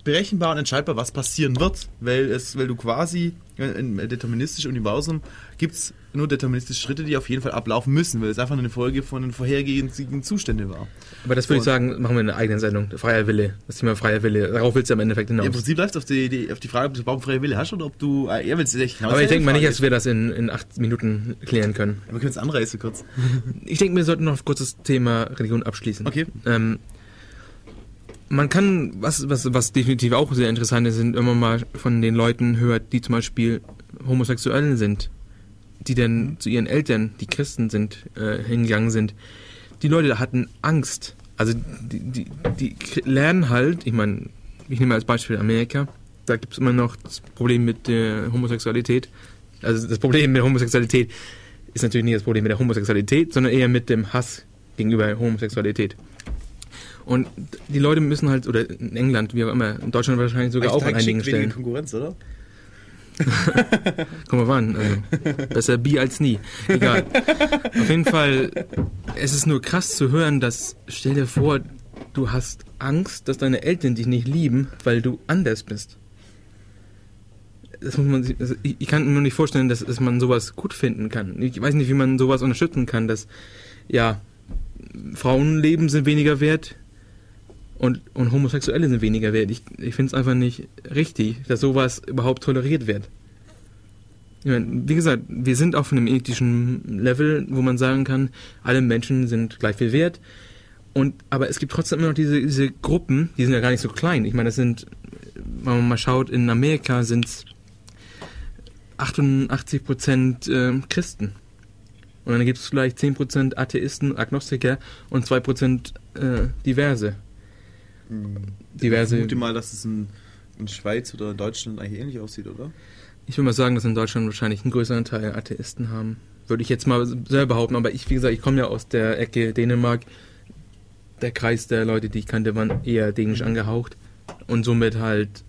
berechenbar und entscheidbar, was passieren wird, weil es, weil du quasi im deterministischen Universum gibt es nur deterministische Schritte, die auf jeden Fall ablaufen müssen, weil es einfach eine Folge von den vorhergehenden Zuständen war. Aber das würde ich sagen, machen wir in einer eigenen Sendung. Freier Wille, das Thema freier Wille. Darauf willst du am Endeffekt hinaus. Ja, Im Prinzip läuft auf die, die, auf die Frage, ob du überhaupt freie Wille hast oder ob du. Äh, ja, willst du echt Aber ich denke mal nicht, dass wir das in, in acht Minuten klären können. Ja, wir können es anreißen kurz. ich denke, wir sollten noch kurz das Thema Religion abschließen. Okay. Ähm, man kann, was, was, was definitiv auch sehr interessant ist, sind, wenn man mal von den Leuten hört, die zum Beispiel Homosexuellen sind, die dann zu ihren Eltern, die Christen sind, äh, hingegangen sind. Die Leute hatten Angst. Also die, die, die lernen halt, ich meine, ich nehme als Beispiel Amerika, da gibt es immer noch das Problem mit der Homosexualität. Also das Problem mit der Homosexualität ist natürlich nicht das Problem mit der Homosexualität, sondern eher mit dem Hass gegenüber Homosexualität. Und die Leute müssen halt, oder in England, wie auch immer, in Deutschland wahrscheinlich sogar auch an einigen Stellen. Konkurrenz, oder? Komm mal an, also besser Bi als nie. Egal. Auf jeden Fall, es ist nur krass zu hören, dass, stell dir vor, du hast Angst, dass deine Eltern dich nicht lieben, weil du anders bist. Das muss man, also ich, kann mir nicht vorstellen, dass, dass man sowas gut finden kann. Ich weiß nicht, wie man sowas unterstützen kann, dass, ja, Frauenleben sind weniger wert, und, und Homosexuelle sind weniger wert. Ich, ich finde es einfach nicht richtig, dass sowas überhaupt toleriert wird. Ich mein, wie gesagt, wir sind auf einem ethischen Level, wo man sagen kann, alle Menschen sind gleich viel wert. Und, aber es gibt trotzdem immer noch diese, diese Gruppen, die sind ja gar nicht so klein. Ich meine, das sind, wenn man mal schaut, in Amerika sind es 88 Prozent äh, Christen. Und dann gibt es vielleicht 10 Prozent Atheisten, Agnostiker und 2 Prozent äh, Diverse diverse. Ich vermute mal, dass es in, in Schweiz oder Deutschland eigentlich ähnlich aussieht, oder? Ich würde mal sagen, dass in Deutschland wahrscheinlich einen größeren Teil Atheisten haben. Würde ich jetzt mal selber behaupten, aber ich, wie gesagt, ich komme ja aus der Ecke Dänemark. Der Kreis der Leute, die ich kannte, waren eher dänisch angehaucht. Und somit halt,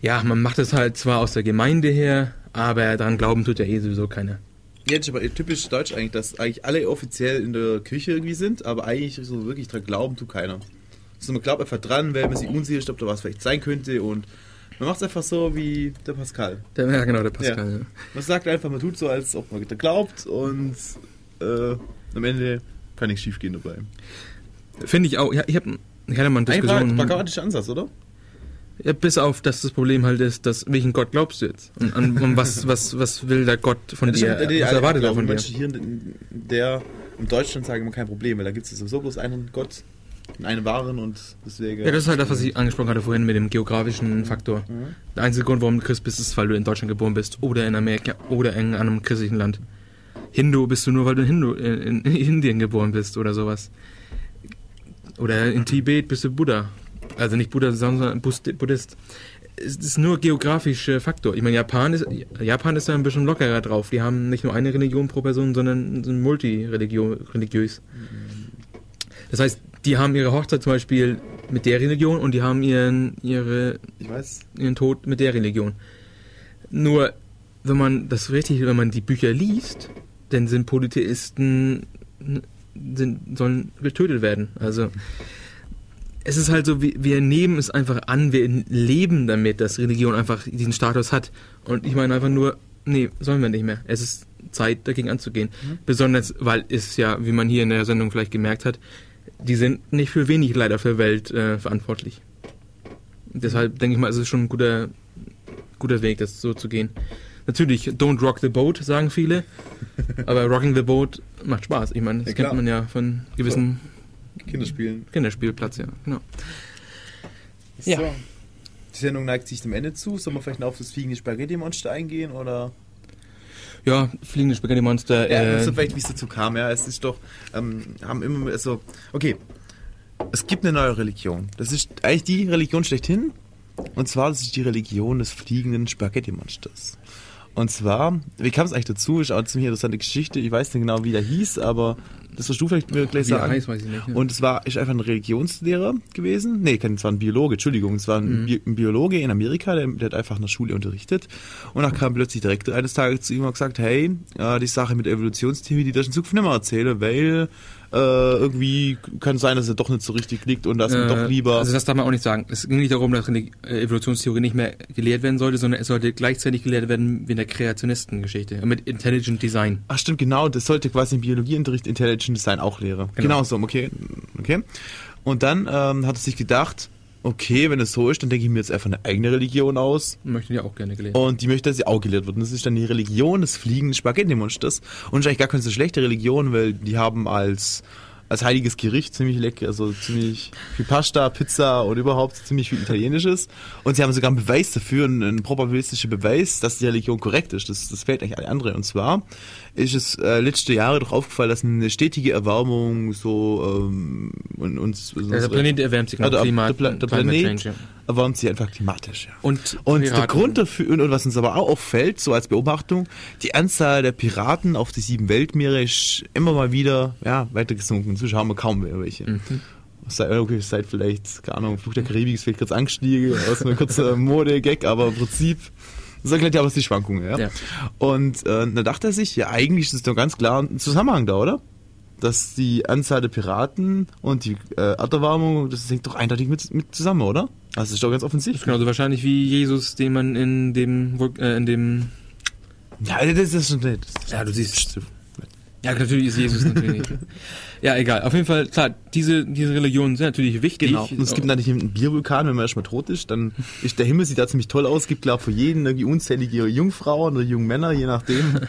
ja, man macht es halt zwar aus der Gemeinde her, aber daran glauben tut ja eh sowieso keiner. Jetzt aber typisch deutsch eigentlich, dass eigentlich alle offiziell in der Küche irgendwie sind, aber eigentlich so wirklich dran glauben tut keiner. Also man glaubt einfach dran, weil man sich unsicher ist, ob da was vielleicht sein könnte und man macht es einfach so wie der Pascal. Der, ja, genau, der Pascal. Ja. Ja. Man sagt einfach, man tut so, als ob man da glaubt und äh, am Ende kann nichts schief gehen dabei. Finde ich auch. Ja, ich, hab, ich hatte mal eine Ein Diskussion. pragmatischer Ansatz, oder? Ja, bis auf, dass das Problem halt ist, dass welchen Gott glaubst du jetzt? Und, an, und was, was, was will der Gott von Das dir? ist ja- was erwartet er von dir? Menschen hier in der in Deutschland sagen immer kein Problem, weil da gibt es sowieso bloß einen Gott, einen wahren und deswegen. Ja, das ist halt das, was ich angesprochen hatte vorhin mit dem geografischen Faktor. Mhm. Der einzige Grund, warum du Christ bist, ist, weil du in Deutschland geboren bist oder in Amerika oder in einem christlichen Land. Hindu bist du nur, weil du in, Hindu, in, in Indien geboren bist oder sowas. Oder in Tibet bist du Buddha. Also nicht Buddha, sondern Buddhist. Es ist nur geografischer Faktor. Ich meine, Japan ist, Japan ist da ein bisschen lockerer drauf. Die haben nicht nur eine Religion pro Person, sondern sind multireligiös. Das heißt, die haben ihre Hochzeit zum Beispiel mit der Religion und die haben ihren, ihre, ihren Tod mit der Religion. Nur, wenn man das richtig, wenn man die Bücher liest, dann sind Polytheisten, sind, sollen getötet werden. Also, es ist halt so, wir, wir nehmen es einfach an, wir leben damit, dass Religion einfach diesen Status hat. Und ich meine einfach nur, nee, sollen wir nicht mehr. Es ist Zeit, dagegen anzugehen. Besonders, weil es ja, wie man hier in der Sendung vielleicht gemerkt hat, die sind nicht für wenig leider für Welt äh, verantwortlich. Deshalb denke ich mal, es ist schon ein guter, guter Weg, das so zu gehen. Natürlich, don't rock the boat, sagen viele. aber rocking the boat macht Spaß. Ich meine, das Ja, kennt man ja von gewissen Kinderspielen. Kinderspielplatz, ja. Genau. Ja. So. Die Sendung neigt sich dem Ende zu. Sollen wir vielleicht noch auf das fliegende Spaghetti-Monster eingehen? Oder? Ja, fliegende Spaghetti-Monster. Ja, äh, also vielleicht, wie es dazu kam. Ja, es ist doch, ähm, haben immer, also, okay. Es gibt eine neue Religion. Das ist eigentlich die Religion schlechthin. Und zwar, das ist die Religion des fliegenden Spaghetti-Monsters. Und zwar, wie kam es eigentlich dazu? Ist auch eine ziemlich interessante Geschichte. Ich weiß nicht genau, wie der hieß, aber das wirst du vielleicht mir gleich sagen. heißt, weiß ich nicht. Ne? Und es war ist einfach ein Religionslehrer gewesen. Nee, es war ein Biologe, Entschuldigung. Es war ein, Mhm. Bi ein Biologe in Amerika, der, der hat einfach in der Schule unterrichtet. Und dann kam plötzlich direkt eines Tages zu ihm und gesagt, hey, äh, die Sache mit Evolutionstheorie, die darfst du in Zukunft nicht mehr erzählen, weil äh, irgendwie kann sein, dass er doch nicht so richtig liegt und dass man doch lieber... Also das darf man auch nicht sagen. Es ging nicht darum, dass Reli- äh, Evolutionstheorie nicht mehr gelehrt werden sollte, sondern es sollte gleichzeitig gelehrt werden wie in der Kreationistengeschichte. äh, Mit Intelligent Design. Ach stimmt, genau, das sollte quasi im Biologieunterricht Intelligent Design auch lehren. Genau. Genau, so, okay. okay. Und dann ähm, hat er sich gedacht, okay, wenn es so ist, dann denke ich mir jetzt einfach eine eigene Religion aus. Möchten die auch gerne gelehrt. Und die möchte, dass sie auch gelehrt wird. Und das ist dann die Religion des fliegenden Spaghetti-Monsters. Und ist eigentlich gar keine so schlechte Religion, weil die haben als, als heiliges Gericht ziemlich lecker, also ziemlich viel Pasta, Pizza und überhaupt ziemlich viel Italienisches. Und sie haben sogar einen Beweis dafür, einen, einen probabilistischen Beweis, dass die Religion korrekt ist. Das, das fehlt eigentlich alle andere. Und zwar ist es äh, letzte Jahre doch aufgefallen, dass eine stetige Erwärmung so ähm, und uns Ja, der Planet erwärmt sich, also, Klima, der, Pla der Climate Planet Change, ja. Erwärmt sich einfach klimatisch. Ja. Und, Und der. Grund dafür, und, und was uns aber auch auffällt, so als Beobachtung, die Anzahl der Piraten auf die sieben Weltmeere ist immer mal wieder ja, weiter gesunken. Inzwischen haben wir kaum mehr welche. Mhm. Seit, okay, seit vielleicht, keine Ahnung, Fluch der Karibik ist vielleicht kurz angestiegen, aus einem kurzen Mode-Gag, aber im Prinzip, das erklärt ja auch die Schwankungen, ja. Ja. Und äh, da dachte er sich, ja, eigentlich ist es doch ganz klar ein Zusammenhang da, oder? Dass die Anzahl der Piraten und die äh, Erderwärmung, das hängt doch eindeutig mit, mit zusammen, oder? Also das ist doch ganz Das ist offensichtlich. genauso wahrscheinlich wie Jesus, den man in dem, äh, in dem, Ja, das ist schon das Ja, du siehst- ja, natürlich ist Jesus natürlich. ja, egal. Auf jeden Fall, klar, diese, diese Religionen sind natürlich wichtig. Genau. Und es gibt natürlich einen Biervulkan, wenn man erstmal tot ist, dann ist der Himmel sieht da ziemlich toll aus. Es gibt, glaube für jeden irgendwie unzählige Jungfrauen oder jungen Männer, je nachdem.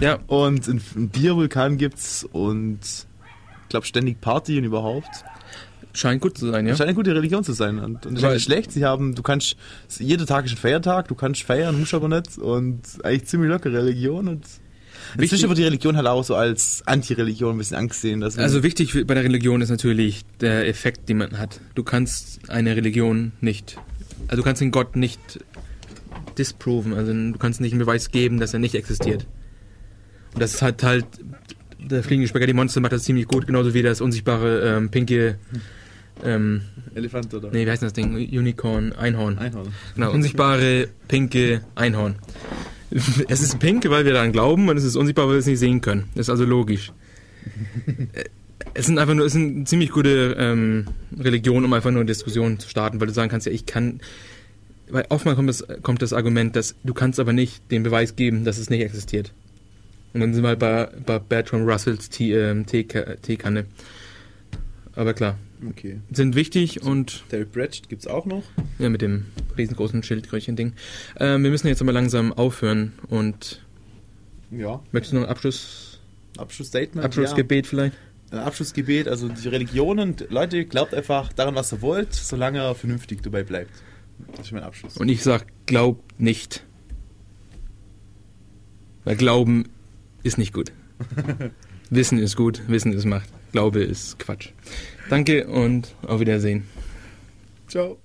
ja, und einen, einen Biervulkan gibt's und ich glaube ständig Party und überhaupt. Scheint gut zu sein, ja. Scheint eine gute Religion zu sein. Und, und Weil- nicht schlecht. Sie haben, du kannst, jeder Tag ist ein Feiertag, du kannst feiern, musst aber nicht. Und eigentlich ziemlich lockere Religion. Und inzwischen wird die Religion halt auch so als Anti-Religion ein bisschen angesehen. Also wichtig bei der Religion ist natürlich der Effekt, den man hat. Du kannst eine Religion nicht, also du kannst den Gott nicht disproven, also du kannst nicht einen Beweis geben, dass er nicht existiert. Und das ist halt halt, der fliegende Spaghetti-Monster macht das ziemlich gut, genauso wie das unsichtbare ähm, pinke, ähm, Elefant oder nee, wie heißt das Ding? Unicorn, Einhorn. Einhorn. Genau, unsichtbare pinke Einhorn. Es ist pink, weil wir daran glauben, und es ist unsichtbar, weil wir es nicht sehen können. Das ist also logisch. Äh, Es sind einfach nur, es sind ziemlich gute ähm, Religionen, um einfach nur eine Diskussion zu starten, weil du sagen kannst, ja, ich kann, weil oftmals kommt das, kommt das Argument, dass du kannst aber nicht den Beweis geben, dass es nicht existiert. Und dann sind wir halt bei, bei Bertrand Russells Tee, ähm, Teeka- Teekanne. Aber klar, Okay. sind wichtig und Terry Pratchett gibt's auch noch. ja, mit dem riesengroßen Schildkrötchen-Ding. Ähm, wir müssen jetzt aber langsam aufhören und Ja. möchtest du noch ein Abschluss, Abschlussstatement. Abschlussgebet vielleicht? Ja. Ein Abschlussgebet, also die Religionen, Leute, glaubt einfach daran, was ihr wollt, solange er vernünftig dabei bleibt. Das ist mein Abschluss. Und ich sag, glaub nicht. Weil Glauben ist nicht gut. Wissen ist gut, Wissen ist Macht. Glaube ist Quatsch. Danke und auf Wiedersehen. Ciao.